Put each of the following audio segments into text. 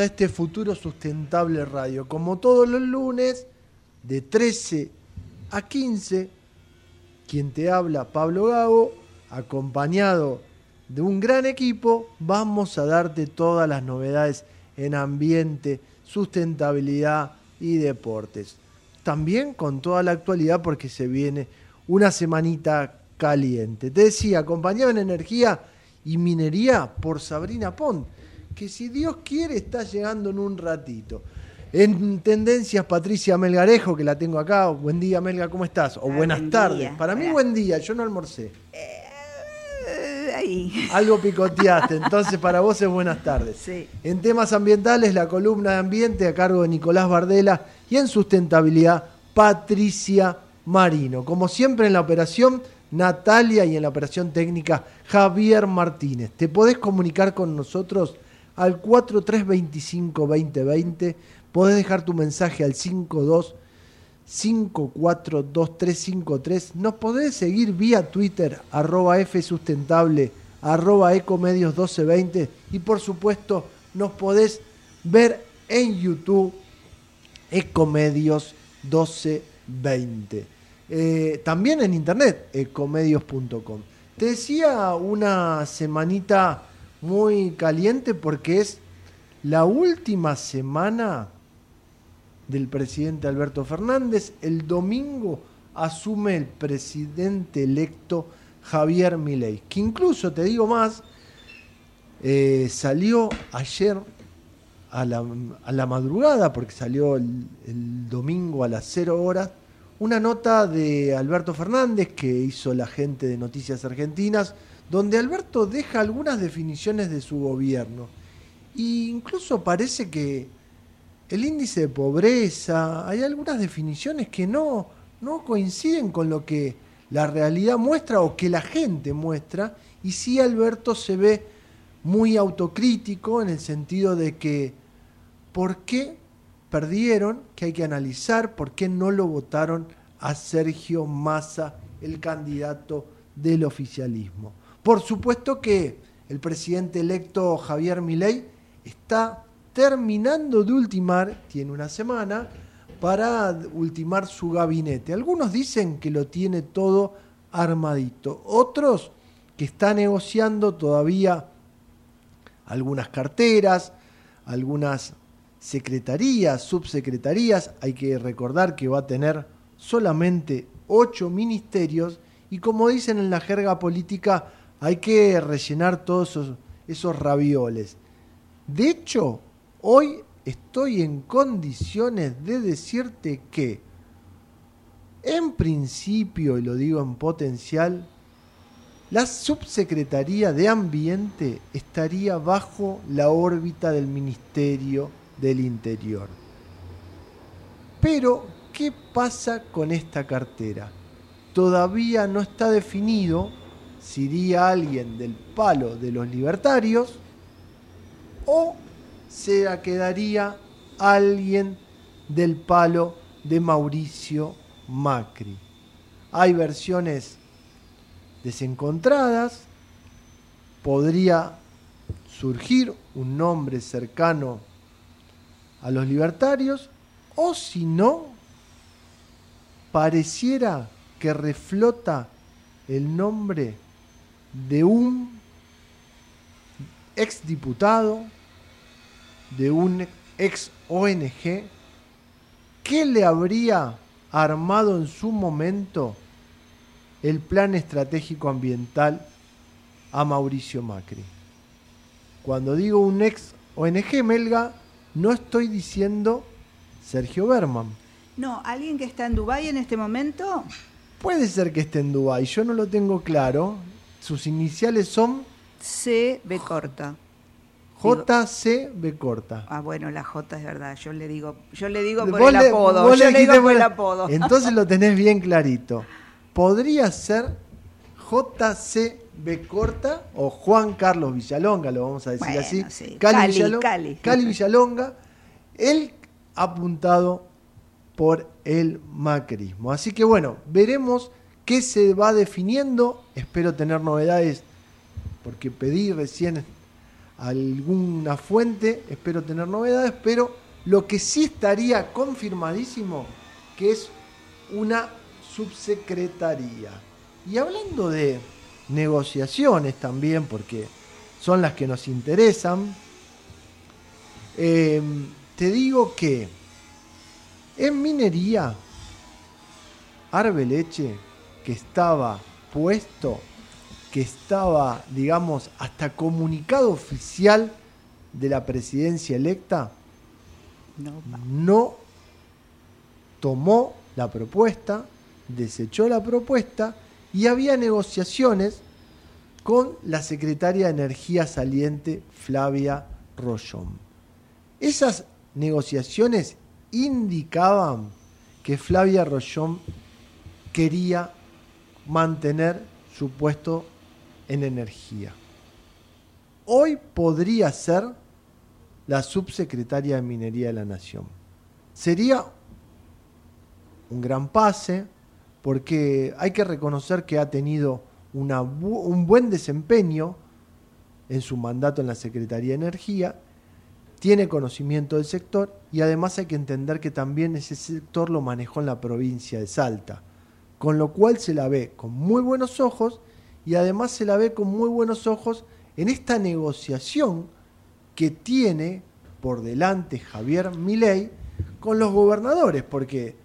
A este futuro sustentable radio. Como todos los lunes, de 13 a 15, quien te habla, Pablo Gago, acompañado de un gran equipo, vamos a darte todas las novedades en ambiente, sustentabilidad y deportes. También con toda la actualidad porque se viene una semanita caliente. Te decía, acompañado en energía y minería por Sabrina Pont que si Dios quiere está llegando en un ratito. En tendencias, Patricia Melgarejo, que la tengo acá. Buen día, Melga, ¿cómo estás? O ah, buenas tardes. Para mí, buen día, yo no almorcé. Eh, ahí. Algo picoteaste, entonces para vos es buenas tardes. Sí. En temas ambientales, la columna de ambiente a cargo de Nicolás Bardela y en sustentabilidad, Patricia Marino. Como siempre en la operación, Natalia y en la operación técnica, Javier Martínez. Te podés comunicar con nosotros al 4325-2020. Podés dejar tu mensaje al 52 542353. Nos podés seguir vía Twitter, arroba Sustentable, arroba ecomedios 1220 y por supuesto nos podés ver en YouTube ecomedios 1220. Eh, también en internet, ecomedios.com. Te decía una semanita muy caliente porque es la última semana del presidente Alberto Fernández. El domingo asume el presidente electo Javier Milei, que incluso, te digo más, eh, salió ayer a la, madrugada, porque salió el, el, domingo a las 0 horas, una nota de Alberto Fernández que hizo la gente de Noticias Argentinas, donde Alberto deja algunas definiciones de su gobierno. E incluso parece que el índice de pobreza, hay algunas definiciones que no, no coinciden con lo que la realidad muestra o que la gente muestra, y sí Alberto se ve muy autocrítico en el sentido de que ¿por qué perdieron? Que hay que analizar por qué no lo votaron a Sergio Massa, el candidato del oficialismo. Por supuesto que el presidente electo Javier Milei está terminando de ultimar, tiene una semana, para ultimar su gabinete. Algunos dicen que lo tiene todo armadito, otros que está negociando todavía algunas carteras, algunas secretarías, subsecretarías. Hay que recordar que va a tener solamente ocho ministerios y como dicen en la jerga política, hay que rellenar todos esos, ravioles. De hecho, hoy estoy en condiciones de decirte que, en principio, y lo digo en potencial, la subsecretaría de Ambiente estaría bajo la órbita del Ministerio del Interior. Pero, ¿qué pasa con esta cartera? Todavía no está definido si iría alguien del palo de los libertarios o se quedaría alguien del palo de Mauricio Macri. Hay versiones desencontradas, podría surgir un nombre cercano a los libertarios, o si no, pareciera que reflota el nombre de un exdiputado, de un ex ONG, que le habría armado en su momento el plan estratégico ambiental a Mauricio Macri. Cuando digo un ex ONG Melga, no estoy diciendo Sergio Berman. No, alguien que está en Dubái en este momento. Puede ser que esté en Dubái, yo no lo tengo claro. Sus iniciales son C B corta. JCB corta. Ah, bueno, la J es verdad. Yo le digo, yo le digo por el apodo. Yo le digo por el apodo. Entonces lo tenés bien clarito. Podría ser JCB corta o Juan Carlos Villalonga, lo vamos a decir así. Cali, Cali, Cali Villalonga, el apuntado por el macrismo. Así que bueno, veremos qué se va definiendo. Espero tener novedades porque pedí recién alguna fuente, espero tener novedades, pero lo que sí estaría confirmadísimo que es una subsecretaría. Y hablando de negociaciones también, porque son las que nos interesan, eh, te digo que en minería, Arbeleche, que estaba puesto que estaba, digamos, hasta comunicado oficial de la presidencia electa, no, tomó la propuesta, desechó la propuesta y había negociaciones con la secretaria de Energía saliente Flavia Rollón. Esas negociaciones indicaban que Flavia Rollón quería mantener su puesto en energía. Hoy podría ser la subsecretaria de Minería de la Nación. Sería un gran pase porque hay que reconocer que ha tenido un buen desempeño en su mandato en la Secretaría de Energía, tiene conocimiento del sector y además hay que entender que también ese sector lo manejó en la provincia de Salta, con lo cual se la ve con muy buenos ojos y además se la ve con muy buenos ojos en esta negociación que tiene por delante Javier Milei con los gobernadores, porque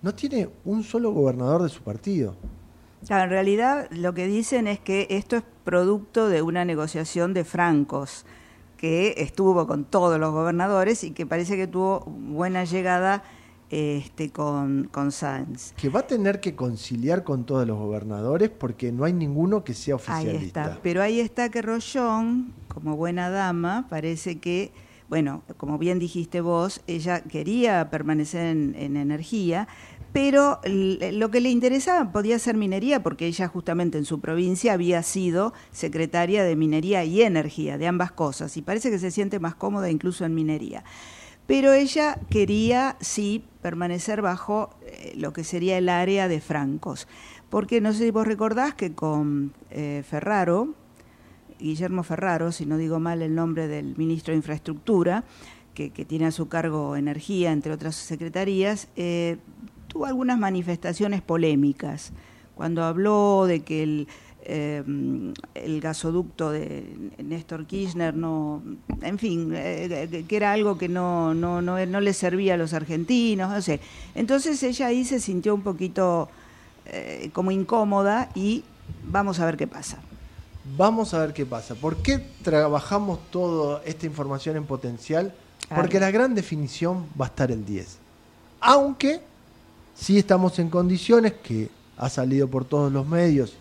no tiene un solo gobernador de su partido. en realidad lo que dicen es que esto es producto de una negociación de francos que estuvo con todos los gobernadores y que parece que tuvo buena llegada este, con, con Sáenz. Que va a tener que conciliar con todos los gobernadores porque no hay ninguno que sea oficialista. Ahí está, pero ahí está que Rollón, como buena dama, parece que, bueno, como bien dijiste vos, ella quería permanecer en, en energía, pero lo que le interesaba podía ser minería, porque ella justamente en su provincia había sido secretaria de minería y energía, de ambas cosas, y parece que se siente más cómoda incluso en minería pero ella quería, sí, permanecer bajo eh, lo que sería el área de francos. Porque no sé si vos recordás que con eh, Ferraro, Guillermo Ferraro, si no digo mal el nombre del ministro de Infraestructura, que, tiene a su cargo energía, entre otras secretarías, eh, tuvo algunas manifestaciones polémicas. Cuando habló de que el eh, el gasoducto de Néstor Kirchner, no, en fin, eh, que era algo que no, no, no, no, le servía a los argentinos, no sé. Entonces ella ahí se sintió un poquito eh, como incómoda y vamos a ver qué pasa. Vamos a ver qué pasa. ¿Por qué trabajamos toda esta información en potencial? Porque la gran definición va a estar el 10. Aunque sí estamos en condiciones que ha salido por todos los medios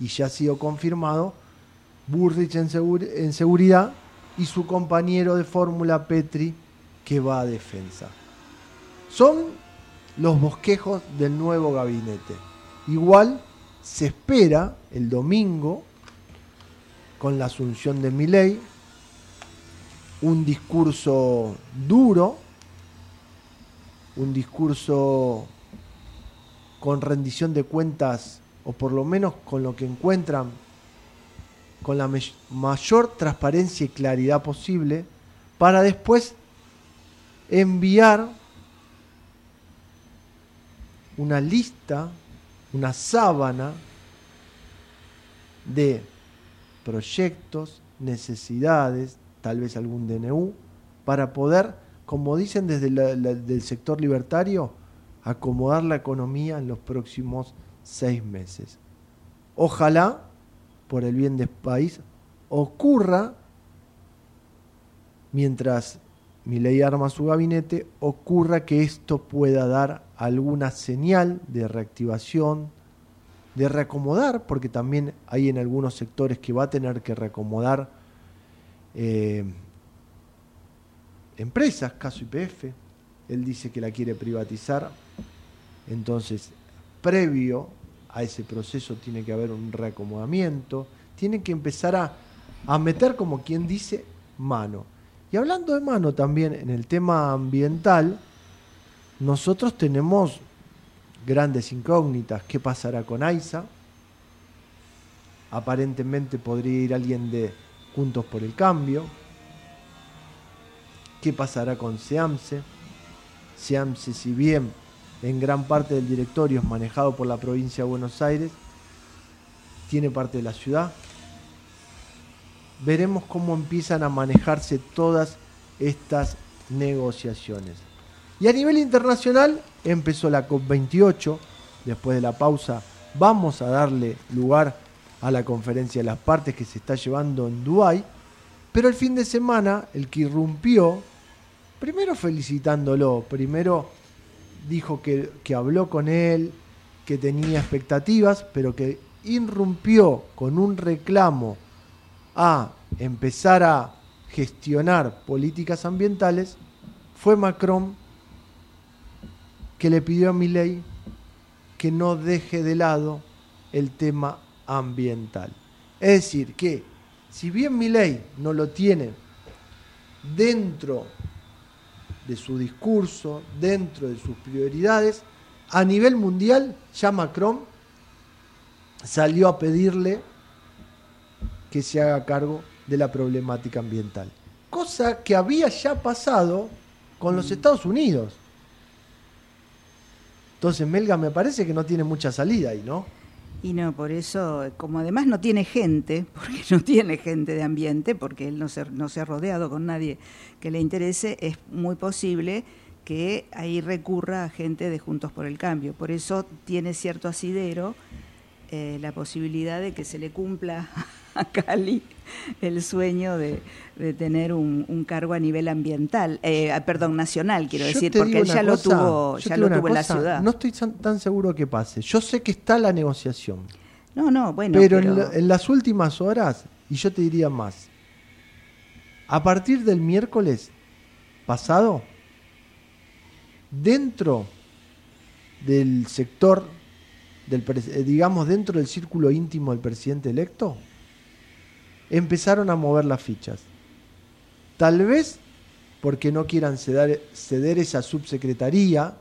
y ya ha sido confirmado, Burrich en, seguridad y su compañero de fórmula Petri que va a defensa. Son los bosquejos del nuevo gabinete. Igual se espera el domingo con la asunción de Milei un discurso duro un discurso con rendición de cuentas, o por lo menos con lo que encuentran, con la mayor transparencia y claridad posible, para después enviar una lista, una sábana de proyectos, necesidades, tal vez algún DNU, para poder, como dicen desde el sector libertario, acomodar la economía en los próximos seis meses. Ojalá, por el bien del país, ocurra, mientras mi ley arma su gabinete, ocurra que esto pueda dar alguna señal de reactivación, de reacomodar, porque también hay en algunos sectores que va a tener que reacomodar eh, empresas, caso IPF, él dice que la quiere privatizar, entonces previo a ese proceso tiene que haber un reacomodamiento, tiene que empezar a, a meter, como quien dice, mano. Y hablando de mano también en el tema ambiental, nosotros tenemos grandes incógnitas. ¿Qué pasará con AISA? Aparentemente podría ir alguien de Juntos por el Cambio. ¿Qué pasará con SEAMSE? SEAMSE, si bien en gran parte del directorio es manejado por la provincia de Buenos Aires, tiene parte de la ciudad. Veremos cómo empiezan a manejarse todas estas negociaciones. Y a nivel internacional empezó la COP28. Después de la pausa vamos a darle lugar a la conferencia de las partes que se está llevando en Dubái. Pero el fin de semana, el que irrumpió, primero felicitándolo, primero dijo que, que habló con él, que tenía expectativas, pero que irrumpió con un reclamo a empezar a gestionar políticas ambientales, fue Macron que le pidió a ley que no deje de lado el tema ambiental. Es decir, que si bien ley no lo tiene dentro de su discurso, dentro de sus prioridades, a nivel mundial ya Macron salió a pedirle que se haga cargo de la problemática ambiental. Cosa que había ya pasado con los Estados Unidos. Entonces Melga me parece que no tiene mucha salida ahí, ¿no? Y no, por eso, como además no tiene gente, porque no tiene gente de ambiente, porque él no se, no se ha rodeado con nadie que le interese, es muy posible que ahí recurra a gente de Juntos por el Cambio. Por eso tiene cierto asidero eh, la posibilidad de que se le cumpla a Cali el sueño de, tener un, cargo a nivel ambiental, eh, perdón, nacional, quiero decir, porque él ya lo tuvo, ya lo tuvo en la ciudad. No estoy tan seguro que pase. Yo sé que está la negociación. No, no, bueno. Pero, En, las últimas horas, y yo te diría más, a partir del miércoles pasado, dentro del sector, del, eh, digamos, dentro del círculo íntimo del presidente electo, empezaron a mover las fichas. Tal vez porque no quieran ceder, ceder esa subsecretaría,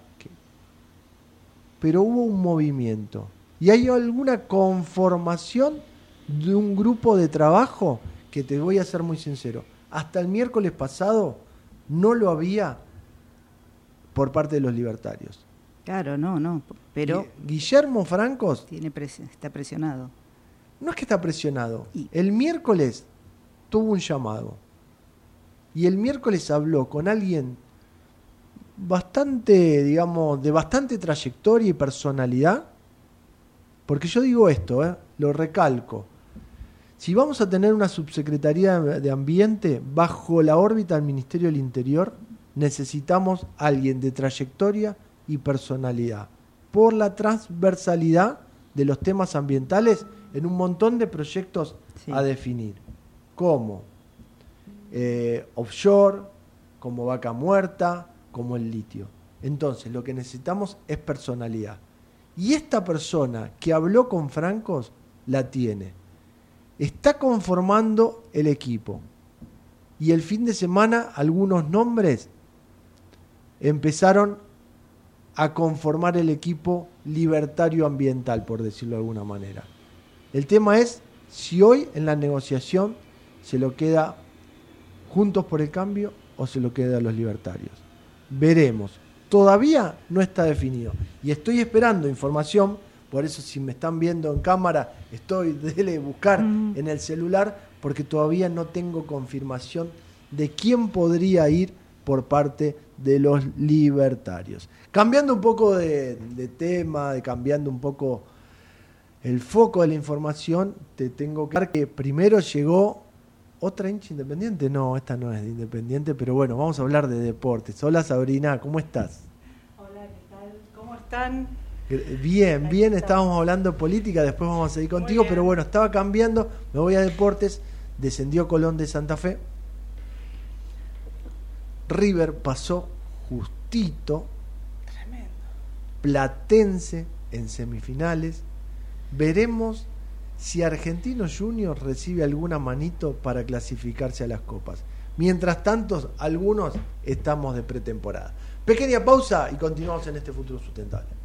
pero hubo un movimiento. Y hay alguna conformación de un grupo de trabajo que te voy a ser muy sincero. Hasta el miércoles pasado no lo había por parte de los libertarios. Claro, no, no, pero... Guillermo Francos... Tiene está presionado no es que está presionado. El miércoles tuvo un llamado. Y el miércoles habló con alguien bastante, digamos, de bastante trayectoria y personalidad. Porque yo digo esto, ¿eh? lo recalco. Si vamos a tener una subsecretaría de ambiente bajo la órbita del Ministerio del Interior, necesitamos alguien de trayectoria y personalidad. Por la transversalidad de los temas ambientales en un montón de proyectos a definir, como eh, offshore, como vaca muerta, como el litio. Entonces, lo que necesitamos es personalidad. Y esta persona que habló con Francos la tiene. Está conformando el equipo. Y el fin de semana algunos nombres empezaron a conformar el equipo libertario ambiental, por decirlo de alguna manera. El tema es si hoy en la negociación se lo queda Juntos por el Cambio o se lo queda a los libertarios. Veremos. Todavía no está definido. Y estoy esperando información, por eso si me están viendo en cámara, estoy de buscar en el celular, porque todavía no tengo confirmación de quién podría ir por parte de los libertarios. Cambiando un poco de, tema, de cambiando un poco el foco de la información, te tengo que que primero llegó otra hincha independiente. No, esta no es de independiente, pero bueno, vamos a hablar de deportes. Hola Sabrina, ¿cómo estás? Hola, ¿qué tal? ¿Cómo están? Bien, bien, estábamos hablando de política, después vamos a seguir contigo, pero bueno, estaba cambiando, me voy a deportes, descendió Colón de Santa Fe, River pasó justito. Tremendo. Platense en semifinales. Veremos si Argentino Junior recibe alguna manito para clasificarse a las copas. Mientras tanto, algunos estamos de pretemporada. Pequeña pausa y continuamos en este futuro sustentable.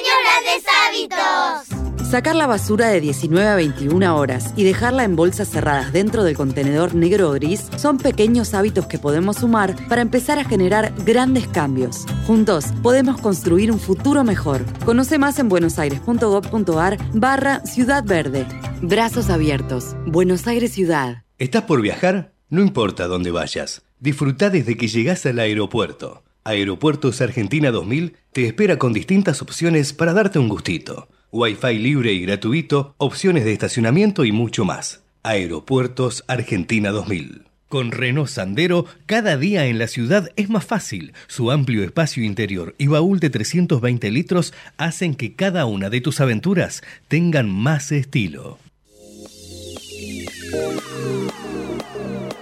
hábitos. Sacar la basura de 19 a 21 horas y dejarla en bolsas cerradas dentro del contenedor negro o gris son pequeños hábitos que podemos sumar para empezar a generar grandes cambios. Juntos podemos construir un futuro mejor. Conoce más en buenosaires.gov.ar barra Ciudad Verde. Brazos abiertos. Buenos Aires Ciudad. ¿Estás por viajar? No importa dónde vayas. Disfruta desde que llegas al aeropuerto. Aeropuertos Argentina 2000 te espera con distintas opciones para darte un gustito. Wi-Fi libre y gratuito, opciones de estacionamiento y mucho más. Aeropuertos Argentina 2000. Con Renault Sandero, cada día en la ciudad es más fácil. Su amplio espacio interior y baúl de 320 litros hacen que cada una de tus aventuras tengan más estilo.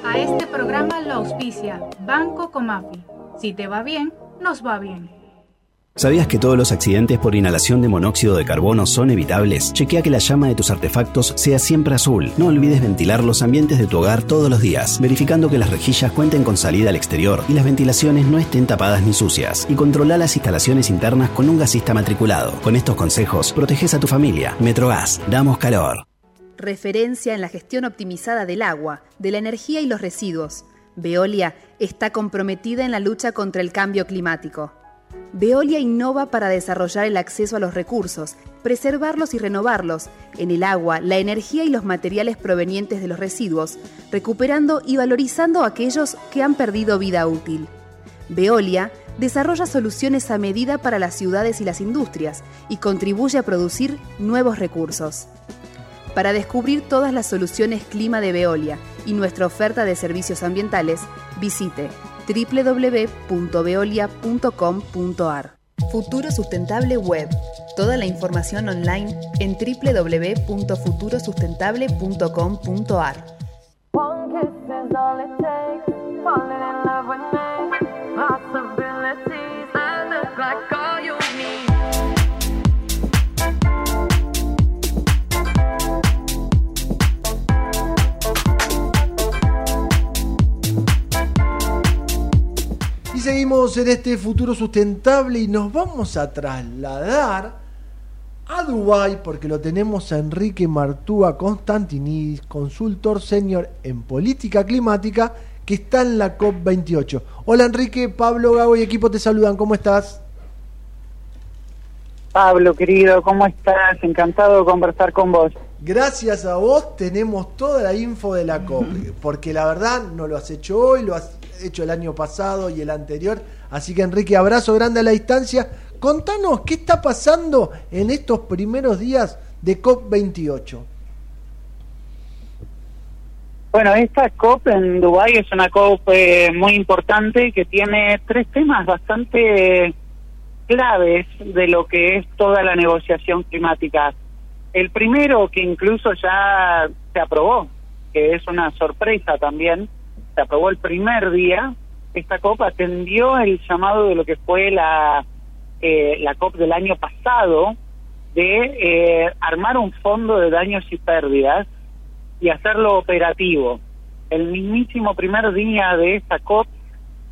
A este programa lo auspicia Banco Comafi si te va bien, nos va bien. ¿Sabías que todos los accidentes por inhalación de monóxido de carbono son evitables? Chequea que la llama de tus artefactos sea siempre azul. No olvides ventilar los ambientes de tu hogar todos los días, verificando que las rejillas cuenten con salida al exterior y las ventilaciones no estén tapadas ni sucias. Y controla las instalaciones internas con un gasista matriculado. Con estos consejos, proteges a tu familia. Metrogas, damos calor. Referencia en la gestión optimizada del agua, de la energía y los residuos Veolia está comprometida en la lucha contra el cambio climático. Veolia innova para desarrollar el acceso a los recursos, preservarlos y renovarlos, en el agua, la energía y los materiales provenientes de los residuos, recuperando y valorizando aquellos que han perdido vida útil. Veolia desarrolla soluciones a medida para las ciudades y las industrias y contribuye a producir nuevos recursos. Para descubrir todas las soluciones clima de Veolia y nuestra oferta de servicios ambientales, visite www.veolia.com.ar. Futuro Sustentable Web. Toda la información online en www.futurosustentable.com.ar. seguimos en este futuro sustentable y nos vamos a trasladar a Dubái porque lo tenemos a Enrique Martúa Constantini, consultor senior en política climática, que está en la COP28. Hola Enrique, Pablo, Gago y equipo te saludan, ¿cómo estás? Pablo, querido, ¿cómo estás? Encantado de conversar con vos. Gracias a vos tenemos toda la info de la COP, porque la verdad no lo has hecho hoy, lo has hecho el año pasado y el anterior. Así que Enrique, abrazo grande a la distancia. Contanos qué está pasando en estos primeros días de COP28. Bueno, esta COP en Dubái es una COP eh, muy importante que tiene tres temas bastante claves de lo que es toda la negociación climática. El primero que incluso ya se aprobó, que es una sorpresa también, se aprobó el primer día, esta COP atendió el llamado de lo que fue la, eh, la COP del año pasado de eh, armar un fondo de daños y pérdidas y hacerlo operativo. El mismísimo primer día de esta COP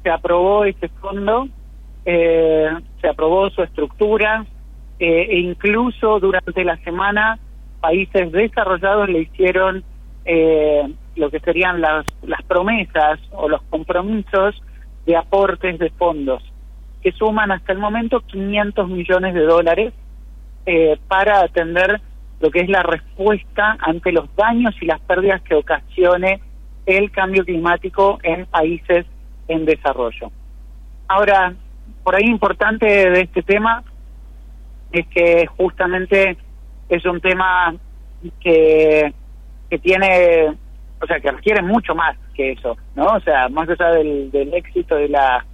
se aprobó ese fondo, eh, se aprobó su estructura eh, e incluso durante la semana países desarrollados le hicieron eh, lo que serían las, las promesas o los compromisos de aportes de fondos, que suman hasta el momento 500 millones de dólares eh, para atender lo que es la respuesta ante los daños y las pérdidas que ocasione el cambio climático en países en desarrollo. Ahora, por ahí importante de este tema es que justamente es un tema que, que tiene, o sea, que requiere mucho más que eso, ¿no? O sea, más allá del, del éxito y la,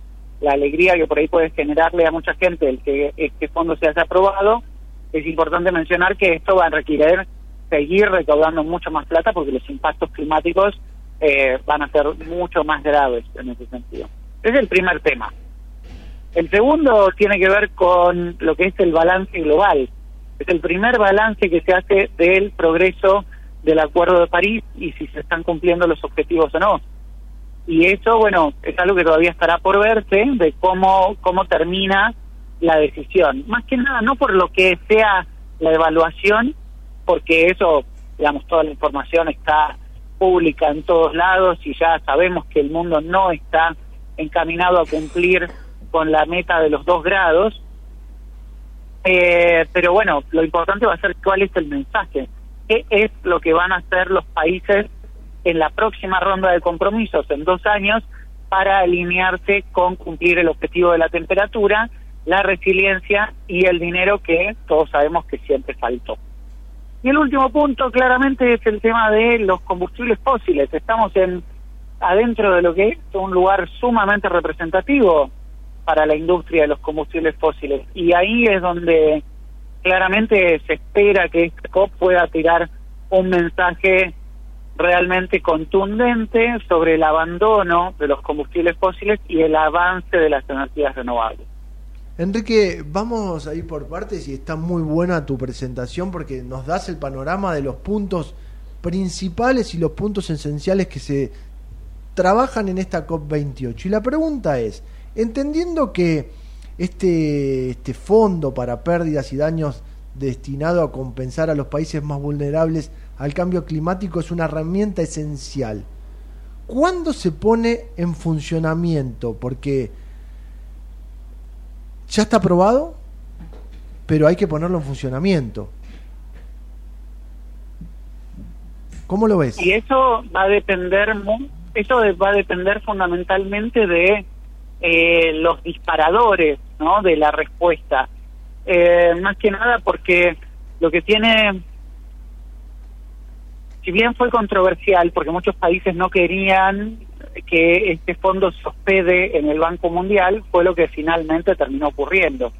la alegría que por ahí puede generarle a mucha gente el que este fondo se haya aprobado, es importante mencionar que esto va a requerir seguir recaudando mucho más plata porque los impactos climáticos eh, van a ser mucho más graves en ese sentido. Es el primer tema. El segundo tiene que ver con lo que es el balance global. Es el primer balance que se hace del progreso del Acuerdo de París y si se están cumpliendo los objetivos o no. Y eso, bueno, es algo que todavía estará por verse de cómo, cómo termina la decisión. Más que nada, no por lo que sea la evaluación, porque eso, digamos, toda la información está pública en todos lados y ya sabemos que el mundo no está encaminado a cumplir con la meta de los dos grados. Eh, pero bueno, lo importante va a ser cuál es el mensaje, qué es lo que van a hacer los países en la próxima ronda de compromisos en dos años para alinearse con cumplir el objetivo de la temperatura la resiliencia y el dinero que todos sabemos que siempre faltó. Y el último punto claramente es el tema de los combustibles fósiles. Estamos en adentro de lo que es un lugar sumamente representativo para la industria de los combustibles fósiles. Y ahí es donde claramente se espera que este COP pueda tirar un mensaje realmente contundente sobre el abandono de los combustibles fósiles y el avance de las energías renovables. Enrique, vamos a ir por partes y está muy buena tu presentación porque nos das el panorama de los puntos principales y los puntos esenciales que se trabajan en esta COP28. Y la pregunta es, entendiendo que este, este fondo para pérdidas y daños destinado a compensar a los países más vulnerables al cambio climático es una herramienta esencial, ¿cuándo se pone en funcionamiento? Porque ya está aprobado, pero hay que ponerlo en funcionamiento. ¿Cómo lo ves? Y eso va a depender, eso va a depender fundamentalmente de eh, los disparadores, ¿no? De la respuesta. Eh, más que nada porque lo que tiene, si bien fue controversial, porque muchos países no querían que este fondo se hospede en el Banco Mundial fue lo que finalmente terminó ocurriendo.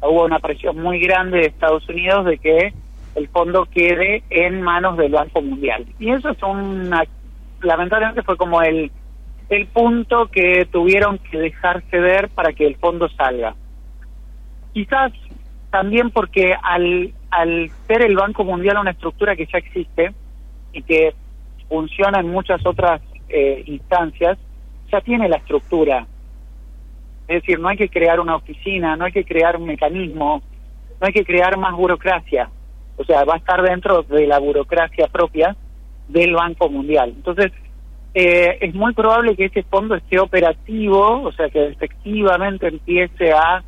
Hubo una presión muy grande de Estados Unidos de que el fondo quede en manos del Banco Mundial. Y eso es una, lamentablemente fue como el, el punto que tuvieron que dejar ceder para que el fondo salga. Quizás también porque al, al ser el Banco Mundial una estructura que ya existe y que funciona en muchas otras eh, instancias, ya tiene la estructura. Es decir, no hay que crear una oficina, no hay que crear un mecanismo, no hay que crear más burocracia. O sea, va a estar dentro de la burocracia propia del Banco Mundial. Entonces, eh, es muy probable que ese fondo esté operativo, o sea, que efectivamente empiece a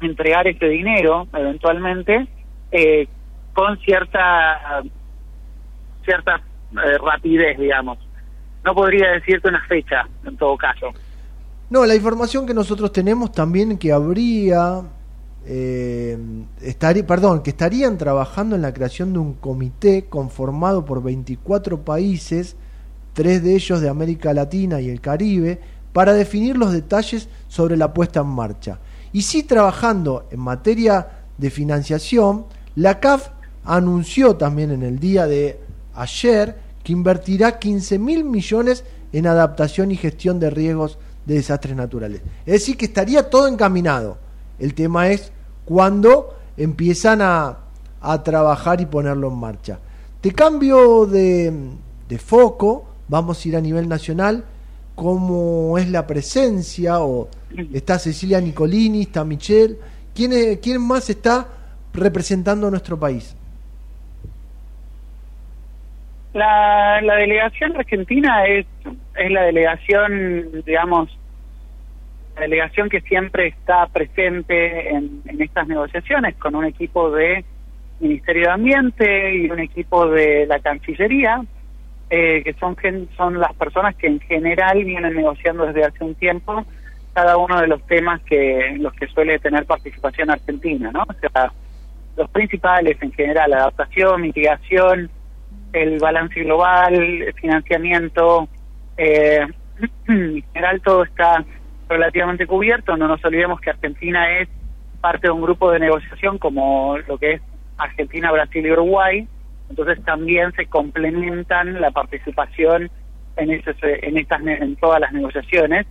entregar ese dinero eventualmente eh, con cierta cierta rapidez, digamos no podría decirte una fecha en todo caso. No, la información que nosotros tenemos también que habría, eh, perdón, que estarían trabajando en la creación de un comité conformado por 24 países tres de ellos de América Latina y el Caribe, para definir los detalles sobre la puesta en marcha. Y sí trabajando en materia de financiación, la CAF anunció también en el día de ayer que invertirá 15 mil millones en adaptación y gestión de riesgos de desastres naturales. Es decir, que estaría todo encaminado. El tema es cuándo empiezan a, trabajar y ponerlo en marcha. Te cambio de, de foco, vamos a ir a nivel nacional, cómo es la presencia, o está Cecilia Nicolini, está Michelle, ¿quién, quién más está representando a nuestro país? La, la delegación argentina es, es la delegación, digamos, la delegación que siempre está presente en, en estas negociaciones con un equipo de Ministerio de Ambiente y un equipo de la Cancillería, eh, que son, son las personas que en general vienen negociando desde hace un tiempo cada uno de los temas que los que suele tener participación argentina, ¿no? O sea, los principales en general, adaptación, mitigación, el balance global, financiamiento, eh, en general todo está relativamente cubierto. No nos olvidemos que Argentina es parte de un grupo de negociación como lo que es Argentina, Brasil y Uruguay, entonces también se complementan la participación en, ese, en, estas, en todas las negociaciones.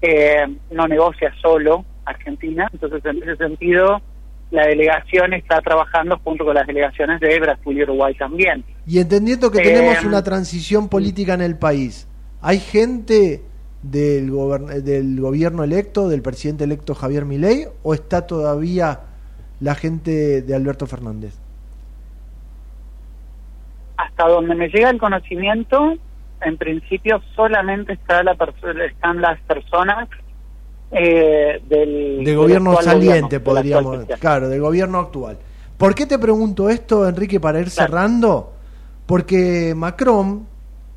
Eh, no negocia solo Argentina, entonces en ese sentido la delegación está trabajando junto con las delegaciones de Brasil y Uruguay también. Y entendiendo que tenemos eh, una transición política en el país, ¿hay gente del, del gobierno electo, del presidente electo Javier Milei, o está todavía la gente de Alberto Fernández? Hasta donde me llega el conocimiento, en principio solamente está la están las personas eh, del, gobierno saliente, podríamos, claro, del gobierno actual. ¿Por qué te pregunto esto, Enrique, para ir cerrando? Porque Macron,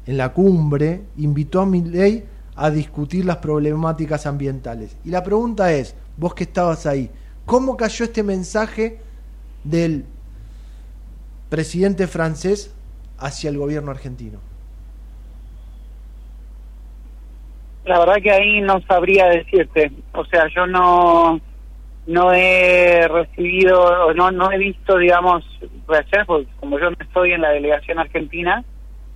en la cumbre, invitó a Milley a discutir las problemáticas ambientales. Y la pregunta es, vos que estabas ahí, ¿cómo cayó este mensaje del presidente francés hacia el gobierno argentino? La verdad que ahí no sabría decirte. O sea, yo no no he recibido, no no he visto, digamos, reacciones, porque como yo no estoy en la delegación argentina,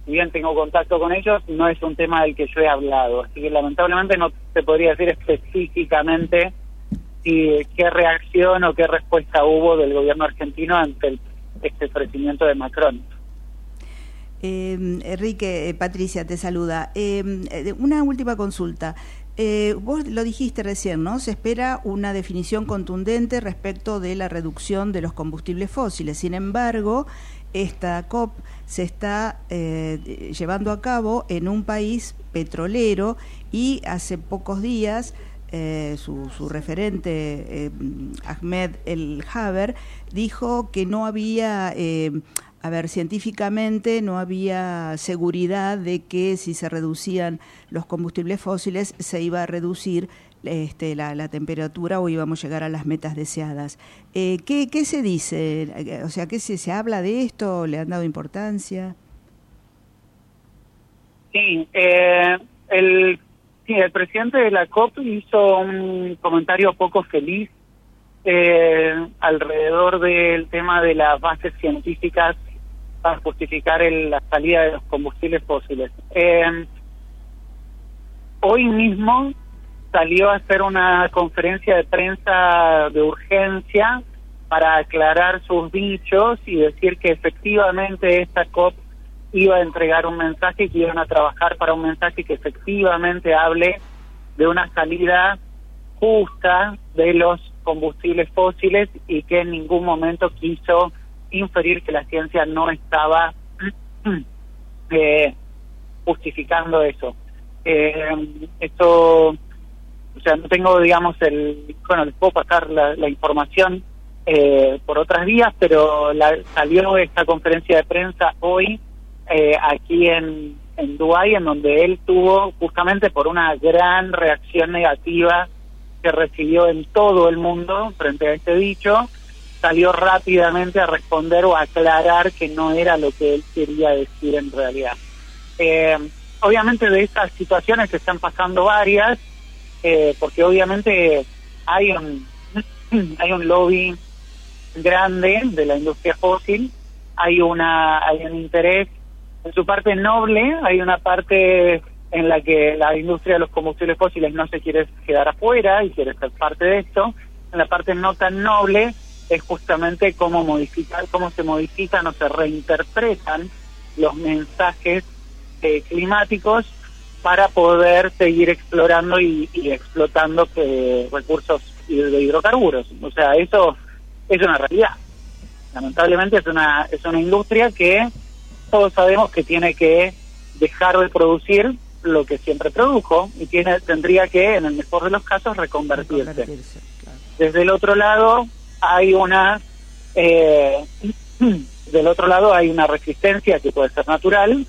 si bien tengo contacto con ellos, no es un tema del que yo he hablado. Así que lamentablemente no te podría decir específicamente si, qué reacción o qué respuesta hubo del gobierno argentino ante este ofrecimiento de Macron. Eh, Enrique, eh, Patricia te saluda. Em, eh, una última consulta. Eh, vos lo dijiste recién, ¿no? Se espera una definición contundente respecto de la reducción de los combustibles fósiles. Sin embargo, esta COP se está llevando a cabo en un país petrolero y hace pocos días su, referente, Ahmed El Haber, dijo que no había a ver, científicamente no había seguridad de que si se reducían los combustibles fósiles se iba a reducir este, la, temperatura o íbamos a llegar a las metas deseadas. Eh, ¿qué, ¿qué, se dice? O sea, ¿qué se, se habla de esto? ¿Le han dado importancia? Sí, eh, el, sí, el presidente de la COP hizo un comentario poco feliz eh, alrededor del tema de las bases científicas para justificar la salida de los combustibles fósiles. Eh, hoy mismo salió a hacer una conferencia de prensa de urgencia para aclarar sus dichos y decir que efectivamente esta COP iba a entregar un mensaje y que iban a trabajar para un mensaje que efectivamente hable de una salida justa de los combustibles fósiles y que en ningún momento quiso inferir que la ciencia no estaba eh, justificando eso. Eh, esto, o sea, no tengo, digamos, el, bueno, les puedo pasar la, información eh, por otras vías, pero la, salió esta conferencia de prensa hoy eh, aquí en, en Dubái, en donde él tuvo, justamente por una gran reacción negativa que recibió en todo el mundo frente a este dicho, salió rápidamente a responder o aclarar que no era lo que él quería decir en realidad. Eh, obviamente de estas situaciones se están pasando varias, eh, porque obviamente hay un, hay un lobby grande de la industria fósil, hay una hay un interés en su parte noble, hay una parte en la que la industria de los combustibles fósiles no se quiere quedar afuera y quiere ser parte de esto. En la parte no tan noble es justamente cómo modificar, cómo se modifican o se reinterpretan los mensajes eh, climáticos para poder seguir explorando y, explotando eh, recursos de hidrocarburos. O sea, eso es una realidad. Lamentablemente es una es una industria que todos sabemos que tiene que dejar de producir lo que siempre produjo y tiene tendría que, en el mejor de los casos, reconvertirse. Desde el otro lado hay una eh, del otro lado hay una resistencia que puede ser natural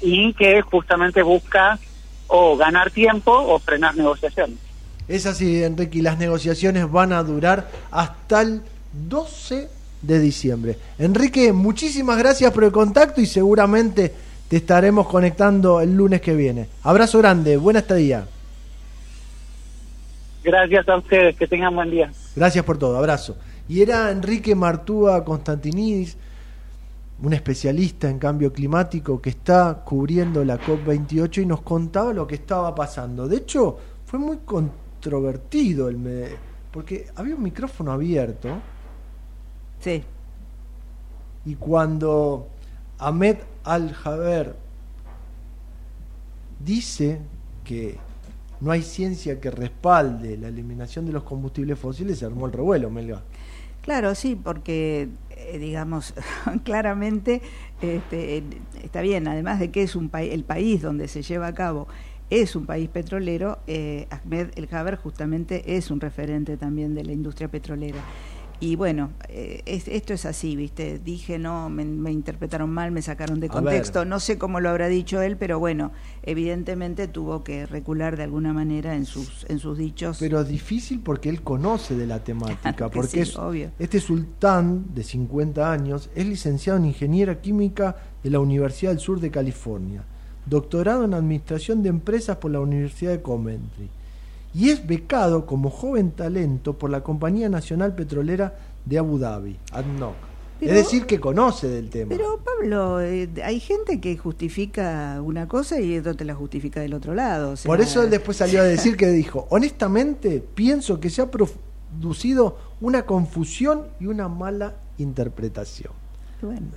y que justamente busca o ganar tiempo o frenar negociaciones. Es así, Enrique, y las negociaciones van a durar hasta el 12 de diciembre. Enrique, muchísimas gracias por el contacto y seguramente te estaremos conectando el lunes que viene. Abrazo grande, buena estadía. Gracias a ustedes, que tengan buen día. Gracias por todo, abrazo. Y era Enrique Martúa Constantinidis, un especialista en cambio climático que está cubriendo la COP28 y nos contaba lo que estaba pasando. De hecho, fue muy controvertido el porque había un micrófono abierto. Sí. Y cuando Ahmed Al-Jaber dice que no hay ciencia que respalde la eliminación de los combustibles fósiles, se armó el revuelo, Melga. Claro, sí, porque eh, digamos claramente este, está bien, además de que es un el país donde se lleva a cabo es un país petrolero, eh, Ahmed El Jaber justamente es un referente también de la industria petrolera. Y bueno, eh, esto es así, ¿viste? Dije, no, me, interpretaron mal, me sacaron de contexto. No sé cómo lo habrá dicho él, pero bueno, evidentemente tuvo que recular de alguna manera en sus, en sus dichos. Pero es difícil porque él conoce de la temática, porque es, este sultán de 50 años es licenciado en Ingeniería Química de la Universidad del Sur de California, doctorado en Administración de Empresas por la Universidad de Coventry y es becado como joven talento por la Compañía Nacional Petrolera de Abu Dhabi, ADNOC. es decir, que conoce del tema. Pero Pablo, eh, hay gente que justifica una cosa y otra te la justifica del otro lado. Por eso él después salió a decir que dijo, honestamente pienso que se ha producido una confusión y una mala interpretación. Bueno.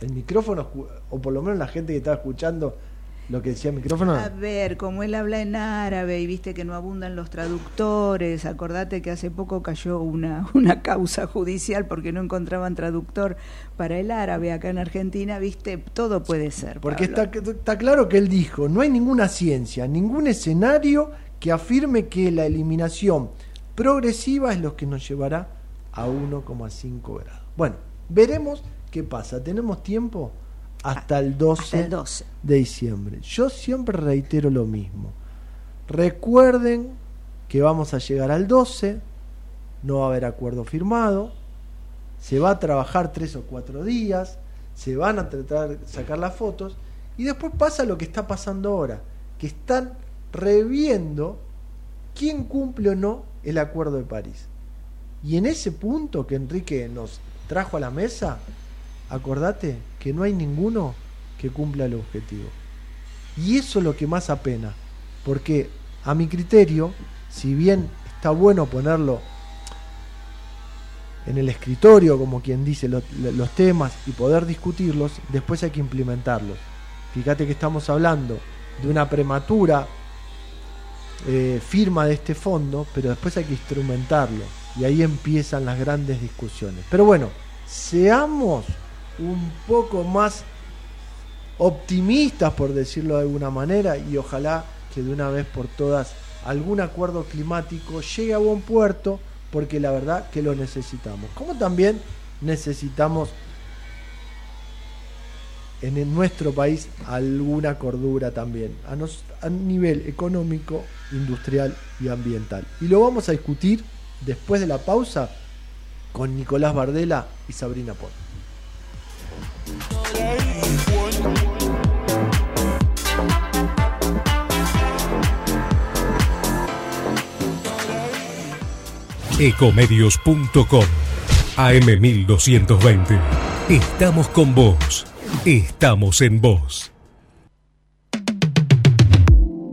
El micrófono, o por lo menos la gente que estaba escuchando, lo que decía el micrófono. A ver, como él habla en árabe y viste que no abundan los traductores, acordate que hace poco cayó una, una causa judicial porque no encontraban traductor para el árabe acá en Argentina, viste, todo puede ser. Porque está, está claro que él dijo, no hay ninguna ciencia, ningún escenario que afirme que la eliminación progresiva es lo que nos llevará a 1,5 grados. Bueno, veremos qué pasa. ¿Tenemos tiempo? Hasta el 12, de diciembre. Yo siempre reitero lo mismo. Recuerden que vamos a llegar al 12, no va a haber acuerdo firmado, se va a trabajar tres o cuatro días, se van a tratar de sacar las fotos y después pasa lo que está pasando ahora, que están reviendo quién cumple o no el acuerdo de París. Y en ese punto que Enrique nos trajo a la mesa, acordate que no hay ninguno que cumpla el objetivo. Y eso es lo que más apena, porque a mi criterio, si bien está bueno ponerlo en el escritorio, como quien dice, los temas y poder discutirlos, después hay que implementarlos. Fíjate que estamos hablando de una prematura eh, firma de este fondo, pero después hay que instrumentarlo. Y ahí empiezan las grandes discusiones. Pero bueno, seamos un poco más optimistas, por decirlo de alguna manera, y ojalá que de una vez por todas algún acuerdo climático llegue a buen puerto, porque la verdad que lo necesitamos. Como también necesitamos en nuestro país alguna cordura también, a, nivel económico, industrial y ambiental. Y lo vamos a discutir después de la pausa con Nicolás Bardela y Sabrina Pont. Ecomedios.com AM1220. Estamos con vos. Estamos en vos.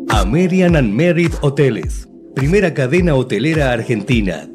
American and Merit Hoteles. Primera cadena hotelera argentina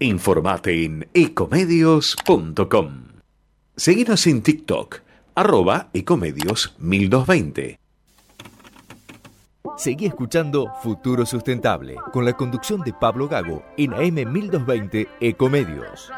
Informate en ecomedios.com. Seguinos en TikTok, arroba ecomedios 1220. Seguí escuchando Futuro Sustentable con la conducción de Pablo Gago en AM 1220 Ecomedios.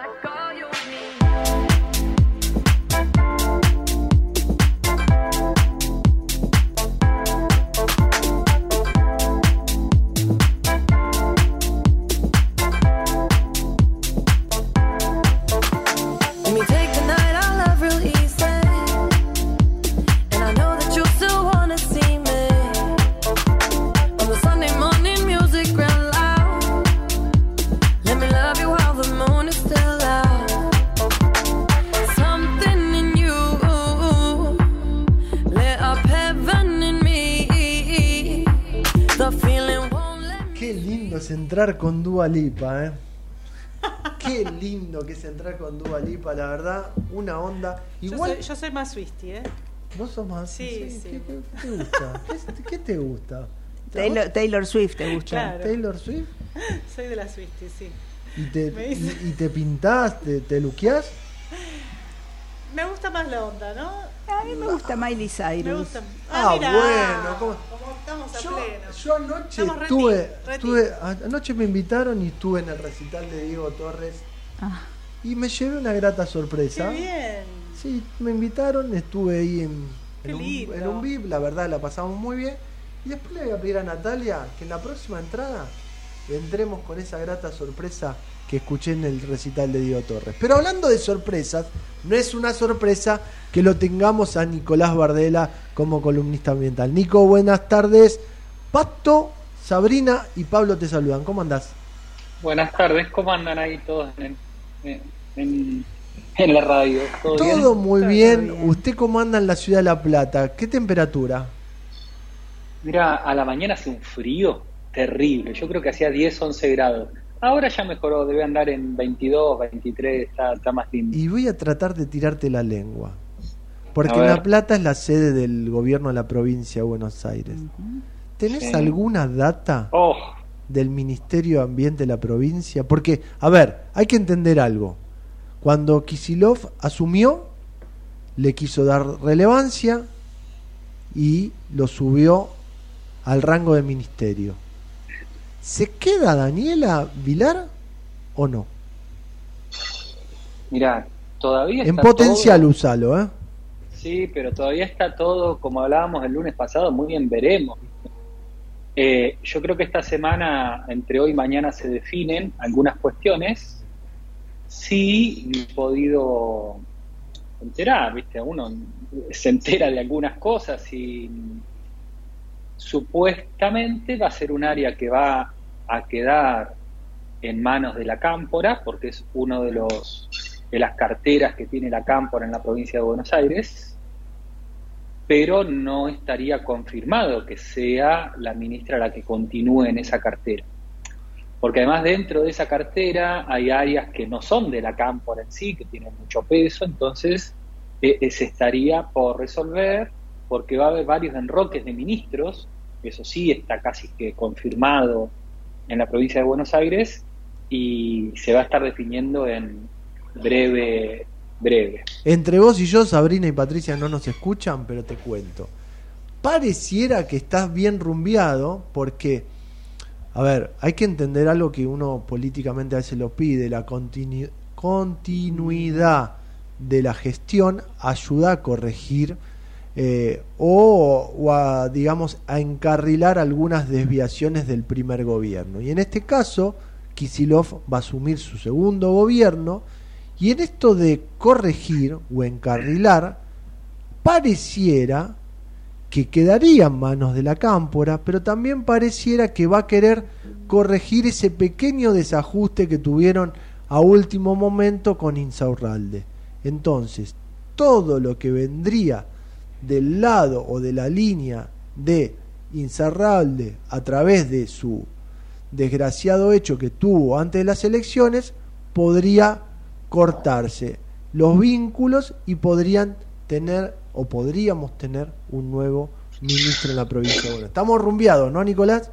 Entrar con Dua Lipa, ¿eh? Qué lindo que es entrar con Dua Lipa, la verdad, una onda. Yo Igual, soy, yo soy más Swifty, ¿eh? vos sos más. Sí, sí. ¿Qué, qué- qué te gusta? ¿Qué, qué te gusta? Taylor, Taylor Swift te gusta. Claro. Taylor Swift. Soy de la Swifty, sí. ¿Y te, y, y te pintás, te, te luqueás? Me gusta más la onda, ¿no? A mí me gusta Miley Cyrus. Me gusta. Ah, mirá, bueno, ¿cómo- como estamos a Yo, pleno. yo anoche Estamos estuve, anoche me invitaron y estuve en el recital de Diego Torres Ah. y me llevé una grata sorpresa. Qué bien. Sí, me invitaron, estuve ahí en, un, en un VIP, la verdad la pasamos muy bien. Y después le voy a pedir a Natalia que en la próxima entrada entremos con esa grata sorpresa que escuché en el recital de Diego Torres. Pero hablando de sorpresas, no es una sorpresa que lo tengamos a Nicolás Bardela como columnista ambiental. Nico, buenas tardes. Pato, Sabrina y Pablo te saludan. ¿Cómo andás? Buenas tardes, ¿cómo andan ahí todos en, en, en- en la radio? ¿Todo, bien? Todo muy bien. ¿Usted cómo anda en la ciudad de La Plata? ¿Qué temperatura? Mira, a la mañana hace un frío terrible, yo creo que hacía 10, 11 grados. Ahora ya mejoró, debe andar en 22, 23, está, está más lindo. Y voy a tratar de tirarte la lengua. Porque. La Plata es la sede del gobierno de la provincia de Buenos Aires. ¿Tenés Sí. alguna data Oh, del Ministerio de Ambiente de la provincia? Porque, a ver, hay que entender algo. Cuando Kisilov asumió, le quiso dar relevancia y lo subió al rango de ministerio. ¿Se queda Daniela Vilar o no? mira, todavía En está potencial todo- usalo, ¿eh? Sí, pero todavía está todo, como hablábamos el lunes pasado, muy bien veremos. Eh, yo creo que esta semana, entre hoy y mañana, se definen algunas cuestiones. Sí, he podido enterar, ¿viste? Uno se entera de algunas cosas y supuestamente va a ser un área que va a quedar en manos de la Cámpora, porque es uno de los de las carteras que tiene la Cámpora en la provincia de Buenos Aires, pero no estaría confirmado que sea la ministra la que continúe en esa cartera. Porque además dentro de esa cartera hay áreas que no son de la Cámpora en sí, que tienen mucho peso, entonces eh, eh, se estaría por resolver, porque va a haber varios enroques de ministros, eso sí está casi que confirmado en la provincia de Buenos Aires, y se va a estar definiendo en breve, breve. Entre vos y yo, Sabrina y Patricia no nos escuchan, pero te cuento. Pareciera que estás bien rumbeado porque, a ver, hay que entender algo que uno políticamente a veces lo pide, la continu- continuidad de la gestión ayuda a corregir eh, o, a, digamos, a encarrilar algunas desviaciones del primer gobierno. Y en este caso, Kisilov va a asumir su segundo gobierno y en esto de corregir o encarrilar, pareciera que quedaría en manos de la cámpora, pero también pareciera que va a querer corregir ese pequeño desajuste que tuvieron a último momento con Insaurralde. Entonces, todo lo que vendría del lado o de la línea de Insaurralde a través de su desgraciado hecho que tuvo antes de las elecciones, podría cortarse los vínculos y podrían tener o podríamos tener un nuevo ministro en la provincia Aires. Estamos rumbeados, ¿no, Nicolás?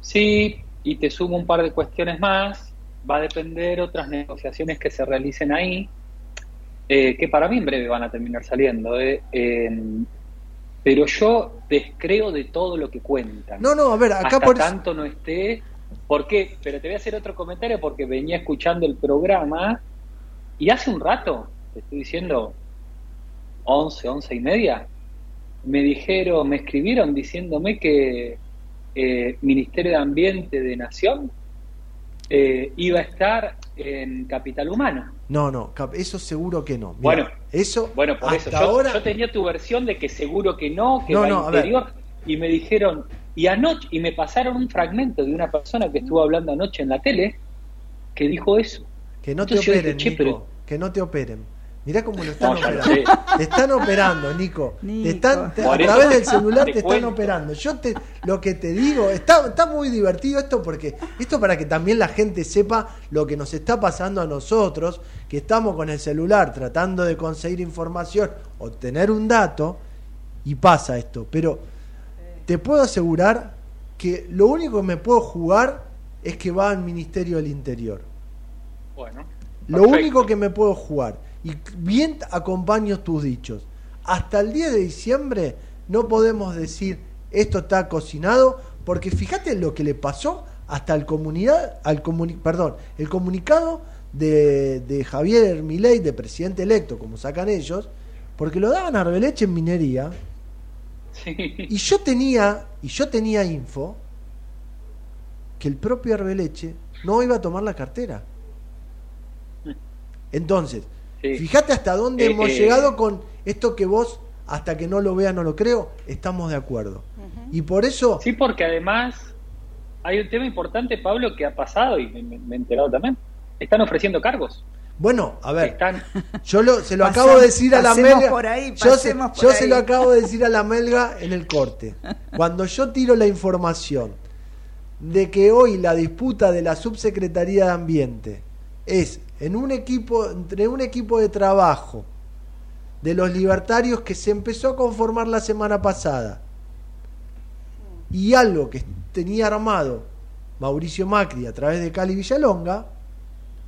Sí, y te sumo un par de cuestiones más. Va a depender otras negociaciones que se realicen ahí, eh, que para mí en breve van a terminar saliendo. eh. Eh, pero yo descreo de todo lo que cuentan. No, no, a ver, acá Hasta por tanto no esté. ¿Por qué? Pero te voy a hacer otro comentario porque venía escuchando el programa y hace un rato, te estoy diciendo 11, 11 y media, me dijeron, me escribieron diciéndome que eh, Ministerio de Ambiente de Nación eh, iba a estar en Capital Humano. No, no, eso seguro que no. Bueno, eso Bueno, por eso, yo, ahora yo tenía tu versión de que seguro que no, que No, va no, interior, y me dijeron, y anoche, y me pasaron un fragmento de una persona que estuvo hablando anoche en la tele, que dijo eso. que no te Entonces operen, "Che, Nico, pero- que no te operen. Mirá cómo lo están No, ya lo operando. Te están operando, Nico. Te están, te- a través del celular te te, están operando. Yo te, lo que te digo, está, está muy divertido esto porque esto para que también la gente sepa lo que nos está pasando a nosotros, que estamos con el celular tratando de conseguir información, obtener un dato y pasa esto. Pero te puedo asegurar que lo único que me puedo jugar es que va al Ministerio del Interior. Bueno, Lo único que me puedo jugar, y bien acompaño tus dichos, hasta el 10 de diciembre no podemos decir esto está cocinado, porque fíjate lo que le pasó hasta el comunidad, al comuni- perdón, el comunicado de, de Javier Milei, de presidente electo, como sacan ellos, porque lo daban a Arbeleche en minería, y yo tenía, y yo tenía info que el propio Arbeleche no iba a tomar la cartera. Entonces, Sí. fíjate hasta dónde Eh, hemos eh, llegado con esto que vos, hasta que no lo vea, no lo creo, estamos de acuerdo. Y por eso, Sí, porque además hay un tema importante, Pablo, que ha pasado y me, he enterado también. Están ofreciendo cargos. bueno, a ver, Están, yo lo, se lo acabo de decir a la melga. por ahí, yo se, por yo se lo acabo de decir a la melga en el corte. Cuando yo tiro la información de que hoy la disputa de la subsecretaría de Ambiente es en un equipo, entre un equipo de trabajo de los libertarios que se empezó a conformar la semana pasada y algo que tenía armado Mauricio Macri a través de Cali Villalonga,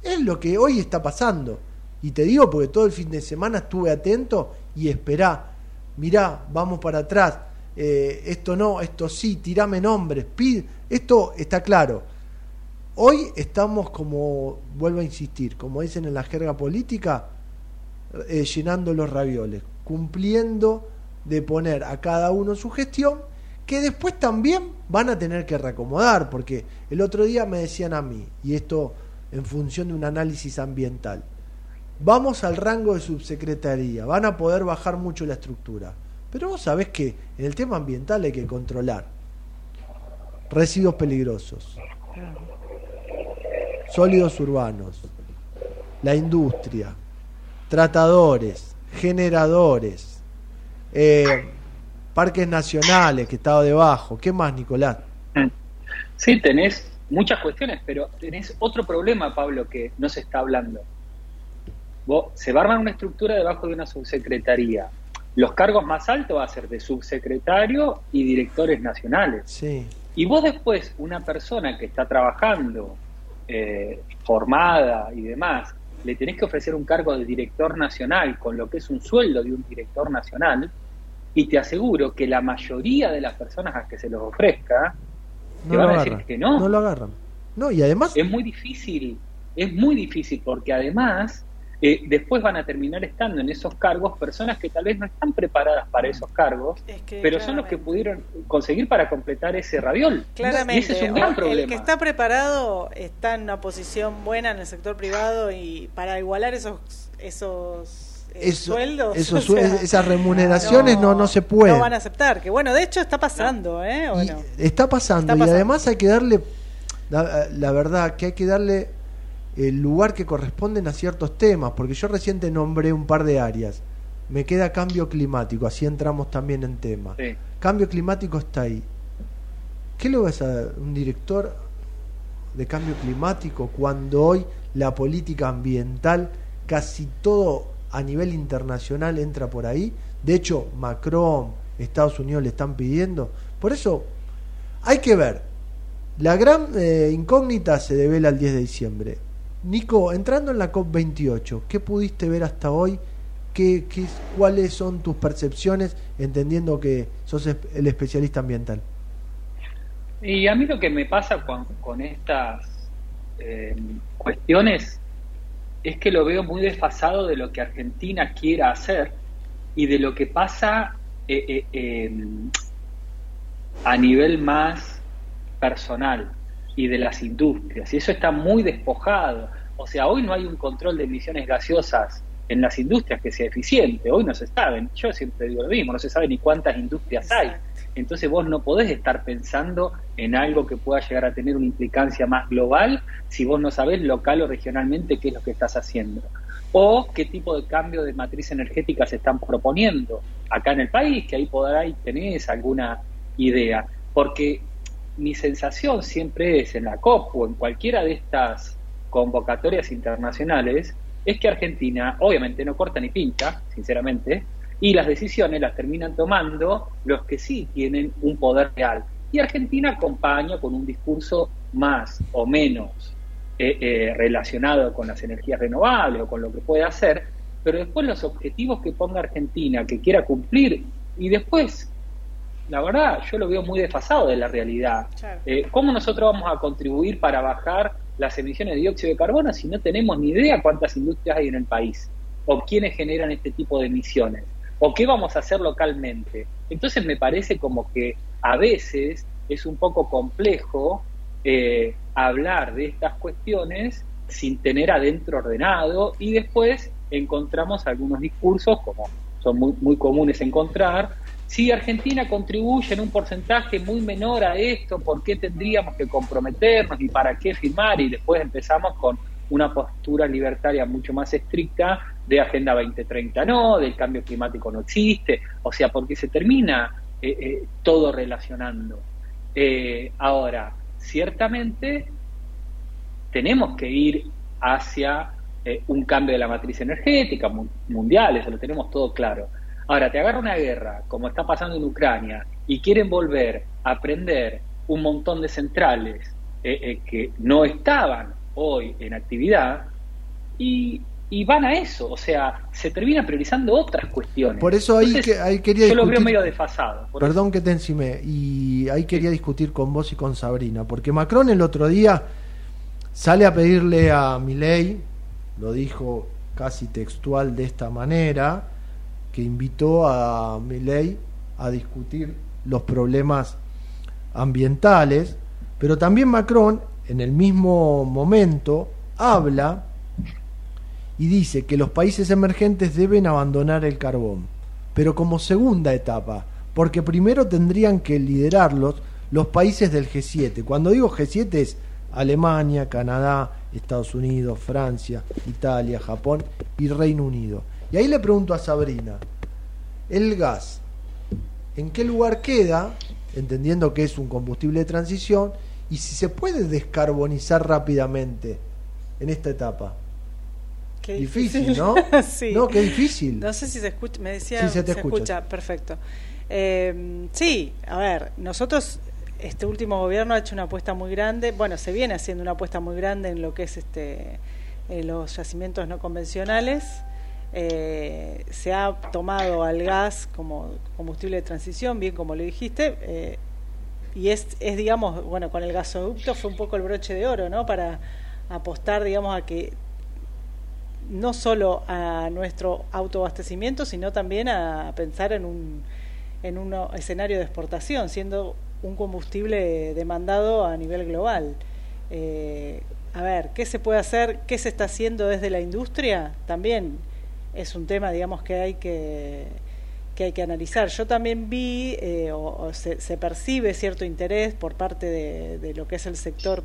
es lo que hoy está pasando. Y te digo porque todo el fin de semana estuve atento y esperá, mirá, vamos para atrás, eh, esto no, esto sí, tirame nombres, pid, esto está claro. Hoy estamos como, vuelvo a insistir, como dicen en la jerga política, eh, llenando los ravioles, cumpliendo de poner a cada uno su gestión, que después también van a tener que reacomodar, porque el otro día me decían a mí, y esto en función de un análisis ambiental, vamos al rango de subsecretaría, van a poder bajar mucho la estructura, pero vos sabés que en el tema ambiental hay que controlar residuos peligrosos, sólidos urbanos, la industria, tratadores, generadores, eh, parques nacionales que estaba debajo. ¿Qué más, Nicolás? sí, tenés muchas cuestiones, pero tenés otro problema, Pablo, que no se está hablando. Vos, se va a armar una estructura debajo de una subsecretaría. Los cargos más altos va a ser de subsecretario y directores nacionales. Sí. Y vos después, una persona que está trabajando eh, formada y demás, le tenés que ofrecer un cargo de director nacional con lo que es un sueldo de un director nacional, y te aseguro que la mayoría de las personas a que se los ofrezca te van a decir agarran. que no. No lo agarran. No, y además Es muy difícil, es muy difícil porque además eh, después van a terminar estando en esos cargos personas que tal vez no están preparadas para esos cargos, que pero son los que pudieron conseguir para completar ese raviol. Claramente, Y ese es un gran el problema. que está preparado está en una posición buena en el sector privado y para igualar esos esos eh, eso- sueldos, esos o sea, esas remuneraciones no, no, se pueden. no van a aceptar. Que bueno, de hecho está pasando, ¿eh? ¿O no? Está pasando, Está y pasando. además hay que darle, la, la verdad, que hay que darle el lugar que corresponden a ciertos temas, porque yo recién te nombré un par de áreas. Me queda cambio climático, así entramos también en tema. Sí. Cambio climático está ahí. ¿Qué le vas a un director de cambio climático cuando hoy la política ambiental, casi todo a nivel internacional entra por ahí? De hecho, Macron, Estados Unidos le están pidiendo. Por eso hay que ver. La gran eh, incógnita se devela el 10 de diciembre. Nico, entrando en la COP28, ¿qué pudiste ver hasta hoy? ¿Qué, ¿Cuáles son tus percepciones, entendiendo que sos el especialista ambiental? Y a mí lo que me pasa con, con estas eh, cuestiones es que lo veo muy desfasado de lo que Argentina quiera hacer y de lo que pasa eh, eh, eh, a nivel más personal y de las industrias. Y eso está muy despojado. O sea, hoy no hay un control de emisiones gaseosas en las industrias que sea eficiente. Hoy no se sabe. Yo siempre digo lo mismo, no se sabe ni cuántas industrias hay. Entonces vos no podés estar pensando en algo que pueda llegar a tener una implicancia más global si vos no sabés local o regionalmente qué es lo que estás haciendo. O qué tipo de cambio de matriz energética se están proponiendo acá en el país, que ahí por ahí tenés alguna idea. Porque mi sensación siempre es en la COP o en cualquiera de estas convocatorias internacionales, es que Argentina obviamente no corta ni pincha, sinceramente, y las decisiones las terminan tomando los que sí tienen un poder real. Y Argentina acompaña con un discurso más o menos eh, eh, relacionado con las energías renovables o con lo que puede hacer, pero después los objetivos que ponga Argentina, que quiera cumplir, y después, la verdad, yo lo veo muy desfasado de la realidad. Eh, ¿Cómo nosotros vamos a contribuir para bajar las emisiones de dióxido de carbono si no tenemos ni idea cuántas industrias hay en el país? ¿O quiénes generan este tipo de emisiones? ¿O qué vamos a hacer localmente? Entonces me parece como que a veces es un poco complejo eh, hablar de estas cuestiones sin tener adentro ordenado y después encontramos algunos discursos, como son muy, muy comunes encontrar, si Argentina contribuye en un porcentaje muy menor a esto, ¿por qué tendríamos que comprometernos y para qué firmar? Y después empezamos con una postura libertaria mucho más estricta de Agenda 2030 no, del cambio climático no existe, o sea, porque se termina eh, eh, todo relacionando. Eh, ahora, ciertamente tenemos que ir hacia eh, un cambio de la matriz energética mu- mundial, eso lo tenemos todo claro. Ahora, te agarra una guerra, como está pasando en Ucrania, y quieren volver a prender un montón de centrales eh, eh, que no estaban hoy en actividad, y, y van a eso, o sea, se termina priorizando otras cuestiones. Por eso ahí, Entonces, que, ahí quería yo lo veo medio desfasado. Perdón que te encimé. Y ahí quería discutir con vos y con Sabrina. Porque Macron el otro día sale a pedirle a Milei, lo dijo casi textual de esta manera, que invitó a Milei a discutir los problemas ambientales. Pero también Macron, en el mismo momento, habla y dice que los países emergentes deben abandonar el carbón, pero como segunda etapa, porque primero tendrían que liderarlos los países del G7. Cuando digo G7 es Alemania, Canadá, Estados Unidos, Francia, Italia, Japón y Reino Unido. Y ahí le pregunto a Sabrina, el gas, ¿en qué lugar queda? Entendiendo que es un combustible de transición, y si se puede descarbonizar rápidamente en esta etapa. Qué Difícil, ¿no? sí. No, qué difícil. No sé si se escucha, me decía, Sí, se te escucha. perfecto. Eh, sí, a ver, nosotros este último gobierno ha hecho una apuesta muy grande, bueno, se viene haciendo una apuesta muy grande en lo que es este eh, los yacimientos no convencionales. Eh, se ha tomado al gas como combustible de transición, bien como lo dijiste, eh, y es, es, digamos, bueno, con el gasoducto fue un poco el broche de oro, ¿no? Para apostar, digamos, a que no solo a nuestro autoabastecimiento, sino también a pensar en un, en un escenario de exportación, siendo un combustible demandado a nivel global. Eh, a ver, ¿qué se puede hacer? ¿Qué se está haciendo desde la industria? También es un tema, digamos, que hay que, que, hay que analizar. Yo también vi, eh, o, se, se, percibe cierto interés por parte de, de lo que es el sector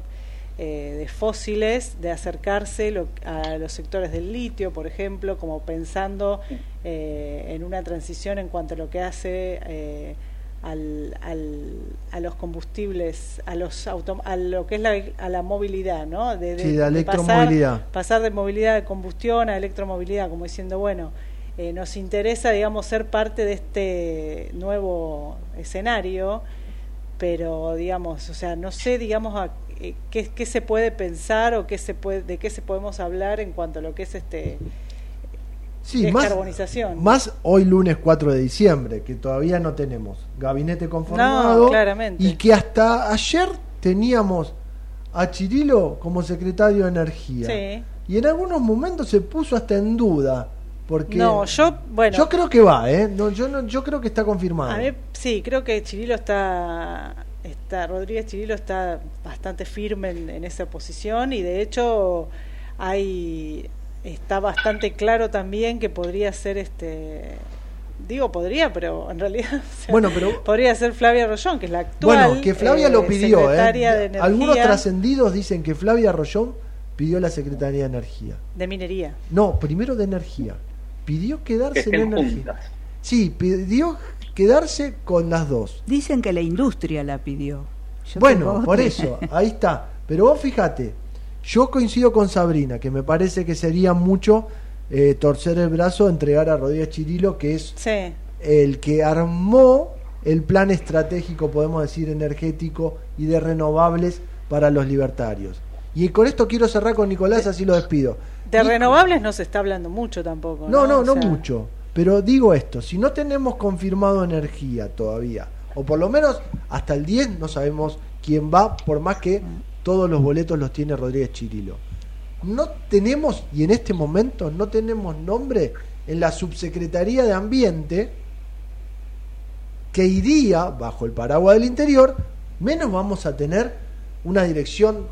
eh, de fósiles, de acercarse lo, a los sectores del litio, por ejemplo, como pensando eh, en una transición en cuanto a lo que hace eh, al, al, a los combustibles, a los auto, a lo que es la, a la movilidad, ¿no? De, de, sí, de electromovilidad. Pasar, pasar, de movilidad de combustión a electromovilidad, como diciendo, bueno, eh, nos interesa, digamos, ser parte de este nuevo escenario, pero, digamos, o sea, no sé, digamos, a eh, qué, qué, se puede pensar o qué se puede, de qué se podemos hablar en cuanto a lo que es este sí, descarbonización. Más, más, hoy lunes 4 de diciembre, que todavía no tenemos gabinete conformado no, claramente. y que hasta ayer teníamos a Chirilo como secretario de Energía. Sí. Y en algunos momentos se puso hasta en duda. Porque no, yo, bueno, yo creo que va, ¿eh? No, yo, no, yo creo que está confirmado. A mí, sí, creo que Chirilo está está, Rodríguez Chirilo está bastante firme en, en, esa posición y de hecho hay está bastante claro también que podría ser este digo podría pero en realidad o sea, bueno pero podría ser Flavia Rollón que es la actual bueno que Flavia eh, lo pidió ¿eh? algunos trascendidos dicen que Flavia Rollón pidió la Secretaría de Energía de minería no primero de energía pidió quedarse que en energía juntas. sí pidió quedarse con las dos. Dicen que la industria la pidió. Yo bueno, por eso, ahí está. Pero vos fíjate, yo coincido con Sabrina, que me parece que sería mucho eh, torcer el brazo, entregar a Rodríguez Chirilo, que es sí. el que armó el plan estratégico, podemos decir, energético y de renovables para los libertarios. Y con esto quiero cerrar con Nicolás, así lo despido. De y, renovables no se está hablando mucho tampoco. No, no, no, o sea... no mucho. Pero digo esto, si no tenemos confirmado energía todavía, o por lo menos hasta el 10 no sabemos quién va, por más que todos los boletos los tiene Rodríguez Chirilo. No tenemos, y en este momento no tenemos nombre en la subsecretaría de Ambiente que iría bajo el paraguas del interior, menos vamos a tener una dirección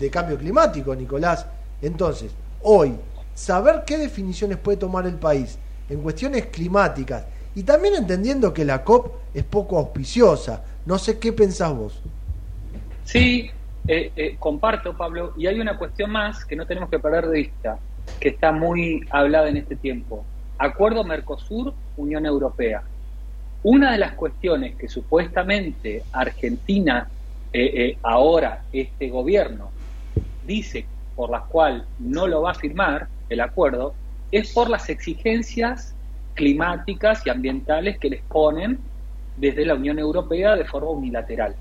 de cambio climático, Nicolás. Entonces, hoy, saber qué definiciones puede tomar el país en cuestiones climáticas y también entendiendo que la COP es poco auspiciosa. No sé qué pensás vos. Sí, eh, eh, comparto, Pablo, y hay una cuestión más que no tenemos que perder de vista, que está muy hablada en este tiempo. Acuerdo Mercosur-Unión Europea. Una de las cuestiones que supuestamente Argentina, eh, ahora este gobierno, dice por las cuales no lo va a firmar el acuerdo, es por las exigencias climáticas y ambientales que les ponen desde la Unión Europea de forma unilateral.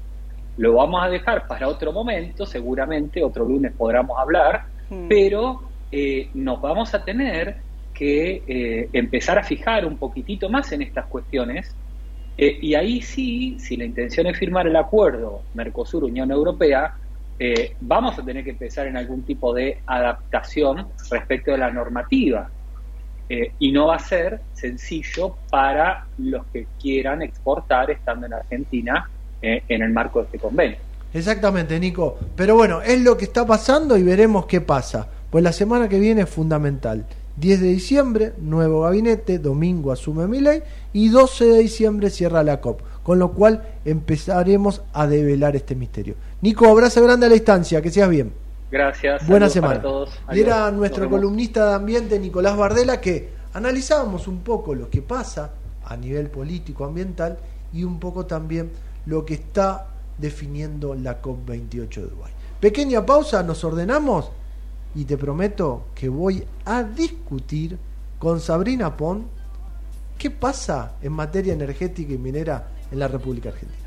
Lo vamos a dejar para otro momento, seguramente otro lunes podremos hablar, mm. pero eh, nos vamos a tener que eh, empezar a fijar un poquitito más en estas cuestiones eh, y ahí sí, si la intención es firmar el acuerdo Mercosur-Unión Europea, eh, vamos a tener que empezar en algún tipo de adaptación respecto de la normativa. Eh, y no va a ser sencillo para los que quieran exportar estando en Argentina eh, en el marco de este convenio. Exactamente, Nico. Pero bueno, es lo que está pasando y veremos qué pasa. Pues la semana que viene es fundamental. 10 de diciembre, nuevo gabinete, domingo asume Milei y 12 de diciembre cierra la COP. Con lo cual empezaremos a develar este misterio. Nico, abrazo grande a la distancia, que seas bien. Gracias. Buena semana. Para todos. Y era nuestro columnista de ambiente, Nicolás Bardela, que analizábamos un poco lo que pasa a nivel político, ambiental y un poco también lo que está definiendo la COP28 de Dubái. Pequeña pausa, nos ordenamos y te prometo que voy a discutir con Sabrina Pon qué pasa en materia energética y minera en la República Argentina.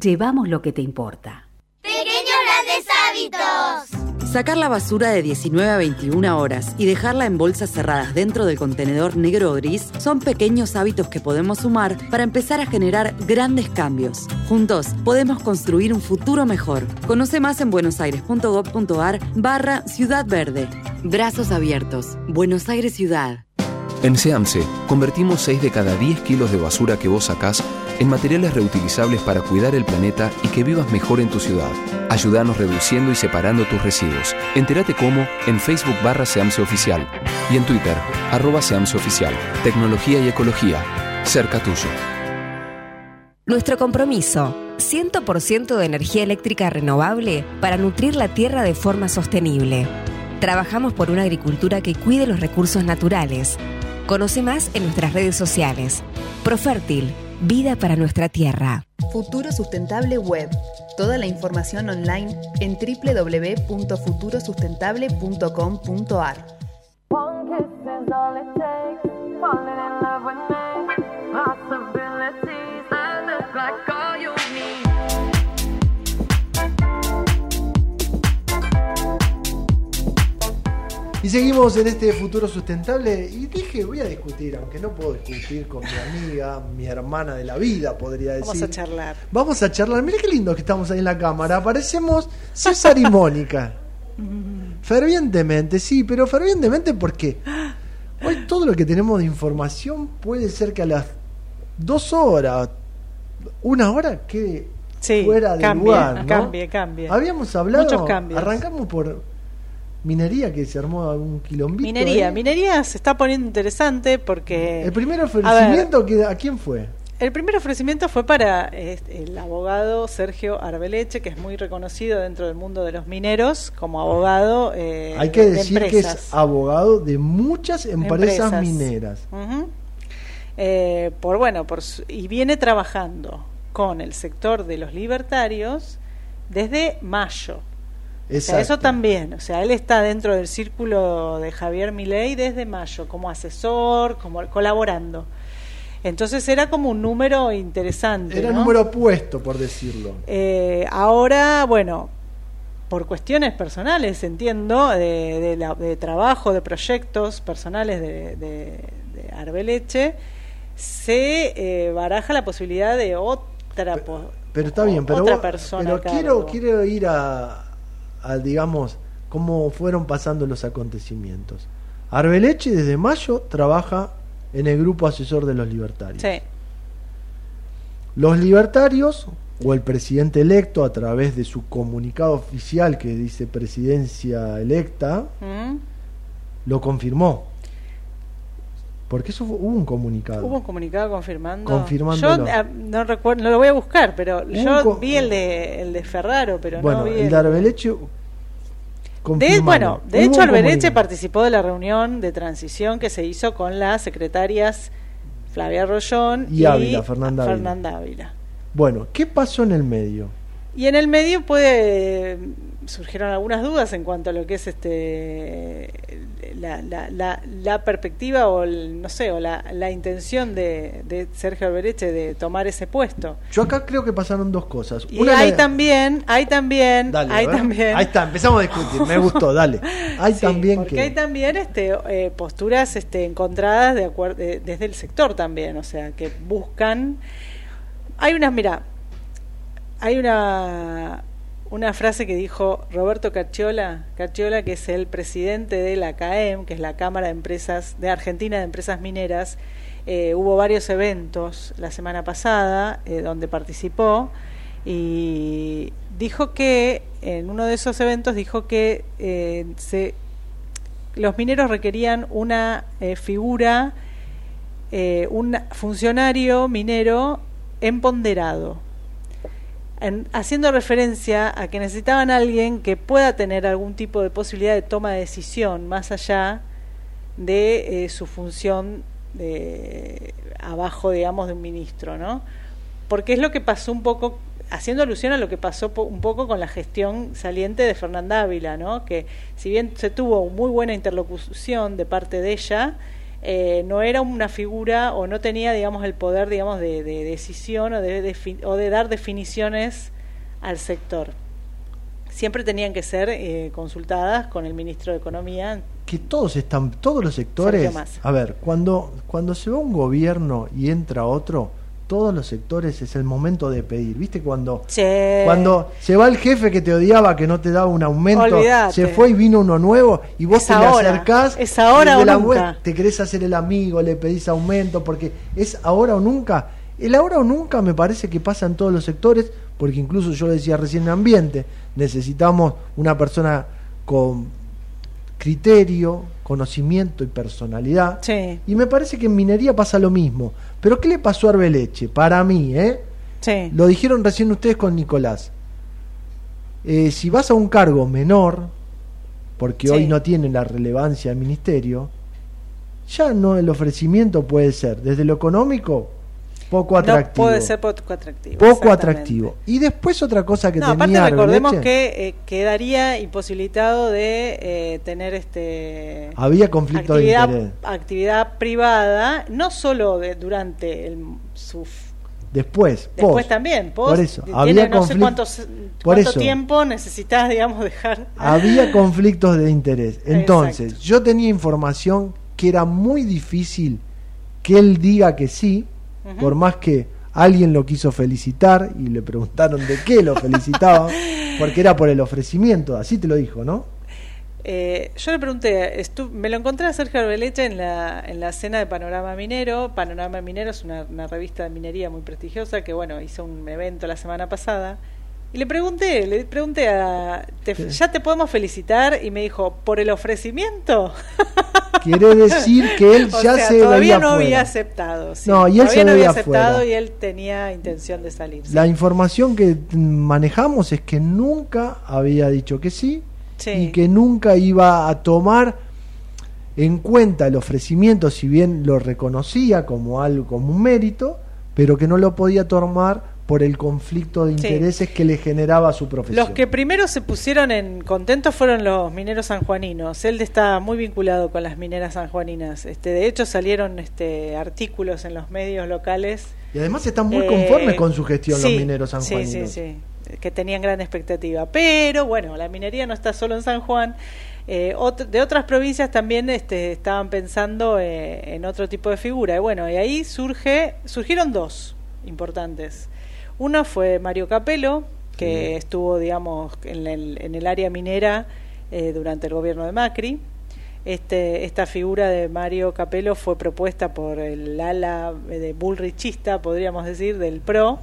llevamos lo que te importa. Pequeños grandes hábitos. Sacar la basura de 19 a 21 horas y dejarla en bolsas cerradas dentro del contenedor negro o gris son pequeños hábitos que podemos sumar para empezar a generar grandes cambios. Juntos podemos construir un futuro mejor. Conoce más en buenosaires.gov.ar barra Ciudad Verde. Brazos abiertos. Buenos Aires Ciudad. En SEAMSE, convertimos 6 de cada 10 kilos de basura que vos sacás en materiales reutilizables para cuidar el planeta y que vivas mejor en tu ciudad. Ayúdanos reduciendo y separando tus residuos. Entérate cómo en Facebook barra SEAMSE Oficial y en Twitter arroba SEAMSE Oficial. Tecnología y ecología. Cerca tuyo. Nuestro compromiso, 100% de energía eléctrica renovable para nutrir la tierra de forma sostenible. Trabajamos por una agricultura que cuide los recursos naturales. Conoce más en nuestras redes sociales. Profértil, vida para nuestra tierra. Futuro Sustentable Web. Toda la información online en www.futurosustentable.com.ar. Y seguimos en este futuro sustentable y dije, voy a discutir, aunque no puedo discutir con mi amiga, mi hermana de la vida, podría decir. Vamos a charlar. Vamos a charlar. Mira qué lindo que estamos ahí en la cámara. Aparecemos César y Mónica. fervientemente, sí, pero fervientemente porque hoy todo lo que tenemos de información puede ser que a las dos horas, una hora quede Sí, fuera de cambie, lugar. ¿no? cambie, cambie. Habíamos hablado, Muchos cambios. arrancamos por minería que se armó algún quilombito. Minería, ahí. minería se está poniendo interesante porque... El primer A ofrecimiento, que, ¿a quién fue? El primer ofrecimiento fue para este, el abogado Sergio Arbeleche, que es muy reconocido dentro del mundo de los mineros como abogado eh, Hay que de decir que es abogado de muchas empresas, Empresas. mineras. Eh, por bueno, por su- y viene trabajando con el sector de los libertarios desde mayo. O sea, Exacto. eso también, o sea, él está dentro del círculo de Javier Milei desde mayo, como asesor, como colaborando. Entonces era como un número interesante. Era ¿no? número opuesto, por decirlo. Eh, ahora, bueno, por cuestiones personales, entiendo, de, de la- de trabajo, de proyectos personales de, de, Arbeleche, se eh, baraja la posibilidad de otra, Pero está bien, pero, otra vos- persona. pero quiero, quiero ir a, a, digamos, cómo fueron pasando los acontecimientos. Arbeleche desde mayo trabaja en el grupo asesor de los libertarios. Sí. Los libertarios, o el presidente electo a través de su comunicado oficial que dice presidencia electa, ¿Mm? lo confirmó. Porque eso hubo un comunicado. Hubo un comunicado confirmando. Confirmándolo. Yo ah, no recuerdo, no lo voy a buscar, pero Un yo vi el de el de Ferraro, pero bueno, no vi el de Arbeleche De, confirmando. bueno, de Hubo hecho Arbeleche participó de la reunión de transición que se hizo con las secretarias Flavia Rollón Y Ávila, Fernanda Ávila. Fernanda Ávila. Bueno, ¿qué pasó en el medio? Y en el medio puede surgieron algunas dudas en cuanto a lo que es este la, la, la, la perspectiva o el, no sé o la, la intención de, de Sergio Albereche de tomar ese puesto. Yo acá creo que pasaron dos cosas. Y Una hay la- también, hay también, Dale, hay también. Ahí está, empezamos a discutir. Me gustó, dale. Hay Sí, también porque que. hay también este, eh, posturas este, encontradas de acuer- de- desde el sector también, o sea, que buscan. Hay unas, mira, hay una, una frase que dijo Roberto Cacciola, Cacciola, que es el presidente de la CAEM, que es la Cámara de Empresas de Argentina de Empresas Mineras. Eh, hubo varios eventos la semana pasada eh, donde participó y dijo que en uno de esos eventos dijo que eh, se, los mineros requerían una figura, un funcionario minero empoderado, en- haciendo referencia a que necesitaban a alguien que pueda tener algún tipo de posibilidad de toma de decisión más allá de eh, su función de abajo, digamos, de un ministro, ¿no? Porque es lo que pasó un poco, haciendo alusión a lo que pasó po- un poco con la gestión saliente de Fernanda Ávila, ¿no? Que si bien se tuvo muy buena interlocución de parte de ella, eh, no era una figura o no tenía, digamos, el poder, digamos, de, de decisión o de, o de dar definiciones al sector. Siempre tenían que ser eh, consultadas con el ministro de Economía. que todos están, todos los sectores. A ver, cuando, cuando se va un gobierno y entra otro, todos los sectores es el momento de pedir. ¿Viste? Cuando, cuando se va el jefe que te odiaba, que no te daba un aumento, se fue y vino uno nuevo y vos Es te ahora. le acercás. Es ahora y o la nunca. Te querés hacer el amigo, le pedís aumento, porque es ahora o nunca. El ahora o nunca me parece que pasa en todos los sectores, porque incluso yo lo decía recién en ambiente, necesitamos una persona con criterio, conocimiento y personalidad. Sí. Y me parece que en minería pasa lo mismo. Pero ¿qué le pasó a Arbeleche? Para mí, ¿eh? Sí. Lo dijeron recién ustedes con Nicolás. Eh, si vas a un cargo menor, porque Sí. hoy no tiene la relevancia del ministerio, ya no el ofrecimiento puede ser, desde lo económico, poco atractivo. No puede ser poco atractivo. poco atractivo. Y después otra cosa que No, aparte tenía recordemos Arbeleche, que eh, quedaría imposibilitado de eh, tener este había conflicto de actividad, interés. actividad privada, no solo de- durante el, su Después, después post. también, post, Por eso, tiene había no sé cuántos, por cuánto eso. tiempo necesitas, digamos, dejar. había conflictos de interés. Entonces, Exacto. yo tenía información que era muy difícil que él diga que sí, Por más que alguien lo quiso felicitar y le preguntaron de qué lo felicitaba, porque era por el ofrecimiento, así te lo dijo, ¿no? Eh, yo le pregunté, estu- me lo encontré a Sergio Arbeleche en la, en la cena de Panorama Minero. Panorama Minero es una, una revista de minería muy prestigiosa que, bueno, hizo un evento la semana pasada. Y le pregunté, le pregunté a, te- ¿ya te podemos felicitar? Y me dijo, ¿por el ofrecimiento? Quiere decir que él O ya sea, se todavía veía no había aceptado. sí. No, y él todavía se no había aceptado y él tenía intención de salir. sí. La información que manejamos es que nunca había dicho que sí, Sí. y que nunca iba a tomar en cuenta el ofrecimiento, si bien lo reconocía como algo, como un mérito, pero que no lo podía tomar por el conflicto de Sí. intereses que le generaba su profesión. Los que primero se pusieron en contentos fueron los mineros sanjuaninos. Él está muy vinculado con las mineras sanjuaninas. Este, de hecho, salieron este, artículos en los medios locales. Y además están muy Eh, conformes con su gestión sí, los mineros Sí, sanjuaninos. sí, sí, que tenían gran expectativa. Pero bueno, la minería no está solo en San Juan. Eh, de otras provincias también este, estaban pensando eh, en otro tipo de figura. Y bueno, y ahí surge, surgieron dos importantes. Uno fue Mario Capello, que estuvo, digamos, en el, en el área minera eh, durante el gobierno de Macri. Este, esta figura de Mario Capello fue propuesta por el ala eh, de bullrichista, podríamos decir, del PRO,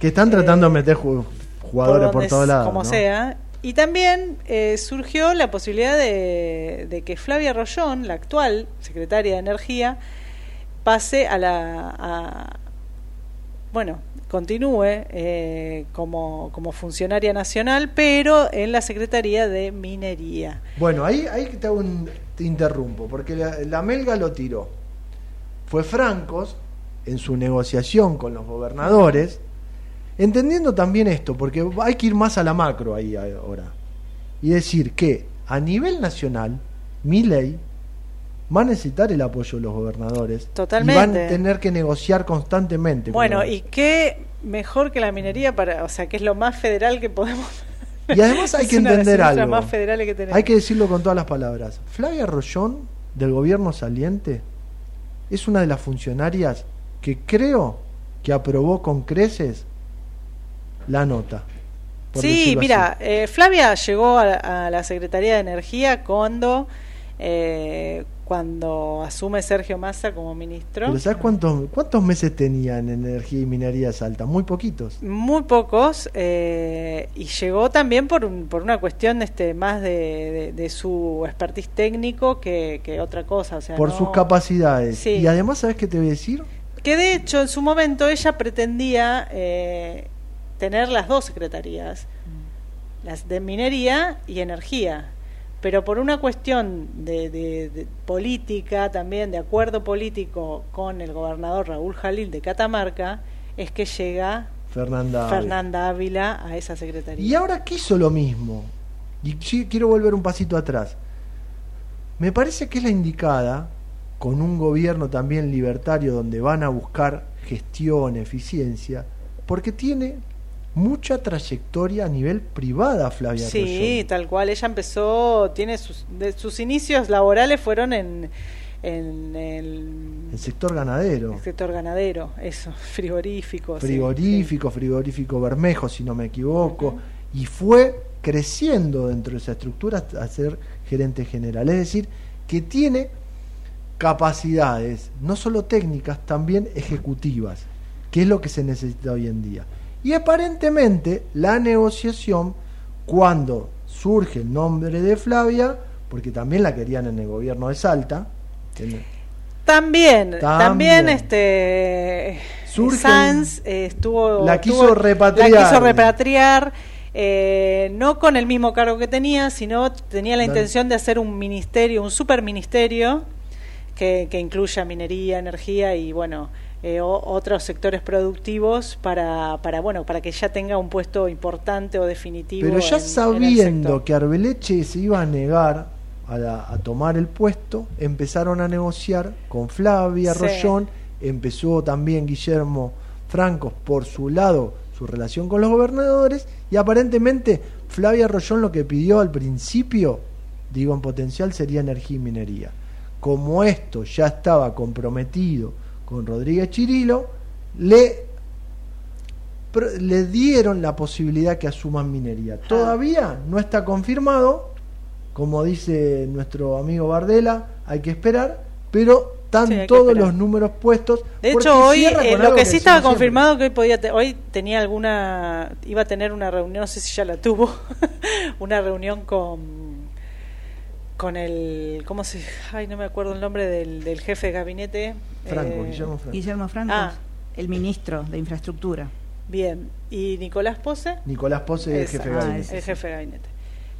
Que están tratando de meter ju- jugadores por, donde todos lados. como ¿no? sea. Y también eh, surgió la posibilidad de, de que Flavia Rollón, la actual secretaria de Energía, pase a la. a- bueno, continúe eh, como, como funcionaria nacional, pero en la Secretaría de Minería. Bueno, ahí, ahí te, un- te interrumpo, porque la, la Melga lo tiró. Fue Francos en su negociación con los gobernadores, entendiendo también esto, porque hay que ir más a la macro ahí ahora, y decir que a nivel nacional, mi ley va a necesitar el apoyo de los gobernadores Totalmente. y van a tener que negociar constantemente. con Bueno, y qué mejor que la minería para, o sea, que es lo más federal que podemos. Y además hay que entender algo. más federales que tenemos. Hay que decirlo con todas las palabras. Flavia Rollón, del gobierno saliente, es una de las funcionarias que creo que aprobó con creces la nota. Sí, mira, eh, Flavia llegó a, a la Secretaría de Energía cuando, eh, cuando asume Sergio Massa como ministro. Pero ¿sabes cuántos, cuántos meses tenía en energía y minería Salta? Muy poquitos. Muy pocos, eh, y llegó también por, un- por una cuestión este, más de, de- de su expertise técnico que, que otra cosa. O sea, por no- sus capacidades. Sí. Y además, ¿sabes qué te voy a decir? Que de hecho en su momento ella pretendía eh, tener las dos secretarías, las de minería y energía, pero por una cuestión de, de- de política también, de acuerdo político con el gobernador Raúl Jalil de Catamarca, es que llega Fernanda. Ávila. Fernanda Ávila a esa secretaría. Y ahora quiso lo mismo. Y sí, quiero volver un pasito atrás. Me parece que es la indicada, con un gobierno también libertario donde van a buscar gestión, eficiencia, porque tiene mucha trayectoria a nivel privada, Flavia Sí, tal cual. Ella empezó, tiene sus, de, sus inicios laborales fueron en, en el, El sector ganadero. el sector ganadero, eso, frigorífico. sí, frigorífico, frigorífico Bermejo, si no me equivoco, y fue creciendo dentro de esa estructura hasta ser gerente general. Es decir, que tiene capacidades, no solo técnicas, también ejecutivas, que es lo que se necesita hoy en día. Y aparentemente la negociación, cuando surge el nombre de Flavia, porque también la querían en el gobierno de Salta, También, también, También. este Surge Sanz eh, estuvo La quiso repatriar. la quiso repatriar, eh, no con el mismo cargo que tenía, sino tenía la Dale. intención de hacer un ministerio, un superministerio que, que incluya minería, energía y bueno eh, o- otros sectores productivos para, para bueno para que ya tenga un puesto importante o definitivo. Pero ya en- sabiendo que Arbeleche se iba a negar a, la- a tomar el puesto, empezaron a negociar con Flavia Sí. Rollón, empezó también Guillermo Francos por su lado su relación con los gobernadores y aparentemente Flavia Rollón lo que pidió al principio, digo en potencial, sería energía y minería. Como esto ya estaba comprometido con Rodríguez Chirilo, le le dieron la posibilidad que asuman minería. Ah. Todavía no está confirmado, como dice nuestro amigo Bardela, hay que esperar, pero están Sí, todos los números puestos. De hecho, hoy eh, lo que sí estaba siempre. confirmado que hoy podía te- hoy tenía alguna iba a tener una reunión, no sé si ya la tuvo, una reunión con con el ¿cómo se? Ay, no me acuerdo el nombre del, del jefe de gabinete. Franco, eh, Guillermo Franco. Guillermo Franco, Ah. el ministro de Infraestructura. Bien, y Nicolás Pose, Nicolás Pose, el Esa, jefe de ah, gabinete. el jefe de gabinete.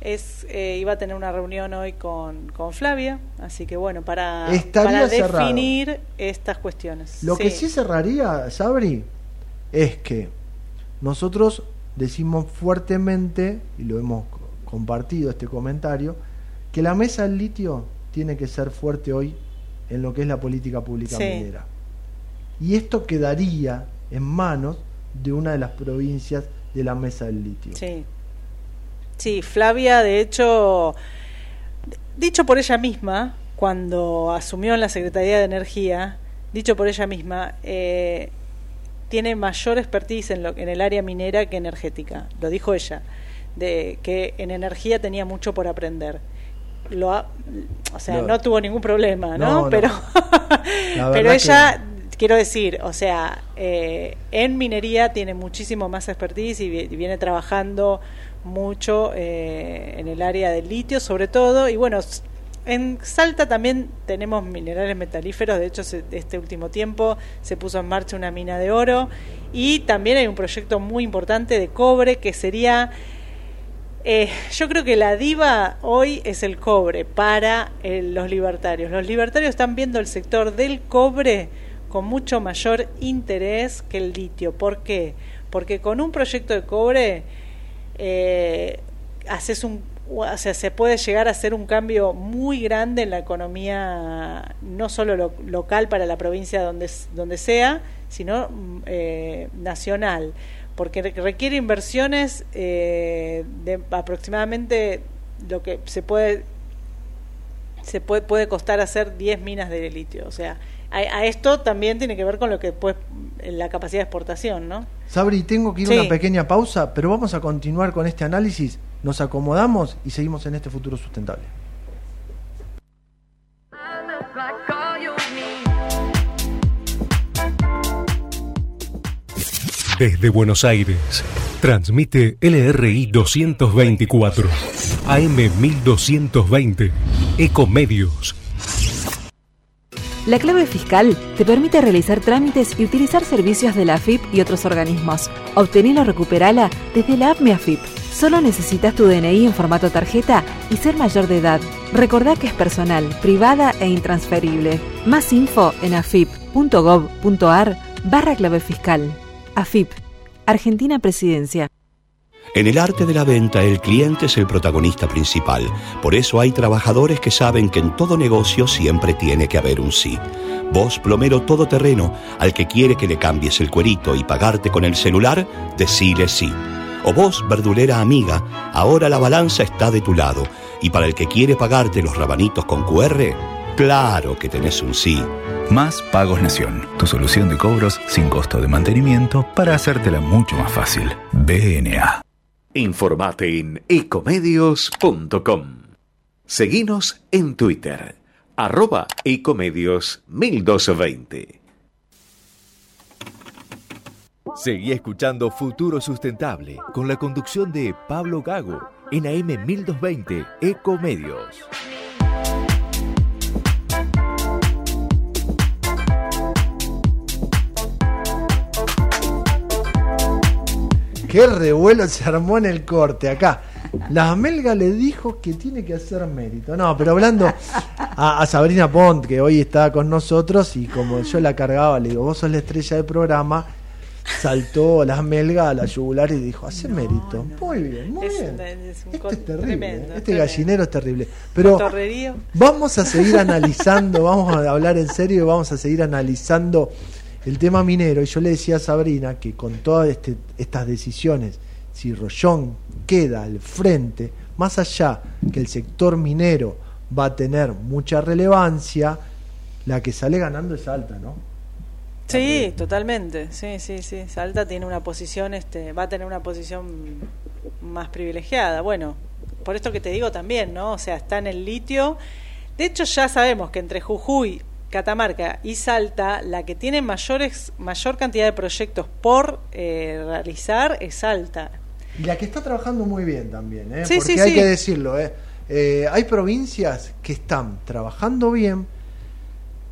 Es, eh, iba a tener una reunión hoy con, con Flavia, así que bueno, para, para cerrado. definir estas cuestiones. Lo que sí cerraría, Sabri, es que nosotros decimos fuertemente, y lo hemos co- compartido este comentario, que la mesa del litio tiene que ser fuerte hoy en lo que es la política pública Sí. minera. Y esto quedaría en manos de una de las provincias de la mesa del litio. Sí. Sí, Flavia, de hecho, dicho por ella misma, cuando asumió en la Secretaría de Energía, dicho por ella misma, eh, tiene mayor expertise en, lo, en el área minera que energética. Lo dijo ella, de que en energía tenía mucho por aprender. Lo ha- o sea, no tuvo ningún problema, ¿no? Pero, pero ella, quiero decir, o sea, eh, en minería tiene muchísimo más expertise y, vi- y viene trabajando mucho eh, en el área del litio, sobre todo, y bueno, en Salta también tenemos minerales metalíferos, de hecho se- este último tiempo se puso en marcha una mina de oro y también hay un proyecto muy importante de cobre que sería eh, yo creo que la diva hoy es el cobre para eh, los libertarios. Los libertarios están viendo el sector del cobre con mucho mayor interés que el litio. ¿Por qué? Porque con un proyecto de cobre eh, haces un, o sea, se puede llegar a hacer un cambio muy grande en la economía, no solo lo- local para la provincia donde, sea, sino mm, eh, nacional porque re- requiere inversiones eh, de aproximadamente lo que se puede se puede, puede costar hacer 10 minas de litio. O sea, a, a esto también tiene que ver con lo que pues la capacidad de exportación, ¿no? Sabri, tengo que ir a Sí. una pequeña pausa, pero vamos a continuar con este análisis. Nos acomodamos y seguimos en este futuro sustentable. Desde Buenos Aires, transmite LRI 224, AM 1220, Ecomedios. La clave fiscal te permite realizar trámites y utilizar servicios de la AFIP y otros organismos. Obtenela o recuperala desde la app AFIP. Solo necesitas tu DNI en formato tarjeta y ser mayor de edad. Recordá que es personal, privada e intransferible. Más info en afip.gov.ar barra clave fiscal. AFIP, Argentina Presidencia. En el arte de la venta, el cliente es el protagonista principal. Por eso hay trabajadores que saben que en todo negocio siempre tiene que haber un sí. Vos, plomero todoterreno, al que quiere que le cambies el cuerito y pagarte con el celular, decile sí. O vos, verdulera amiga, ahora la balanza está de tu lado. Y para el que quiere pagarte los rabanitos con QR, claro que tenés un sí. Más Pagos Nación, tu solución de cobros sin costo de mantenimiento para hacértela mucho más fácil. BNA. Informate en ecomedios.com. Seguinos en Twitter, arroba ecomedios 1220. Seguí escuchando Futuro Sustentable con la conducción de Pablo Gago en AM 1220 Ecomedios. Qué revuelo se armó en el corte acá. La Melga le dijo que tiene que hacer mérito. No, pero hablando a, a Sabrina Pont, que hoy está con nosotros, y como yo la cargaba, le digo, vos sos la estrella del programa, saltó la Melga a la yugular y dijo, hace mérito. Muy bien, muy Es, bien. un- es un Este es terrible, tremendo, este tremendo. gallinero es terrible. Pero vamos a seguir analizando, vamos a hablar en serio y vamos a seguir analizando el tema minero. Y yo le decía a Sabrina que con todas este- estas decisiones, si Rollón queda al frente, más allá que el sector minero va a tener mucha relevancia, la que sale ganando es alta, ¿no? Sí, totalmente. Sí, sí, sí. Salta tiene una posición, este, va a tener una posición más privilegiada. Bueno, por esto que te digo también, ¿no? O sea, está en el litio. De hecho, ya sabemos que entre Jujuy, Catamarca y Salta, la que tiene mayores, mayor cantidad de proyectos por eh, realizar es Salta. Y la que está trabajando muy bien también, ¿eh? Sí, porque sí, hay sí. que decirlo. ¿eh? Eh, hay provincias que están trabajando bien,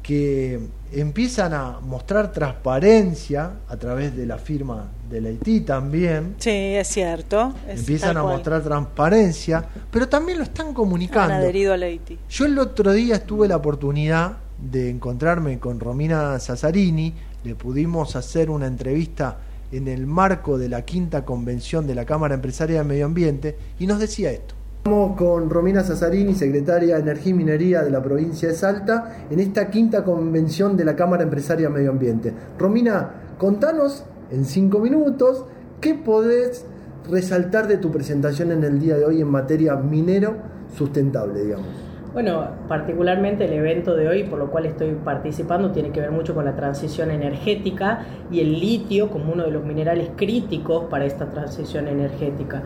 que empiezan a mostrar transparencia a través de la firma del Haití también. Sí, es cierto. es Empiezan a cual. mostrar transparencia, pero también lo están Han comunicando. adherido a Leiti. Yo el otro día tuve la oportunidad de encontrarme con Romina Sazzarini, le pudimos hacer una entrevista en el marco de la quinta convención de la Cámara Empresaria de Medio Ambiente y nos decía esto. Estamos con Romina Sazzarini, secretaria de Energía y Minería de la provincia de Salta, en esta quinta convención de la Cámara Empresaria de Medio Ambiente. Romina, contanos en cinco minutos qué podés resaltar de tu presentación en el día de hoy en materia minero sustentable, digamos. Bueno, particularmente el evento de hoy, por lo cual estoy participando, tiene que ver mucho con la transición energética y el litio como uno de los minerales críticos para esta transición energética.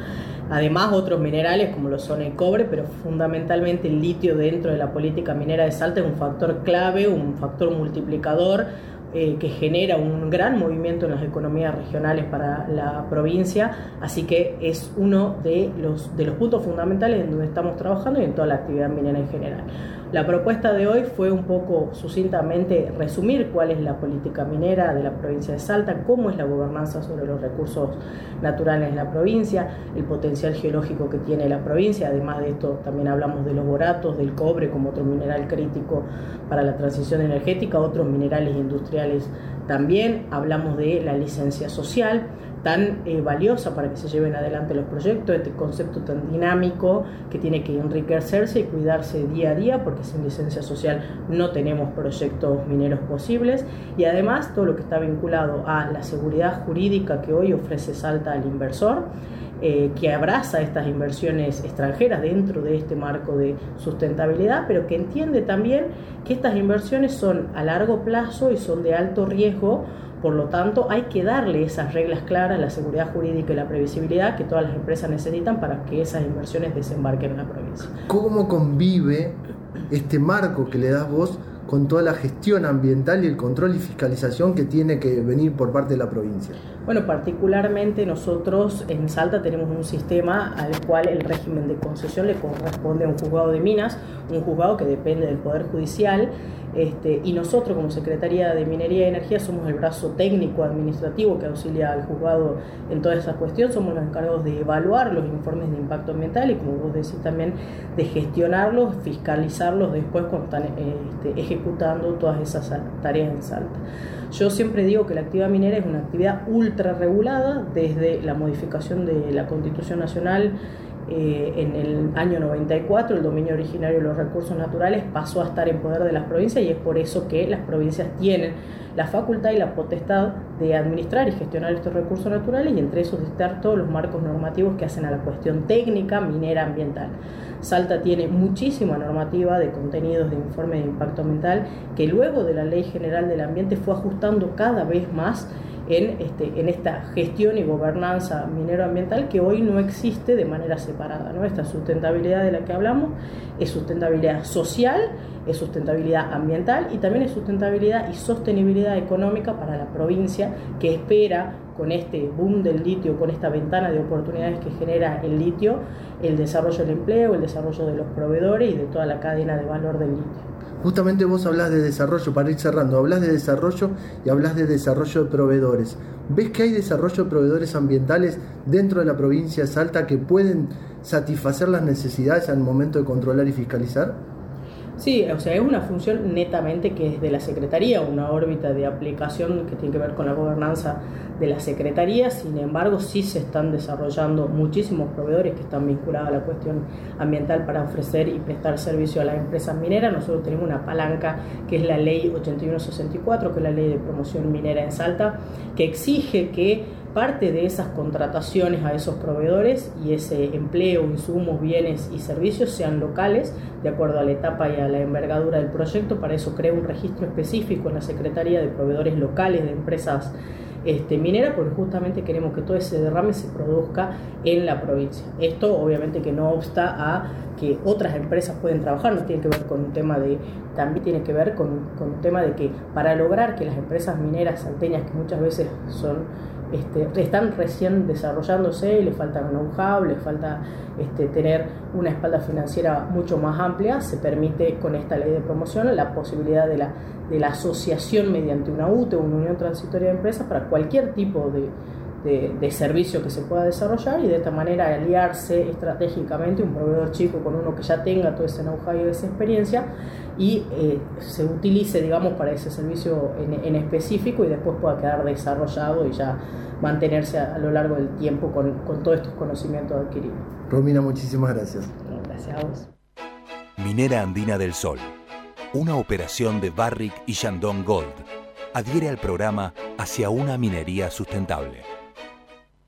Además, otros minerales como lo son el cobre, pero fundamentalmente el litio dentro de la política minera de Salta es un factor clave, un factor multiplicador eh, que genera un gran movimiento en las economías regionales para la provincia, así que es uno de los, de los puntos fundamentales en donde estamos trabajando y en toda la actividad minera en general. La propuesta de hoy fue un poco sucintamente resumir cuál es la política minera de la provincia de Salta, cómo es la gobernanza sobre los recursos naturales en la provincia, el potencial geológico que tiene la provincia, además de esto también hablamos de los boratos, del cobre como otro mineral crítico para la transición energética, otros minerales industriales también, hablamos de la licencia social, tan eh, valiosa para que se lleven adelante los proyectos, este concepto tan dinámico que tiene que enriquecerse y cuidarse día a día, porque sin licencia social no tenemos proyectos mineros posibles, y además todo lo que está vinculado a la seguridad jurídica que hoy ofrece Salta al inversor. Eh, que abraza estas inversiones extranjeras dentro de este marco de sustentabilidad, pero que entiende también que estas inversiones son a largo plazo y son de alto riesgo, por lo tanto hay que darle esas reglas claras, la seguridad jurídica y la previsibilidad que todas las empresas necesitan para que esas inversiones desembarquen en la provincia. ¿Cómo convive este marco que le das vos con toda la gestión ambiental y el control y fiscalización que tiene que venir por parte de la provincia? Bueno, particularmente nosotros en Salta tenemos un sistema al cual el régimen de concesión le corresponde a un juzgado de minas, un juzgado que depende del Poder Judicial, este, y nosotros como Secretaría de Minería y Energía somos el brazo técnico administrativo que auxilia al juzgado en toda esa cuestión, somos los encargados de evaluar los informes de impacto ambiental y como vos decís también de gestionarlos, fiscalizarlos después cuando están este, ejecutando todas esas tareas en Salta. Yo siempre digo que la actividad minera es una actividad ultra regulada desde la modificación de la Constitución Nacional eh, en el año 94 el dominio originario de los recursos naturales pasó a estar en poder de las provincias y es por eso que las provincias tienen la facultad y la potestad de administrar y gestionar estos recursos naturales y entre esos dictar todos los marcos normativos que hacen a la cuestión técnica minera ambiental. Salta tiene muchísima normativa de contenidos de informe de impacto ambiental que luego de la Ley General del Ambiente fue ajustando cada vez más en, este, en esta gestión y gobernanza minero-ambiental que hoy no existe de manera separada. ¿no? Esta sustentabilidad de la que hablamos es sustentabilidad social, es sustentabilidad ambiental y también es sustentabilidad y sostenibilidad económica para la provincia que espera con este boom del litio, con esta ventana de oportunidades que genera el litio, el desarrollo del empleo, el desarrollo de los proveedores y de toda la cadena de valor del litio. Justamente vos hablas de desarrollo, para ir cerrando, hablas de desarrollo y hablas de desarrollo de proveedores. ¿Ves que hay desarrollo de proveedores ambientales dentro de la provincia de Salta que pueden satisfacer las necesidades al momento de controlar y fiscalizar? Sí, o sea, es una función netamente que es de la Secretaría, una órbita de aplicación que tiene que ver con la gobernanza de la Secretaría, sin embargo sí se están desarrollando muchísimos proveedores que están vinculados a la cuestión ambiental para ofrecer y prestar servicio a las empresas mineras. Nosotros tenemos una palanca que es la ley 8164, que es la ley de promoción minera en Salta, que exige que parte de esas contrataciones a esos proveedores y ese empleo, insumos, bienes y servicios sean locales, de acuerdo a la etapa y a la envergadura del proyecto. Para eso crea un registro específico en la Secretaría de Proveedores Locales de Empresas este, minera, porque justamente queremos que todo ese derrame se produzca en la provincia. Esto obviamente que no obsta a que otras empresas pueden trabajar, no tiene que ver con un tema de, también tiene que ver con, con un tema de que para lograr que las empresas mineras salteñas, que muchas veces son este, están recién desarrollándose y les falta know-how, les falta este, tener una espalda financiera mucho más amplia, se permite con esta ley de promoción la posibilidad de la, de la asociación mediante una UTE, una unión transitoria de empresas, para cualquier tipo de, de, de, servicio que se pueda desarrollar y de esta manera aliarse estratégicamente un proveedor chico con uno que ya tenga todo ese know-how y esa experiencia y eh, se utilice, digamos, para ese servicio en, en, específico y después pueda quedar desarrollado y ya mantenerse a, a lo largo del tiempo con, con, todos estos conocimientos adquiridos. Romina, muchísimas gracias. Gracias a vos. Minera Andina del Sol, una operación de Barrick y Shandong Gold, adhiere al programa Hacia una minería sustentable.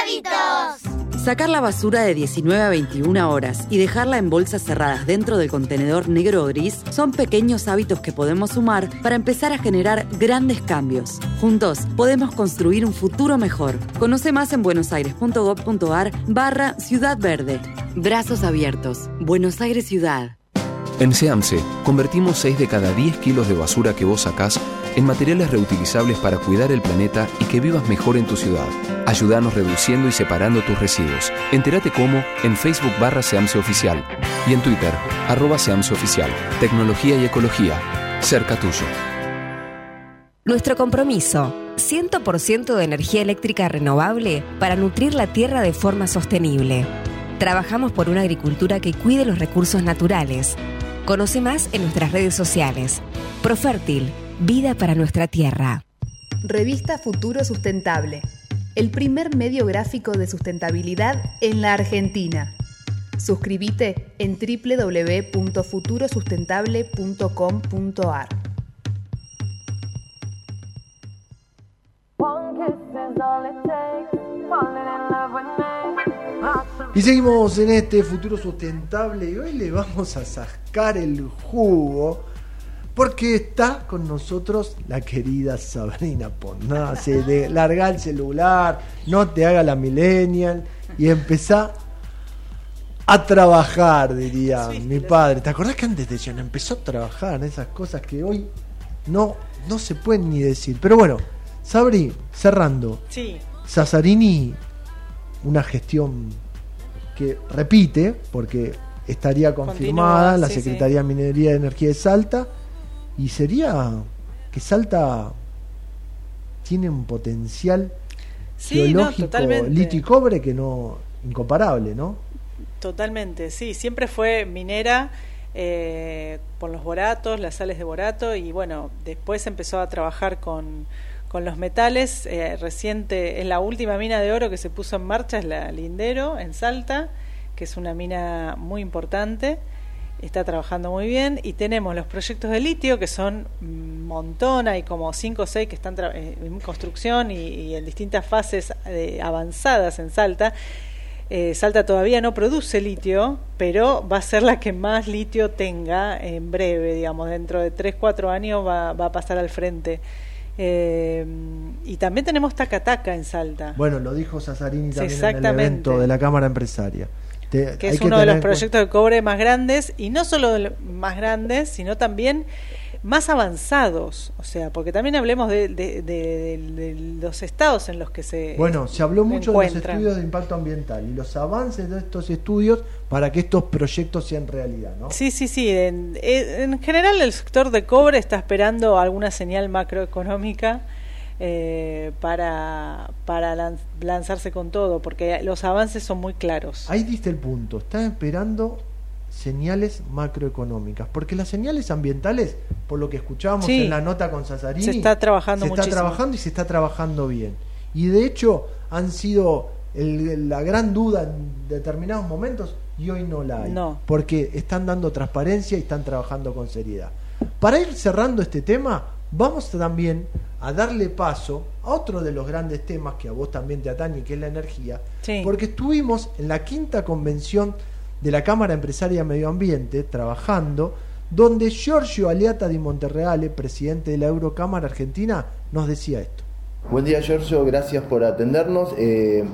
Hábitos. Sacar la basura de 19 a 21 horas y dejarla en bolsas cerradas dentro del contenedor negro o gris son pequeños hábitos que podemos sumar para empezar a generar grandes cambios. Juntos podemos construir un futuro mejor. Conoce más en buenosaires.gov.ar barra Ciudad Verde. Brazos abiertos. Buenos Aires Ciudad. En SEAMSE, convertimos 6 de cada 10 kilos de basura que vos sacás en materiales reutilizables para cuidar el planeta y que vivas mejor en tu ciudad. Ayúdanos reduciendo y separando tus residuos. Entérate cómo en Facebook barra SEAMSE Oficial y en Twitter, arroba SEAMSE Oficial. Tecnología y ecología, cerca tuyo. Nuestro compromiso, 100% de energía eléctrica renovable para nutrir la tierra de forma sostenible. Trabajamos por una agricultura que cuide los recursos naturales. Conoce más en nuestras redes sociales. Profértil, vida para nuestra tierra. Revista Futuro Sustentable, el primer medio gráfico de sustentabilidad en la Argentina. Suscríbete en www.futurosustentable.com.ar. Y seguimos en este futuro sustentable y hoy le vamos a sacar el jugo porque está con nosotros la querida Sabrina Ponce. De larga el celular, no te haga la millennial y empezá a trabajar, diría mi padre. ¿Te acordás que antes decían empezó a trabajar? Esas cosas que hoy no, no se pueden ni decir. Pero bueno, Sabri, cerrando. Sí. Una gestión que repite, porque estaría confirmada Continúa, en la sí, Secretaría de Minería y Energía de Salta, y sería que Salta tiene un potencial Sí, geológico, litio y cobre que no incomparable, ¿no? Totalmente, sí, siempre fue minera eh, por los boratos, las sales de borato y bueno, después empezó a trabajar con, con los metales. eh, reciente, es la última mina de oro que se puso en marcha, es la Lindero en Salta, que es una mina muy importante. Está trabajando muy bien y tenemos los proyectos de litio que son montón, hay como 5 o 6 que están eh, en construcción y, y en distintas fases eh, avanzadas en Salta. Eh, Salta todavía no produce litio, pero va a ser la que más litio tenga en breve, digamos, dentro de 3, 4 años va, va a pasar al frente. Eh, y también tenemos Tacataca en Salta, Bueno, lo dijo Sasarini Sí, también en el evento de la Cámara Empresaria. Te- que es uno de los proyectos de cobre más grandes, y no solo de más grandes, sino también más avanzados. O sea, porque también hablemos de, de- de- de- de los estados en los que se Bueno, se habló mucho de los estudios de impacto ambiental y los avances de estos estudios para que estos proyectos sean realidad, ¿no? Sí, sí, sí. En, en general el sector de cobre está esperando alguna señal macroeconómica eh, para, para lan- lanzarse con todo, porque los avances son muy claros. Ahí diste el punto. Están esperando señales macroeconómicas, porque las señales ambientales, por lo que escuchábamos Sí. en la nota con Sasarini, Se está trabajando se está trabajando y se está trabajando bien. Y de hecho han sido el- la gran duda en determinados momentos y hoy no la hay, No. porque están dando transparencia y están trabajando con seriedad. Para ir cerrando este tema, vamos también a darle paso a otro de los grandes temas que a vos también te atañe, que es la energía, Sí. porque estuvimos en la quinta convención de la Cámara Empresaria Medio Ambiente trabajando, donde Giorgio Aliata di Monterreale, presidente de la Eurocámara Argentina, nos decía esto. Buen día Giorgio, gracias por atendernos. Eh,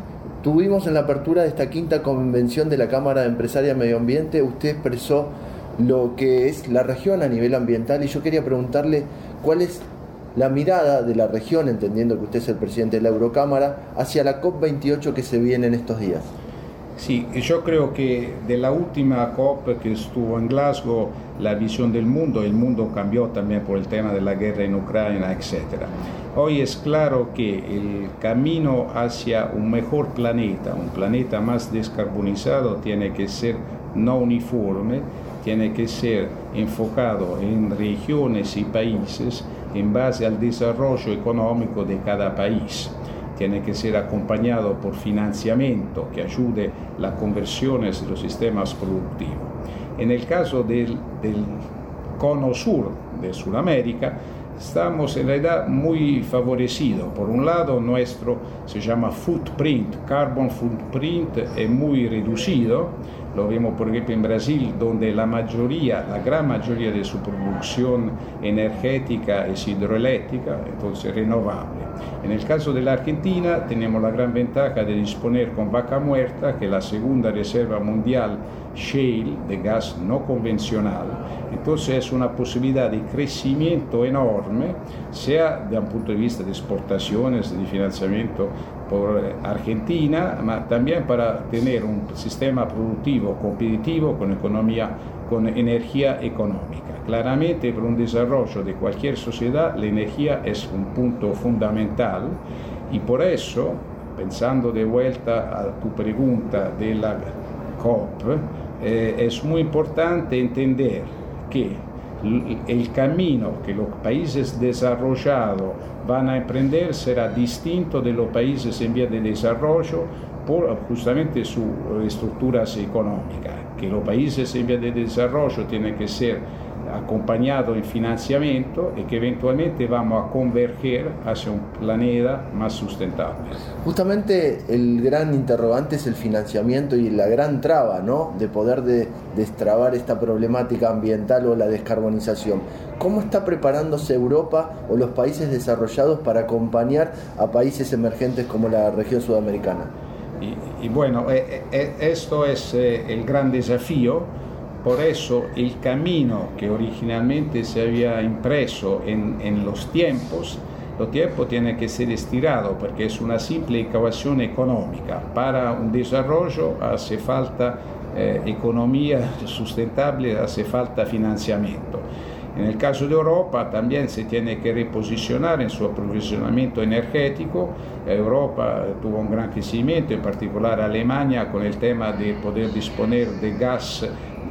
tuvimos en la apertura de esta quinta convención de la Cámara Empresaria Medio Ambiente, usted expresó lo que es la región a nivel ambiental y yo quería preguntarle cuál es la mirada de la región, entendiendo que usted es el presidente de la Eurocámara, hacia la COP28 que se viene en estos días. Sì, yo creo que de la última COP que estuvo en Glasgow, la visión del mundo, el mundo cambió también por el tema de la guerra en Ucrania, etc. Hoy es claro que el camino hacia un mejor planeta, un planeta más descarbonizado, tiene que ser no uniforme, tiene que ser enfocado en regiones y países en base al desarrollo económico de cada país tiene que ser acompañado por financiamiento que ayude las conversiones de los sistemas productivos. En el caso del, del cono sur de Sudamérica, estamos en realidad muy favorecidos. Por un lado, nuestro se llama footprint, carbon footprint es muy reducido. Lo vemos, por ejemplo, en Brasil, donde la mayoría, la gran mayoría de su producción energética es hidroeléctrica, entonces renovable. En el caso de la Argentina, tenemos la gran ventaja de disponer con Vaca Muerta, que es la segunda reserva mundial shale de gas no convencional. Entonces es una posibilidad de crecimiento enorme, sea desde un punto de vista de exportaciones, de financiamiento por Argentina, pero también para tener un sistema productivo competitivo con economía, con energía económica. Claramente, para un desarrollo de cualquier sociedad, la energía es un punto fundamental y por eso, pensando de vuelta a tu pregunta de la COP, eh, es muy importante entender que el camino que los países desarrollados van a emprender será distinto de los países en vía de desarrollo por justamente sus estructuras económicas, que los países en vía de desarrollo tienen que ser acompañado en financiamiento y que eventualmente vamos a converger hacia un planeta más sustentable. Justamente el gran interrogante es el financiamiento y la gran traba, ¿no? De poder de, destrabar esta problemática ambiental o la descarbonización. ¿Cómo está preparándose Europa o los países desarrollados para acompañar a países emergentes como la región sudamericana? Y, bueno, eh, eh, esto es eh, el gran desafío por eso el camino que originalmente se había impreso en, los tiempos, los tiempos tiene que ser estirado porque es una simple ecuación económica. Para un desarrollo hace falta eh, economía sustentable, hace falta financiamiento. En el caso de Europa también se tiene que reposicionar en su aprovisionamiento energético. Europa tuvo un gran crecimiento, en particular Alemania, con el tema de poder disponer de gas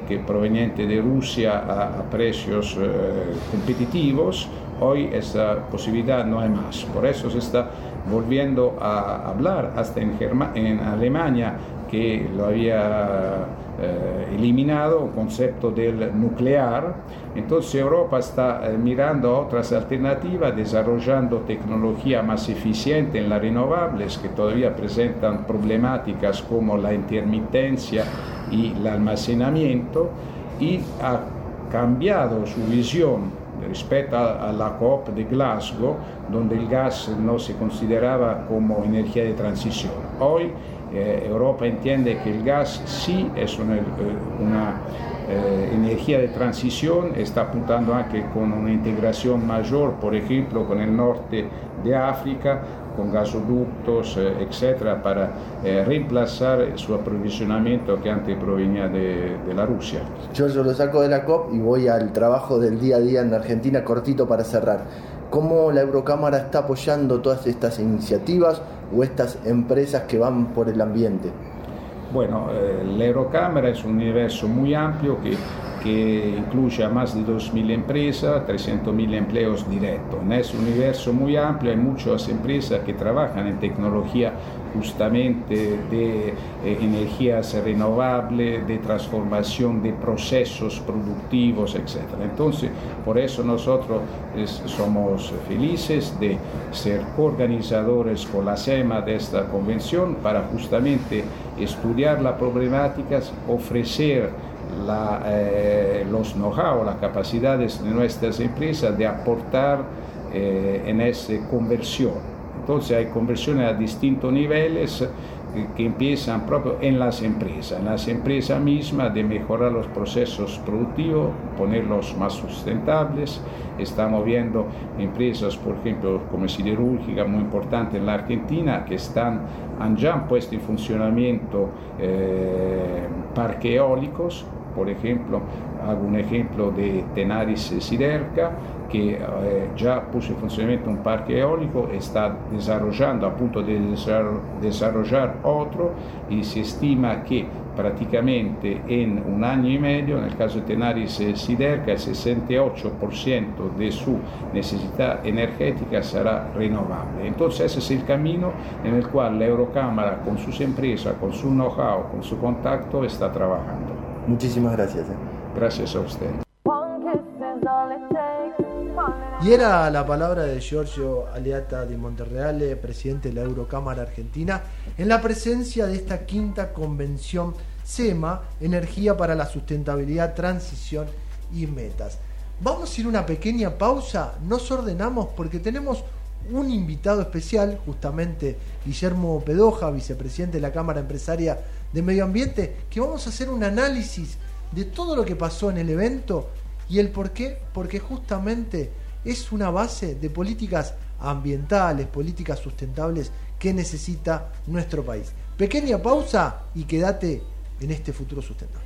que proveniente de Rusia a, precios eh, competitivos, hoy esa posibilidad no hay más. Por eso se está volviendo a hablar hasta en, en Alemania que lo había eh, eliminado el concepto del nuclear. Entonces Europa está eh, mirando a otras alternativas, desarrollando tecnología más eficiente en las renovables que todavía presentan problemáticas como la intermitencia y el almacenamiento y ha cambiado su visión respecto a, la COP de Glasgow, donde el gas no se consideraba como energía de transición. Hoy eh, Europa entiende que el gas sí es una, una eh, energía de transición, está apuntando anche con una integración mayor, por ejemplo, con el norte de África, con gasoductos, eh, etcétera, para eh, reemplazar su aprovisionamiento que antes provenía de, de, la Rusia. Yo, yo lo saco de la COP y voy al trabajo del día a día en Argentina, cortito para cerrar. ¿Cómo la Eurocámara está apoyando todas estas iniciativas o estas empresas que van por el ambiente? Bueno, eh, la Eurocámara es un universo muy amplio que que incluye a más de 2.000 empresas, 300.000 empleos directos. Es un universo muy amplio, hay muchas empresas que trabajan en tecnología justamente de eh, energías renovables, de transformación de procesos productivos, etc. Entonces, por eso nosotros somos felices de ser organizadores con la SEMA de esta convención para justamente estudiar las problemáticas, ofrecer eh, los know-how, las capacidades de nuestras empresas de aportar eh, en esa conversión. Entonces hay conversiones a distintos niveles que empiezan propio en las empresas, en las empresas mismas de mejorar los procesos productivos, ponerlos más sustentables. Estamos viendo empresas, por ejemplo, como siderúrgica muy importante en la Argentina, que están, han ya puesto en funcionamiento eh, parques eólicos por ejemplo, hago un ejemplo de Tenaris Siderca, que eh, ya puso en funcionamiento un parque eólico, está desarrollando, a punto de desarrollar otro y se estima que prácticamente en un año y medio, en el caso de Tenaris Siderca, el 68% de su necesidad energética será renovable. Entonces ese es el camino en el cual la Eurocámara con sus empresas, con su know-how, con su contacto está trabajando. Muchísimas gracias. Eh. Gracias a usted. Y era la palabra de Giorgio Aleata de Monterreale, presidente de la Eurocámara Argentina, en la presencia de esta quinta convención SEMA, Energía para la Sustentabilidad, Transición y Metas. Vamos a ir una pequeña pausa, nos ordenamos porque tenemos un invitado especial, justamente Guillermo Pedoja, vicepresidente de la Cámara Empresaria de Medio Ambiente, que vamos a hacer un análisis de todo lo que pasó en el evento y el por qué, porque justamente es una base de políticas ambientales, políticas sustentables que necesita nuestro país. Pequeña pausa y quédate en este futuro sustentable.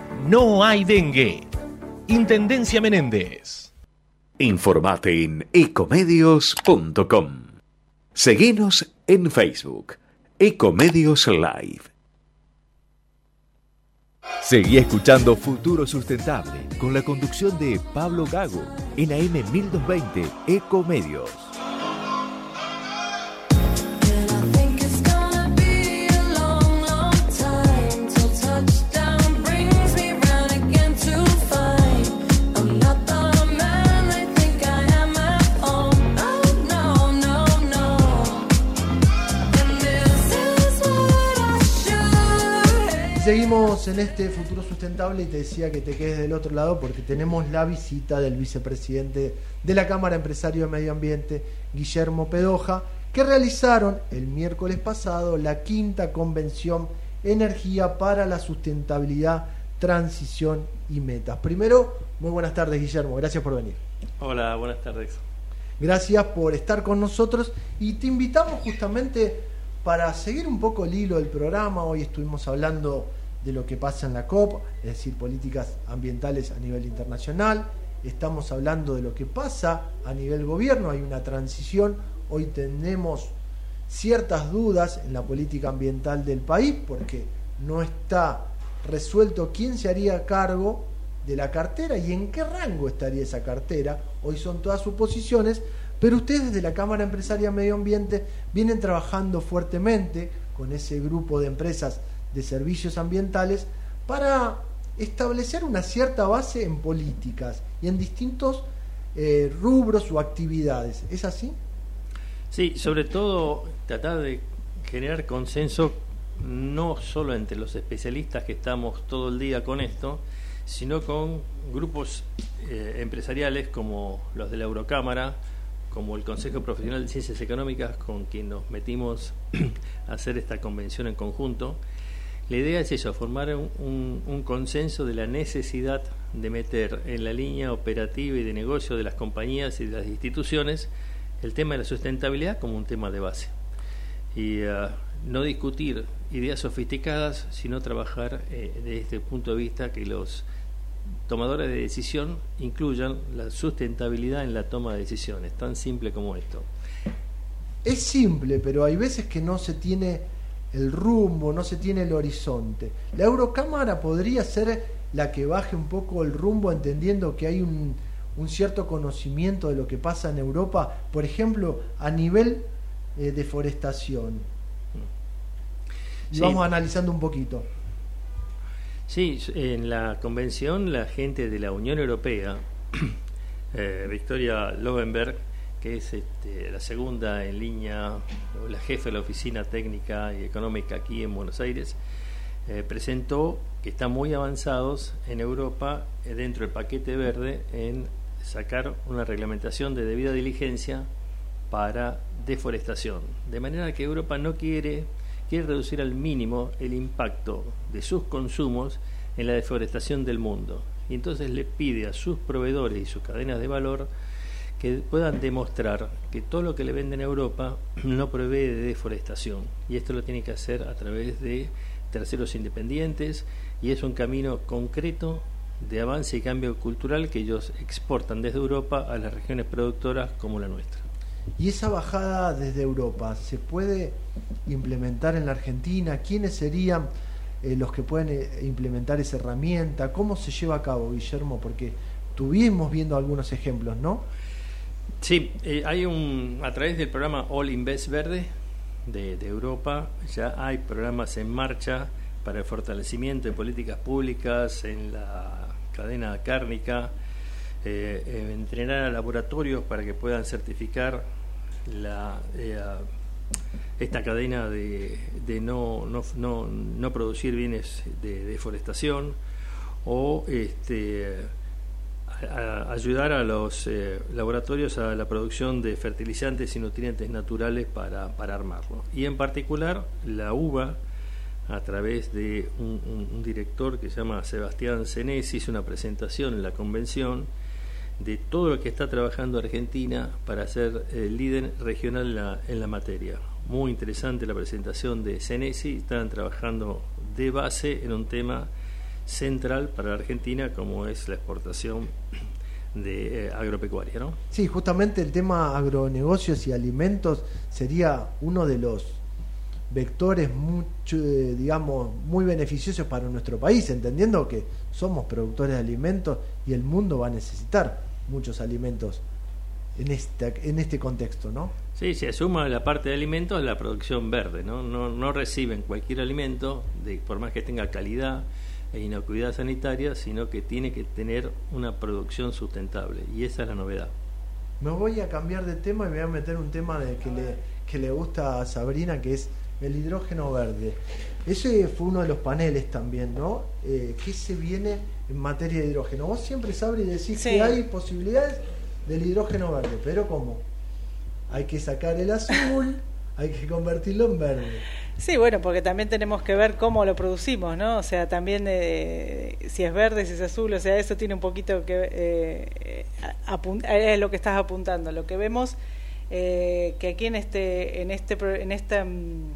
no hay dengue. Intendencia Menéndez. Informate en ecomedios.com. Seguinos en Facebook, Ecomedios Live. Seguí escuchando Futuro Sustentable con la conducción de Pablo Gago en AM 1220 Ecomedios. Seguimos en este futuro sustentable y te decía que te quedes del otro lado porque tenemos la visita del vicepresidente de la Cámara Empresario de Medio Ambiente, Guillermo Pedoja, que realizaron el miércoles pasado la quinta convención Energía para la Sustentabilidad, Transición y Metas. Primero, muy buenas tardes Guillermo, gracias por venir. Hola, buenas tardes. Gracias por estar con nosotros y te invitamos justamente para seguir un poco el hilo del programa. Hoy estuvimos hablando de lo que pasa en la COP, es decir, políticas ambientales a nivel internacional. Estamos hablando de lo que pasa a nivel gobierno, hay una transición. Hoy tenemos ciertas dudas en la política ambiental del país porque no está resuelto quién se haría cargo de la cartera y en qué rango estaría esa cartera. Hoy son todas suposiciones, pero ustedes desde la Cámara Empresaria Medio Ambiente vienen trabajando fuertemente con ese grupo de empresas de servicios ambientales para establecer una cierta base en políticas y en distintos eh, rubros o actividades. ¿Es así? Sí, sobre todo tratar de generar consenso no solo entre los especialistas que estamos todo el día con esto, sino con grupos eh, empresariales como los de la Eurocámara, como el Consejo Profesional de Ciencias Económicas, con quien nos metimos a hacer esta convención en conjunto. La idea es eso, formar un, consenso de la necesidad de meter en la línea operativa y de negocio de las compañías y de las instituciones el tema de la sustentabilidad como un tema de base. Y ah, no discutir ideas sofisticadas, sino trabajar eh, desde este punto de vista que los tomadores de decisión incluyan la sustentabilidad en la toma de decisiones, tan simple como esto. Es simple, pero hay veces que no se tiene el rumbo, no se tiene el horizonte. La Eurocámara podría ser la que baje un poco el rumbo entendiendo que hay un, un cierto conocimiento de lo que pasa en Europa, por ejemplo, a nivel eh, deforestación. Y Sí. vamos analizando un poquito. Sí, en la convención la gente de la Unión Europea, eh, Victoria Lovenberg, que es este, la segunda en línea, la jefe de la oficina técnica y económica aquí en Buenos Aires, eh, presentó que están muy avanzados en Europa eh, dentro del paquete verde en sacar una reglamentación de debida diligencia para deforestación. De manera que Europa no quiere, quiere reducir al mínimo el impacto de sus consumos en la deforestación del mundo. Y entonces le pide a sus proveedores y sus cadenas de valor que puedan demostrar que todo lo que le venden a Europa no prevé de deforestación. Y esto lo tiene que hacer a través de terceros independientes y es un camino concreto de avance y cambio cultural que ellos exportan desde Europa a las regiones productoras como la nuestra. ¿Y esa bajada desde Europa se puede implementar en la Argentina? ¿Quiénes serían eh, los que pueden eh, implementar esa herramienta? ¿Cómo se lleva a cabo, Guillermo? Porque tuvimos viendo algunos ejemplos, ¿no? Sí, eh, hay un, a través del programa All Invest Verde de, Europa, ya hay programas en marcha para el fortalecimiento de políticas públicas en la cadena cárnica, eh, entrenar a laboratorios para que puedan certificar la, eh, esta cadena de, de no, no, no, no, producir bienes de deforestación o este, ayudar a los eh, laboratorios a la producción de fertilizantes y nutrientes naturales para, para armarlo. Y en particular la uva, a través de un, director que se llama Sebastián Senesi, hizo una presentación en la convención de todo lo que está trabajando Argentina para ser el líder regional en la, en la materia. Muy interesante la presentación de Senesi, están trabajando de base en un tema central para la Argentina como es la exportación de eh, agropecuaria, ¿no? Sí, justamente el tema agronegocios y alimentos sería uno de los vectores mucho, eh, digamos, muy beneficiosos para nuestro país, entendiendo que somos productores de alimentos y el mundo va a necesitar muchos alimentos en este, en este contexto, ¿no? Sí, se asuma la parte de alimentos la producción verde, ¿no? No, no reciben cualquier alimento, de, por más que tenga calidad, e inocuidad sanitaria, sino que tiene que tener una producción sustentable. Y esa es la novedad. Me voy a cambiar de tema y me voy a meter un tema de que, le, que le gusta a Sabrina, que es el hidrógeno verde. Ese fue uno de los paneles también, ¿no? Eh, ¿Qué se viene en materia de hidrógeno? Vos siempre, Sabri, decís que hay posibilidades del hidrógeno verde, pero ¿cómo? Hay que sacar el azul, hay que convertirlo en verde. Sí, bueno, porque también tenemos que ver cómo lo producimos, ¿no? O sea, también eh, si es verde, si es azul, o sea, eso tiene un poquito que eh, es lo que estás apuntando. Lo que vemos eh, que aquí en este, en este, en esta, mm,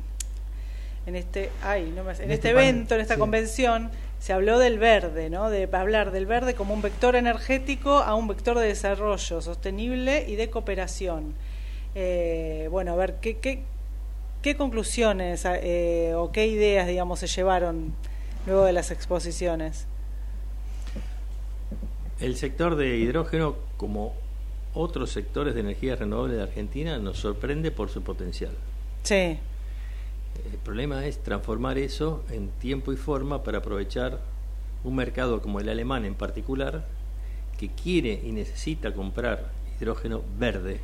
en este, ay, no me, en, este, este evento, en esta convención, se habló del verde, ¿no? De hablar del verde como un vector energético a un vector de desarrollo sostenible y de cooperación. Eh, bueno, a ver, ¿qué, qué, ¿Qué conclusiones eh, o qué ideas, digamos, se llevaron luego de las exposiciones? El sector de hidrógeno, como otros sectores de energía renovable de Argentina, nos sorprende por su potencial. Sí. El problema es transformar eso en tiempo y forma para aprovechar un mercado como el alemán en particular, que quiere y necesita comprar hidrógeno verde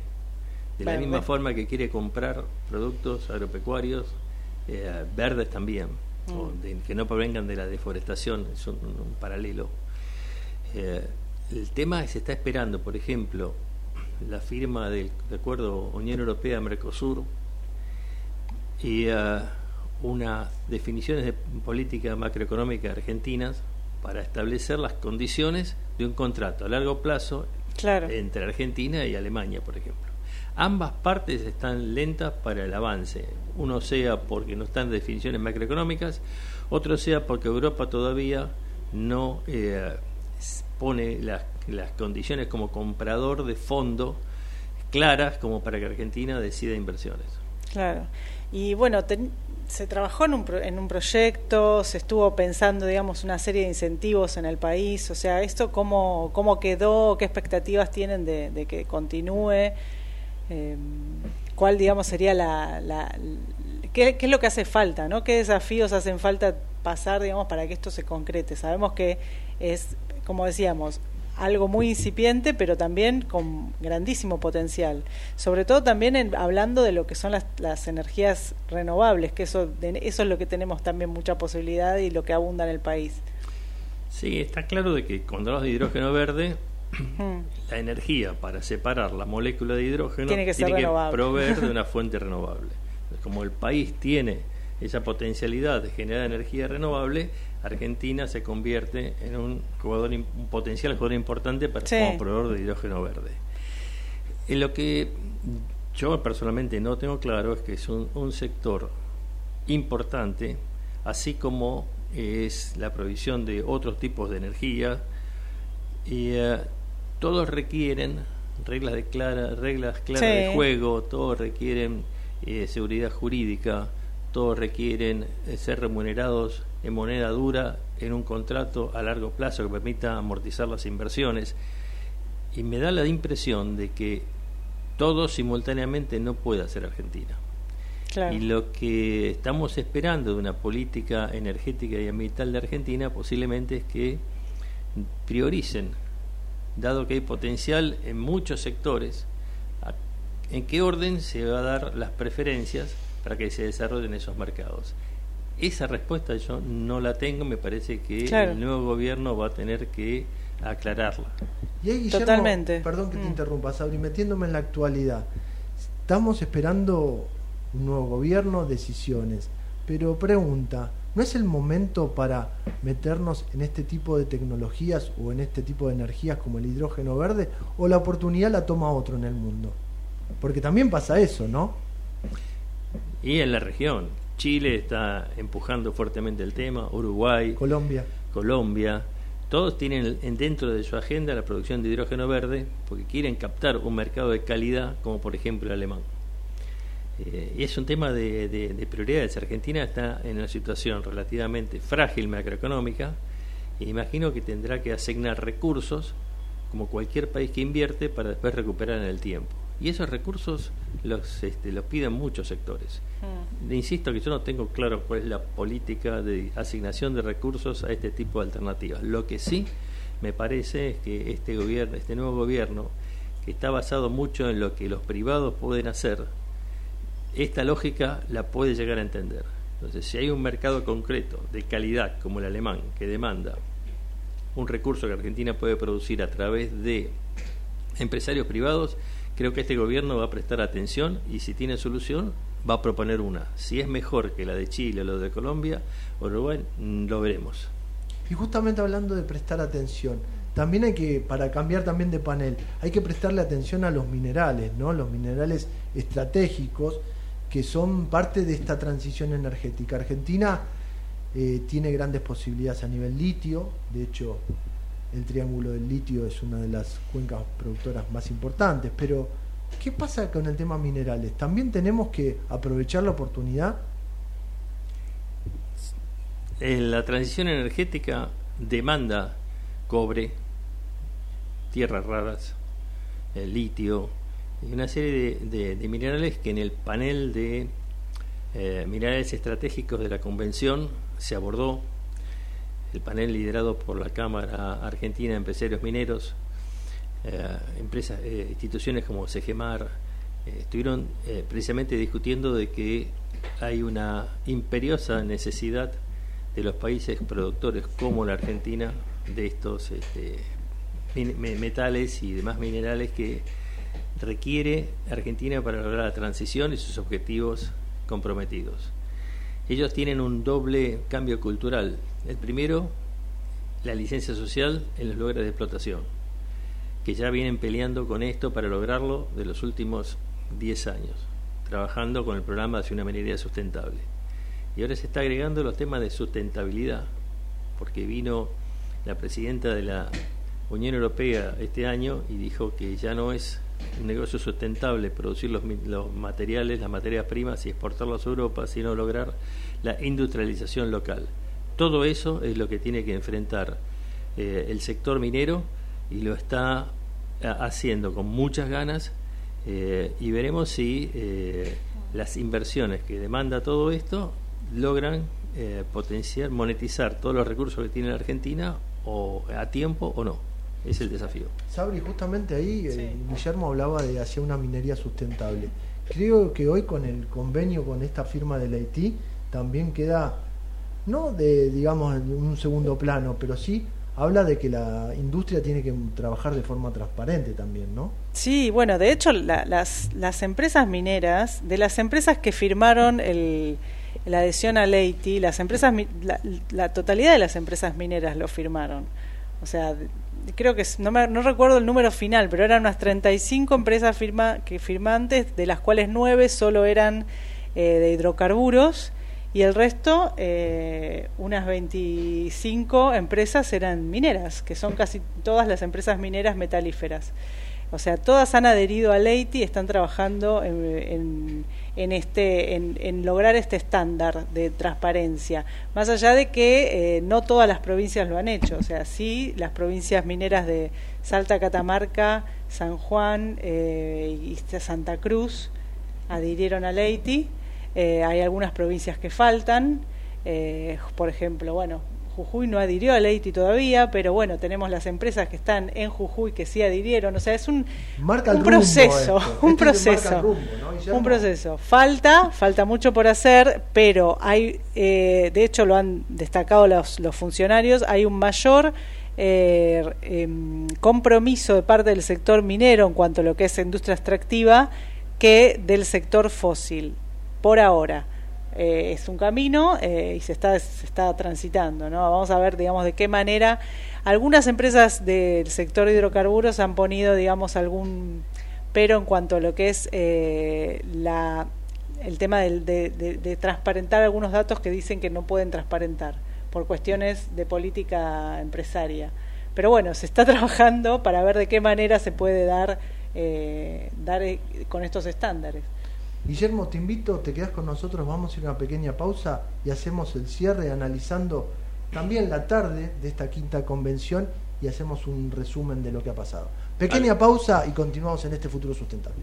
de la misma forma que quiere comprar productos agropecuarios eh, verdes también, mm. que no provengan de la deforestación, es un, paralelo. Eh, el tema se está esperando, por ejemplo, la firma del acuerdo Unión Europea-Mercosur y uh, unas definiciones de política macroeconómica argentinas para establecer las condiciones de un contrato a largo plazo entre Argentina y Alemania, por ejemplo. Ambas partes están lentas para el avance, uno sea porque no están definiciones macroeconómicas, otro sea porque Europa todavía no eh, pone las, las, condiciones como comprador de fondo claras como para que Argentina decida inversiones. Claro. Y bueno, se trabajó en un, en un proyecto, se estuvo pensando, digamos, una serie de incentivos en el país. O sea, ¿esto cómo, cómo quedó? ¿Qué expectativas tienen de, de que continúe? Eh, ¿Cuál, digamos, sería la... la ¿qué, es lo que hace falta? ¿no? ¿Qué desafíos hacen falta pasar, digamos, para que esto se concrete? Sabemos que es, como decíamos, algo muy incipiente, pero también con grandísimo potencial. Sobre todo también hablando de lo que son las, energías renovables, que eso, eso es lo que tenemos también mucha posibilidad y lo que abunda en el país. Sí, está claro de que cuando hablas de hidrógeno verde. La energía para separar la molécula de hidrógeno tiene que, proveer de una fuente renovable. Como el país tiene esa potencialidad de generar energía renovable, Argentina se convierte en un jugador un potencial jugador importante para como proveedor de hidrógeno verde. En lo que yo personalmente no tengo claro es que es un, sector importante, así como es la provisión de otros tipos de energía, y eh, todos requieren reglas, de clara, reglas claras de juego, todos requieren eh, seguridad jurídica, todos requieren eh, ser remunerados en moneda dura en un contrato a largo plazo que permita amortizar las inversiones. Y me da la impresión de que todo simultáneamente no puede hacer Argentina. Y lo que estamos esperando de una política energética y ambiental de Argentina posiblemente es que prioricen, dado que hay potencial en muchos sectores, en qué orden se va a dar las preferencias para que se desarrollen esos mercados. Esa respuesta yo no la tengo, me parece que el nuevo gobierno va a tener que aclararla. Y Totalmente. Perdón que te mm. interrumpa, Sabri, metiéndome en la actualidad. Estamos esperando un nuevo gobierno, decisiones. Pero pregunta, ¿no es el momento para meternos en este tipo de tecnologías o en este tipo de energías como el hidrógeno verde? ¿O la oportunidad la toma otro en el mundo? Porque también pasa eso, ¿no? Y en la región. Chile está empujando fuertemente el tema, Uruguay, Colombia. Colombia. Todos tienen dentro de su agenda la producción de hidrógeno verde porque quieren captar un mercado de calidad como por ejemplo el alemán. Eh, y es un tema de, de, prioridades. Argentina está en una situación relativamente frágil macroeconómica e imagino que tendrá que asignar recursos como cualquier país que invierte para después recuperar en el tiempo. Y esos recursos los, este, los piden muchos sectores. Mm. Insisto que yo no tengo claro cuál es la política de asignación de recursos a este tipo de alternativas. Lo que sí me parece es que este gobierno, este nuevo gobierno, que está basado mucho en lo que los privados pueden hacer, esta lógica la puede llegar a entender. Entonces, si hay un mercado concreto de calidad como el alemán que demanda un recurso que Argentina puede producir a través de empresarios privados, Creo que este gobierno va a prestar atención y si tiene solución va a proponer una. Si es mejor que la de Chile o la de Colombia o Uruguay, mm, lo veremos. Y justamente hablando de prestar atención, también hay que, para cambiar también de panel, hay que prestarle atención a los minerales, ¿no? Los minerales estratégicos que son parte de esta transición energética. Argentina eh, tiene grandes posibilidades a nivel litio, de hecho el Triángulo del Litio es una de las cuencas productoras más importantes, pero ¿qué pasa con el tema minerales? ¿También tenemos que aprovechar la oportunidad? La transición energética demanda cobre, tierras raras, el litio y una serie de, minerales que en el panel de eh, minerales estratégicos de la convención se abordó. El panel liderado por la Cámara Argentina de Empresarios Mineros, eh, empresas, eh, instituciones como eh, estuvieron precisamente discutiendo de que hay una imperiosa necesidad de los países productores como la Argentina de estos este, metales y demás minerales que requiere Argentina para lograr la transición y sus objetivos comprometidos. Ellos tienen un doble cambio cultural. El primero, la licencia social en los lugares de explotación, que ya vienen peleando con esto para lograrlo de los últimos 10 años, trabajando con el programa hacia una minería sustentable. Y ahora se está agregando los temas de sustentabilidad, porque vino la presidenta de la Unión Europea este año y dijo que ya no es un negocio sustentable producir los, los materiales, las materias primas y exportarlos a Europa, sino lograr la industrialización local. Todo eso es lo que tiene que enfrentar eh, el sector minero y lo está eh, haciendo con muchas ganas eh, y veremos si las inversiones que demanda todo esto logran potenciar, monetizar todos los recursos que tiene la Argentina o a tiempo o no. Es el desafío. Sabri, justamente ahí eh, Guillermo hablaba de hacia una minería sustentable. Creo que hoy con el convenio con esta firma del Haití también queda, no de, digamos, en un segundo plano, pero sí habla de que la industria tiene que trabajar de forma transparente también, ¿no? Sí, bueno, de hecho las, las empresas mineras, de las empresas que firmaron el, la adhesión a Leiti, las empresas, la, la, totalidad de las empresas mineras lo firmaron. O sea, creo que no, me, no recuerdo el número final, pero eran unas 35 empresas firma, que firmantes, de las cuales 9 solo eran eh, de hidrocarburos y el resto, eh, unas 25 empresas eran mineras, que son casi todas las empresas mineras metalíferas. O sea, todas han adherido a Leiti, están trabajando en, en, este, en, lograr este estándar de transparencia. Más allá de que eh, no todas las provincias lo han hecho, o sea, sí las provincias mineras de Salta, Catamarca, San Juan eh, y Santa Cruz adhirieron a Leiti. Eh, hay algunas provincias que faltan, por ejemplo, bueno, Jujuy no adhirió a Leiti todavía, pero bueno, tenemos las empresas que están en Jujuy que sí adhirieron. O sea, es un, un proceso, un proceso, un proceso. Falta, falta mucho por hacer, pero hay, eh, de hecho lo han destacado los, los funcionarios, hay un mayor eh, em, compromiso de parte del sector minero en cuanto a lo que es industria extractiva que del sector fósil, por ahora. Eh, es un camino eh, y se está, se está transitando. ¿no? Vamos a ver, digamos, de qué manera algunas empresas del sector de hidrocarburos han ponido, digamos, algún pero en cuanto a lo que es eh, la, el tema de, de, transparentar algunos datos que dicen que no pueden transparentar por cuestiones de política empresaria. Pero bueno, se está trabajando para ver de qué manera se puede dar, dar con estos estándares. Guillermo, te invito, te quedas con nosotros, vamos a ir a una pequeña pausa y hacemos el cierre analizando también la tarde de esta quinta convención y hacemos un resumen de lo que ha pasado. Pequeña pausa y continuamos en este futuro sustentable.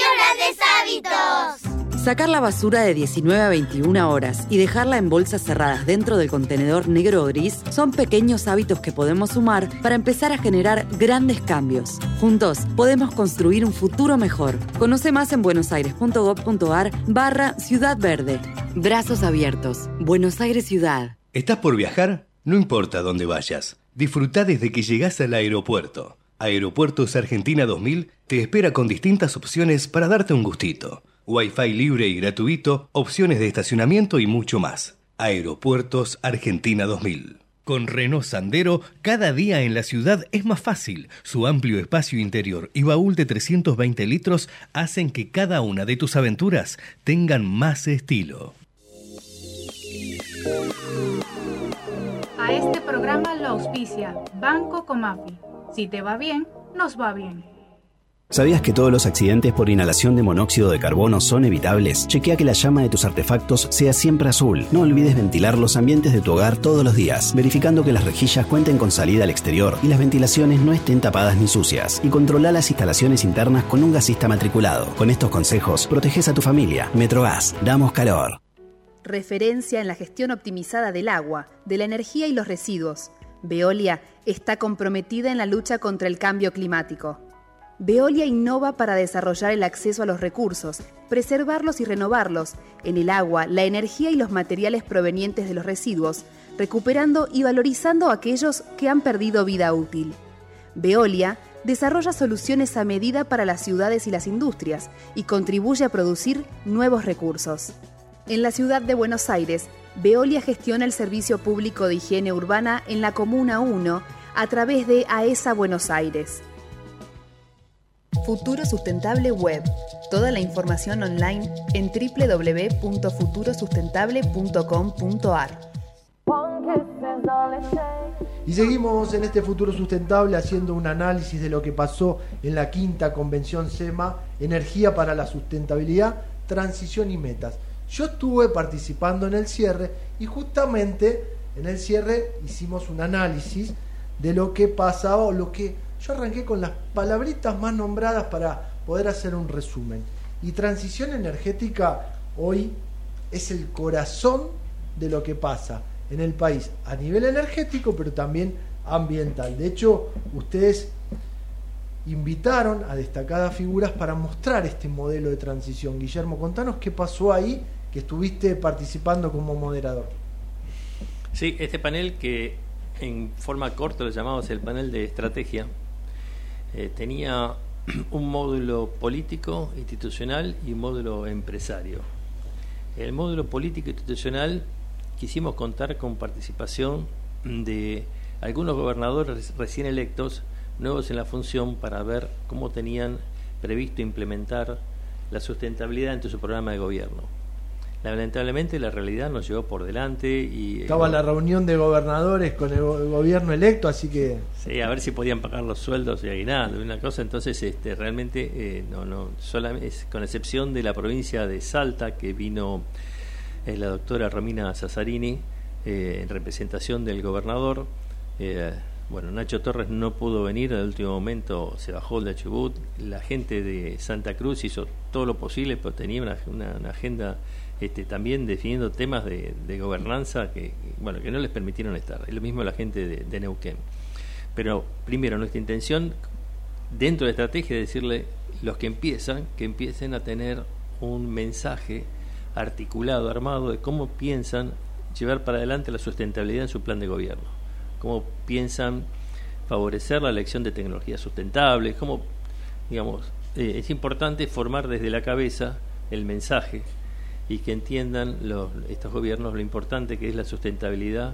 Sacar la basura de 19 a 21 horas y dejarla en bolsas cerradas dentro del contenedor negro o gris son pequeños hábitos que podemos sumar para empezar a generar grandes cambios. Juntos podemos construir un futuro mejor. Conoce más en buenosaires.gov.ar barra Ciudad Verde. Brazos abiertos. Buenos Aires Ciudad. ¿Estás por viajar? No importa dónde vayas. Disfruta desde que llegas al aeropuerto. Aeropuertos Argentina 2000 te espera con distintas opciones para darte un gustito. Wi-Fi libre y gratuito, opciones de estacionamiento y mucho más. Aeropuertos Argentina 2000. Con Renault Sandero, cada día en la ciudad es más fácil. Su amplio espacio interior y baúl de 320 litros hacen que cada una de tus aventuras tengan más estilo. A este programa lo auspicia Banco Comafi. Si te va bien, nos va bien. ¿Sabías que todos los accidentes por inhalación de monóxido de carbono son evitables? Chequea que la llama de tus artefactos sea siempre azul. No olvides ventilar los ambientes de tu hogar todos los días, verificando que las rejillas cuenten con salida al exterior y las ventilaciones no estén tapadas ni sucias. Y controla las instalaciones internas con un gasista matriculado. Con estos consejos, proteges a tu familia. Metrogas, damos calor. Referencia en la gestión optimizada del agua, de la energía y los residuos. Veolia está comprometida en la lucha contra el cambio climático. Veolia innova para desarrollar el acceso a los recursos, preservarlos y renovarlos, en el agua, la energía y los materiales provenientes de los residuos, recuperando y valorizando aquellos que han perdido vida útil. Veolia desarrolla soluciones a medida para las ciudades y las industrias y contribuye a producir nuevos recursos. En la ciudad de Buenos Aires, Veolia gestiona el servicio público de higiene urbana en la Comuna 1 a través de AESA Buenos Aires. Futuro Sustentable Web. Toda la información online en www.futurosustentable.com.ar. Y seguimos en este futuro sustentable haciendo un análisis de lo que pasó en la quinta convención SEMA, Energía para la Sustentabilidad, Transición y Metas. Yo estuve participando en el cierre y justamente en el cierre hicimos un análisis de lo que pasaba o lo que yo arranqué con las palabritas más nombradas para poder hacer un resumen. Y transición energética hoy es el corazón de lo que pasa en el país a nivel energético, pero también ambiental. De hecho, ustedes invitaron a destacadas figuras para mostrar este modelo de transición. Guillermo, contanos qué pasó ahí, que estuviste participando como moderador. Sí, este panel que en forma corta lo llamamos el panel de estrategia, eh, tenía un módulo político, institucional y un módulo empresario. El módulo político institucional quisimos contar con participación de algunos gobernadores recién electos, nuevos en la función, para ver cómo tenían previsto implementar la sustentabilidad en su programa de gobierno. Lamentablemente la realidad nos llevó por delante y... Eh, Estaba la reunión de gobernadores con el gobierno electo, así que... Sí, a ver si podían pagar los sueldos y aguinaldo, una cosa, entonces este, realmente eh, no, no, solamente, con excepción de la provincia de Salta, que vino es la doctora Romina Sazarini, eh, en representación del gobernador. Eh, bueno, Nacho Torres no pudo venir, en el último momento se bajó de Chubut. La gente de Santa Cruz hizo todo lo posible, pero tenía una, agenda este, también definiendo temas de, gobernanza que, bueno, que no les permitieron estar. Es lo mismo la gente de, Neuquén. Pero primero, nuestra intención dentro de la estrategia es decirle los que empiezan, que empiecen a tener un mensaje articulado, armado de cómo piensan llevar para adelante la sustentabilidad en su plan de gobierno, cómo piensan favorecer la elección de tecnologías sustentables, cómo, digamos, eh, es importante formar desde la cabeza el mensaje y que entiendan los, estos gobiernos lo importante que es la sustentabilidad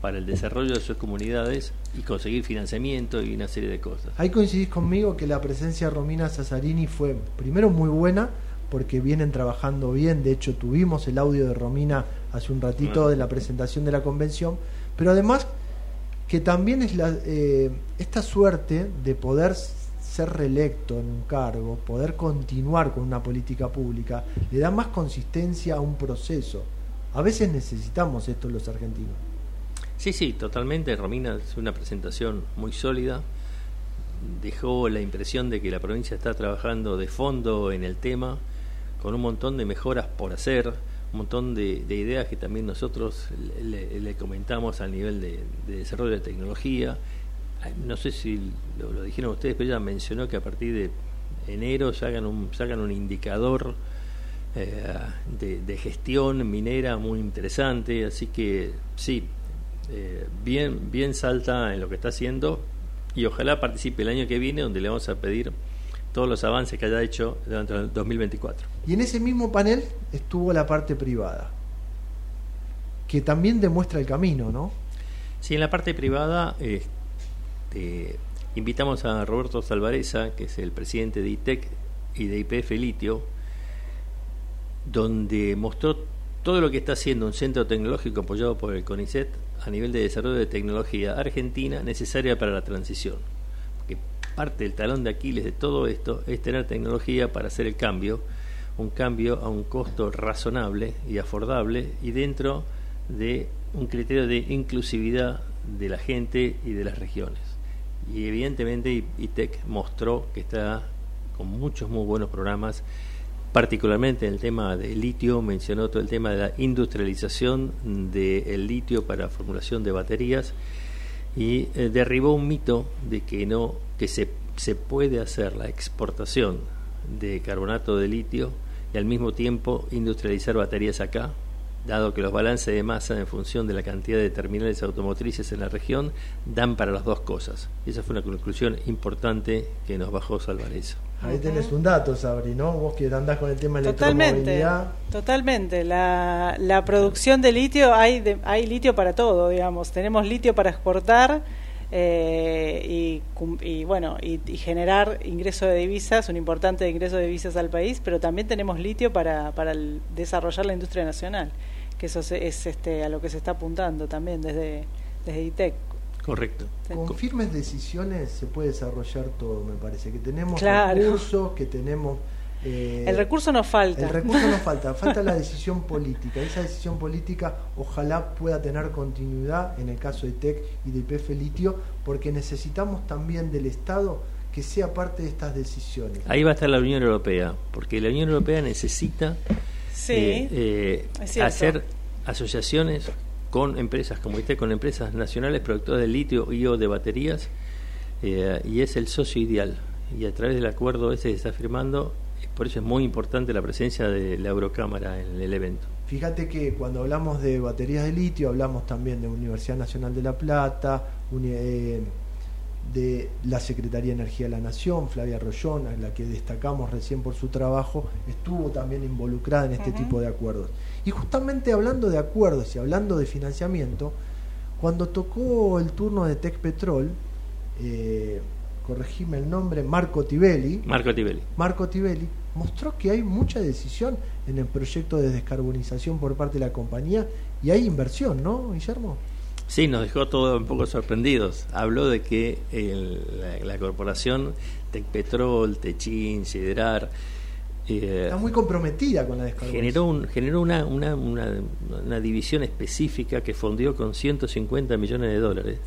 para el desarrollo de sus comunidades y conseguir financiamiento y una serie de cosas. Ahí coincidís conmigo que la presencia de Romina Sazarini fue primero muy buena, porque vienen trabajando bien. De hecho, tuvimos el audio de Romina hace un ratito de la presentación de la convención, pero además que también es la, eh, esta suerte de poder ser reelecto en un cargo, poder continuar con una política pública, le da más consistencia a un proceso. A veces necesitamos esto los argentinos. Sí, sí, totalmente. Romina es una presentación muy sólida. Dejó la impresión de que la provincia está trabajando de fondo en el tema con un montón de mejoras por hacer, un montón de, ideas que también nosotros le, comentamos al nivel de, desarrollo de tecnología. No sé si lo, dijeron ustedes, pero ella mencionó que a partir de enero sacan un, sacan un indicador eh, de, gestión minera muy interesante, así que sí, eh, bien, bien salta en lo que está haciendo y ojalá participe el año que viene donde le vamos a pedir todos los avances que haya hecho durante el 2024. Y en ese mismo panel estuvo la parte privada, que también demuestra el camino, ¿no? Sí, en la parte privada este, invitamos a Roberto Salvareza, que es el presidente de ITEC y de IPF Litio, donde mostró todo lo que está haciendo un centro tecnológico apoyado por el CONICET a nivel de desarrollo de tecnología argentina necesaria para la transición parte del talón de Aquiles de todo esto es tener tecnología para hacer el cambio, un cambio a un costo razonable y afordable y dentro de un criterio de inclusividad de la gente y de las regiones. Y evidentemente ITEC mostró que está con muchos muy buenos programas, particularmente en el tema del litio, mencionó todo el tema de la industrialización del litio para formulación de baterías y eh, derribó un mito de que no que se, se puede hacer la exportación de carbonato de litio y al mismo tiempo industrializar baterías acá, dado que los balances de masa en función de la cantidad de terminales automotrices en la región dan para las dos cosas. Y esa fue una conclusión importante que nos bajó Salvarez. Ahí tenés un dato, Sabri, ¿no? Vos que andás con el tema de Totalmente, totalmente. La, la producción de litio, hay, de, hay litio para todo, digamos. Tenemos litio para exportar eh, y, bueno, y, generar ingreso de divisas, un importante ingreso de divisas al país, pero también tenemos litio para, para desarrollar la industria nacional, que eso es, este, a lo que se está apuntando también desde, desde ITEC. Correcto. Con firmes decisiones se puede desarrollar todo, me parece. Que tenemos Claro. recursos, que tenemos... eh, El recurso nos falta. El recurso nos falta, falta la decisión política. Esa decisión política ojalá pueda tener continuidad en el caso de TEC y de IPF Litio, porque necesitamos también del Estado que sea parte de estas decisiones. Ahí va a estar la Unión Europea, porque la Unión Europea necesita Sí, eh, eh, hacer asociaciones con empresas como usted, con empresas nacionales productoras de litio y o de baterías, eh, y es el socio ideal. Y a través del acuerdo ese que se está firmando, eh, por eso es muy importante la presencia de la Eurocámara en el evento. Fíjate que cuando hablamos de baterías de litio, hablamos también de Universidad Nacional de La Plata, eh, de la Secretaría de Energía de la Nación, Flavia Rollón, a la que destacamos recién por su trabajo, estuvo también involucrada en este tipo de acuerdos. Y justamente hablando de acuerdos y hablando de financiamiento, cuando tocó el turno de Tec Petrol, eh, corregime el nombre, Marco Tivelli, Marco Tivelli. Marco Tivelli mostró que hay mucha decisión en el proyecto de descarbonización por parte de la compañía y hay inversión, ¿no, Guillermo? Sí, nos dejó todos un poco sorprendidos. Habló de que el- la, la corporación Tecpetrol, Techin, Siderar, eh, Está muy comprometida con la descarbonización. generó, un, generó una, una, una, una división específica que fundió con 150 millones de dólares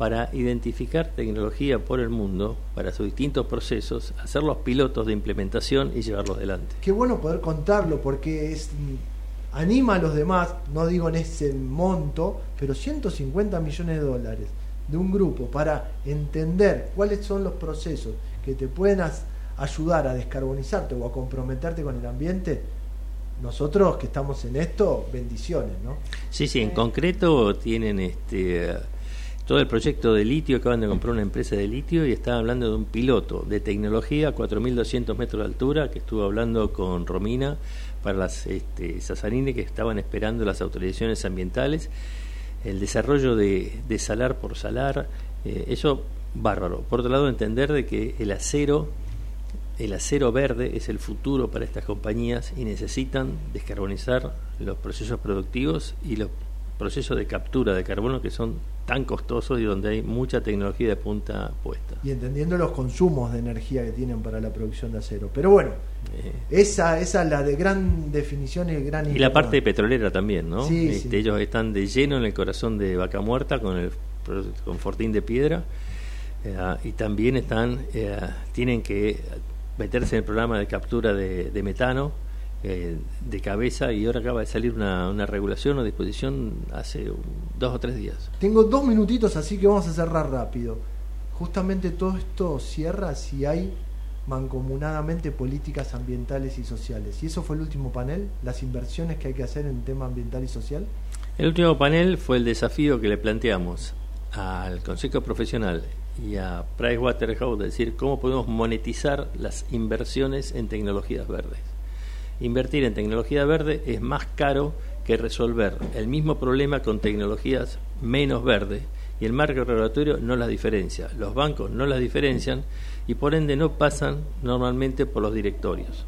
para identificar tecnología por el mundo, para sus distintos procesos, hacer los pilotos de implementación y llevarlos adelante. Qué bueno poder contarlo porque es mm, anima a los demás, no digo en ese monto, pero 150 millones de dólares de un grupo para entender cuáles son los procesos que te pueden as- ayudar a descarbonizarte o a comprometerte con el ambiente. Nosotros que estamos en esto, bendiciones, ¿no? Sí, sí, en concreto tienen este todo el proyecto de litio, acaban de comprar una empresa de litio y estaban hablando de un piloto de tecnología a 4.200 metros de altura, que estuvo hablando con Romina para las este, que estaban esperando las autorizaciones ambientales, el desarrollo de, de salar por salar, eh, eso bárbaro. Por otro lado, entender de que el acero el acero verde es el futuro para estas compañías y necesitan descarbonizar los procesos productivos y los procesos de captura de carbono que son tan costosos y donde hay mucha tecnología de punta puesta. Y entendiendo los consumos de energía que tienen para la producción de acero. Pero bueno, esa, esa es la de gran definición y el gran Y la parte petrolera también, ¿no? Sí, Este, sí. Ellos están de lleno en el corazón de Vaca Muerta con el con Fortín de Piedra eh, y también están eh, tienen que meterse en el programa de captura de, de metano eh, de cabeza y ahora acaba de salir una, una regulación o disposición hace un- dos o tres días. Tengo dos minutitos, así que vamos a cerrar rápido. Justamente todo esto cierra si hay mancomunadamente políticas ambientales y sociales. Y eso fue el último panel, las inversiones que hay que hacer en tema ambiental y social. El último panel fue el desafío que le planteamos al Consejo Profesional y a Pricewaterhouse, es decir, cómo podemos monetizar las inversiones en tecnologías verdes. Invertir en tecnología verde es más caro que resolver el mismo problema con tecnologías menos verdes y el marco regulatorio no las diferencia. Los bancos no las diferencian y por ende no pasan normalmente por los directorios.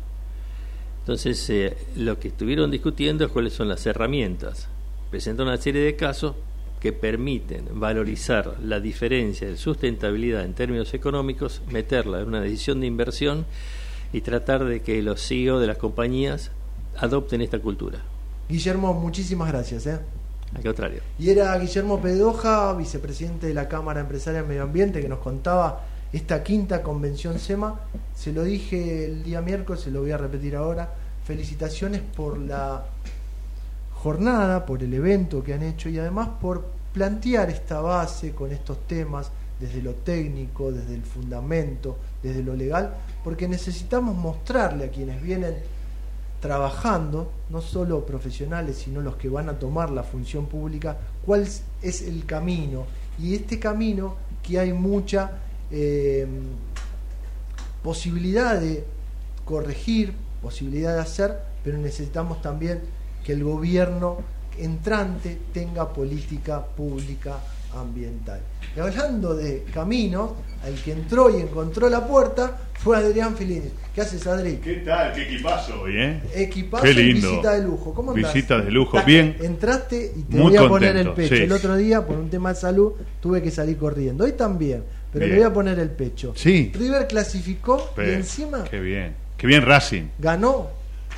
Entonces, eh, lo que estuvieron discutiendo es cuáles son las herramientas. Presentaron una serie de casos que permiten valorizar la diferencia de sustentabilidad en términos económicos, meterla en una decisión de inversión y tratar de que los CEO de las compañías adopten esta cultura. Guillermo, muchísimas gracias. ¿eh? Al contrario. Y era Guillermo Pedoja, vicepresidente de la Cámara Empresaria Medio Ambiente, que nos contaba esta quinta convención SEMA. Se lo dije el día miércoles, se lo voy a repetir ahora. Felicitaciones por la jornada, por el evento que han hecho y además por plantear esta base con estos temas desde lo técnico, desde el fundamento, desde lo legal, porque necesitamos mostrarle a quienes vienen trabajando, no solo profesionales, sino los que van a tomar la función pública, cuál es el camino. Y este camino que hay mucha eh, posibilidad de corregir, posibilidad de hacer, pero necesitamos también que el gobierno entrante tenga política pública ambiental. Y hablando de caminos, el que entró y encontró la puerta fue Adrián Filini. ¿Qué haces, Adri? ¿Qué tal? ¿Qué equipazo hoy, eh? Equipazo Qué y lindo. visita de lujo. ¿Cómo andás? Visita de lujo, bien. Entraste y te Muy voy a poner el pecho. sí. El otro día, por un tema de salud, tuve que salir corriendo. Hoy también, pero Bien. le voy a poner el pecho. Sí. River clasificó y encima Qué bien. Qué bien Racing. ganó.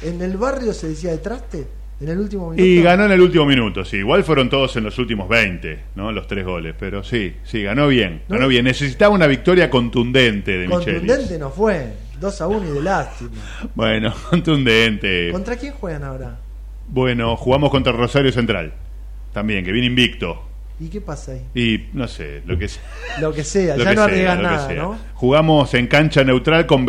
En el barrio se decía de traste, en el último minuto. Y ganó en el último minuto, sí. Igual fueron todos en los últimos 20, ¿no? Los tres goles. Pero sí, sí, ganó bien. ¿No? Ganó bien. Necesitaba una victoria contundente de Michelis. Contundente no fue. 2 a 1 y de lástima. Bueno, contundente. ¿Contra quién juegan ahora? Bueno, jugamos contra Rosario Central. También, que viene invicto. ¿Y qué pasa ahí? Y no sé, lo que sea. Lo que sea, Lo ya que no arriesgas nada. ¿no? Jugamos en cancha neutral con,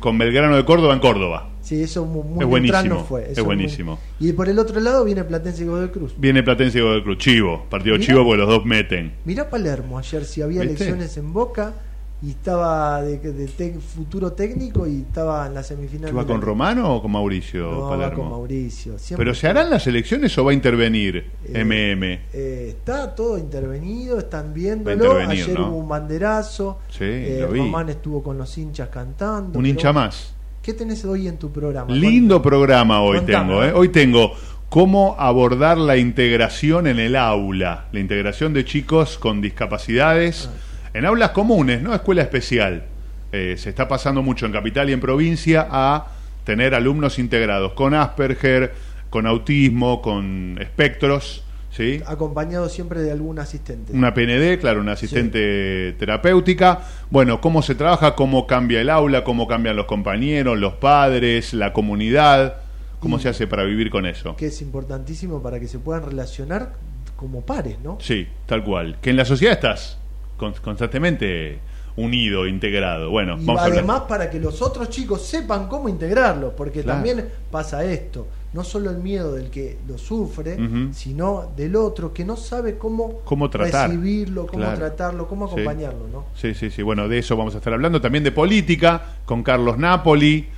con Belgrano de Córdoba en Córdoba. Sí, eso muy, muy Es buenísimo, no fue. es muy- buenísimo. Y por el otro lado viene Platense y Godoy Cruz. Viene Platense y Godoy Cruz. Chivo. Partido Mirá. chivo porque los dos meten. Mirá Palermo ayer si había ¿Viste? elecciones en Boca y estaba de, de tec- futuro técnico y estaba en la semifinal. ¿Que va con Romano o con Mauricio No, va con Mauricio. Siempre ¿Pero se harán las elecciones o va a intervenir Eh, MM? Eh, está todo intervenido, están viéndolo. Ayer ¿no? hubo un banderazo. Sí, eh, lo vi. Román estuvo con los hinchas cantando. Un hincha más. ¿Qué tenés hoy en tu programa? Lindo programa hoy Contame, tengo. ¿eh? Hoy tengo cómo abordar la integración en el aula. La integración de chicos con discapacidades en aulas comunes, no escuela especial. Eh, se está pasando mucho en capital y en provincia a tener alumnos integrados con Asperger, con autismo, con espectros. ¿sí? Acompañado siempre de algún asistente. Una PND, claro, una asistente terapéutica. Bueno, cómo se trabaja, cómo cambia el aula, cómo cambian los compañeros, los padres, la comunidad, cómo Y- se hace para vivir con eso. Que es importantísimo para que se puedan relacionar como pares, ¿no? Sí, tal cual. Que en la sociedad estás constantemente unido, integrado. Bueno, Y vamos a hablar. además para que los otros chicos sepan cómo integrarlo, porque Claro. también pasa esto, no solo el miedo del que lo sufre, sino del otro que no sabe cómo, Cómo tratar. recibirlo, cómo Claro. tratarlo, cómo Sí. acompañarlo, ¿no? Sí, sí, sí. Bueno, de eso vamos a estar hablando. También de política con Carlos Napoli.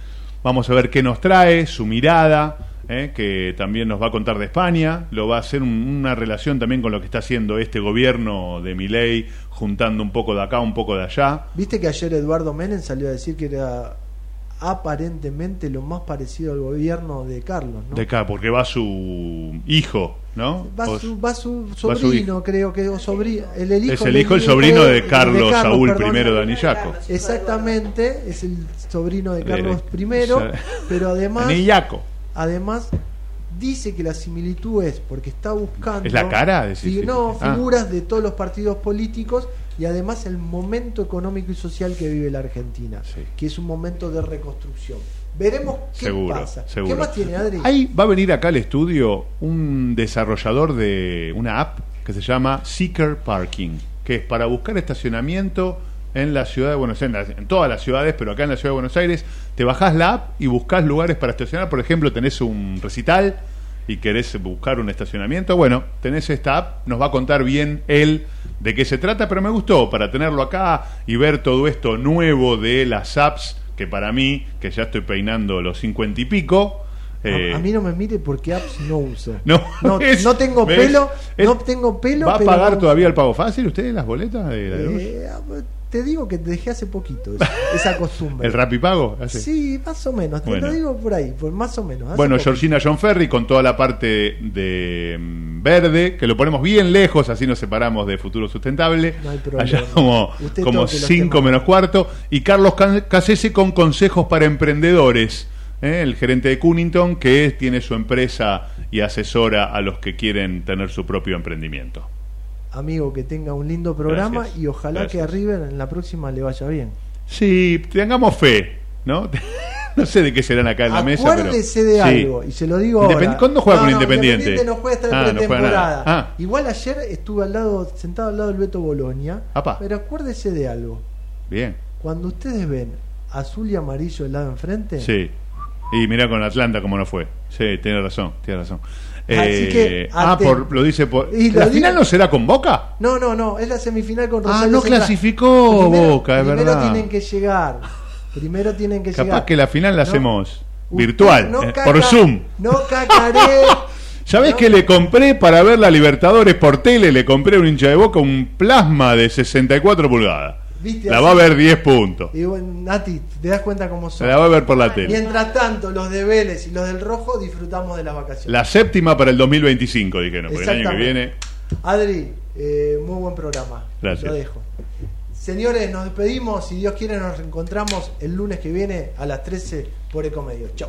Vamos a ver qué nos trae, su mirada, ¿eh? que también nos va a contar de España. Lo va a hacer un- una relación también con lo que está haciendo este gobierno de Milei, juntando un poco de acá, un poco de allá. Viste que ayer Eduardo Menem salió a decir que era aparentemente lo más parecido al gobierno de Carlos, ¿no? De acá, porque va su hijo, ¿no? Va su, va su va su sobrino, creo que o sobrino, el, el hijo Es el hijo, el sobrino de de Carlos Saúl perdón. I de Anillaco. Exactamente, es el sobrino de Carlos Eh, I, o sea, pero además Anillaco. Además dice que la similitud es porque está buscando ¿Es la cara? Decís, no. Ah. figuras de todos los partidos políticos y además el momento económico y social que vive la Argentina, que es un momento de reconstrucción. Veremos qué Seguro, pasa. seguro. ¿Qué más tiene Adri? Ahí va a venir acá al estudio un desarrollador de una app que se llama Seeker Parking, que es para buscar estacionamiento en la ciudad de Buenos Aires, en todas las ciudades, pero acá en la ciudad de Buenos Aires, te bajás la app y buscas lugares para estacionar. Por ejemplo, tenés un recital y querés buscar un estacionamiento. Bueno, tenés esta app, nos va a contar bien él de qué se trata, pero me gustó para tenerlo acá y ver todo esto nuevo de las apps, que para mí, que ya estoy peinando los cincuenta y pico, eh, a, a mí no me mire porque apps no uso. No, no, no tengo pelo, Es- no tengo pelo. ¿Va a pagar todavía el pago fácil usted las boletas de la? Eh, te digo que dejé hace poquito esa, esa costumbre. ¿El Rapipago? Hace- Sí, más o menos. Te Bueno. lo digo por ahí, por más o menos. Bueno, poquito. Georgina John Ferry con toda la parte de mm, verde, que lo ponemos bien lejos, así nos separamos de Futuro Sustentable. No hay problema. Allá como, como toque los 5 temas. menos cuarto. Y Carlos Casese con consejos para emprendedores. ¿eh? El gerente de Cunnington, que tiene su empresa y asesora a los que quieren tener su propio emprendimiento. Amigo, que tenga un lindo programa Gracias. y ojalá que a River en la próxima le vaya bien. Sí, tengamos fe, ¿no? no sé de qué serán acá en la mesa. Acuérdese de Sí. algo, y se lo digo Independ- ahora. ¿Cuándo juega No, con no, Independiente? no juega esta Ah, no juega pretemporada. nada. Ah. Igual ayer estuve al lado, sentado al lado del Beto Bolonia. Apa. Pero acuérdese de algo. Bien. Cuando ustedes ven azul y amarillo del lado enfrente, Sí. Y mira con Atlanta cómo no fue. Sí, tiene razón, tiene razón. Así que, ah, por, lo dice por. Y ¿La final no será con Boca? No, no, no, es la semifinal con Ah, Rosario no Central. clasificó Boca, es primero verdad. tienen que llegar. Primero tienen que Capaz llegar. que la final la No. hacemos virtual, no eh, caca- por Zoom. No cacaré. ¿Sabés que le compré para ver la Libertadores por tele? Le compré a un hincha de boca un plasma de 64 pulgadas. ¿Viste? La va a ver 10 puntos. Y bueno, Nati, ¿te das cuenta cómo son? La va a ver por la tele. Mientras tanto, los de Vélez y los del Rojo disfrutamos de las vacaciones. La séptima para el 2025, dijeron, porque el año que viene. Adri, eh, muy buen programa. Gracias. Lo dejo. Señores, nos despedimos. Si Dios quiere, nos reencontramos el lunes que viene a las 13 por Ecomedio. Chau.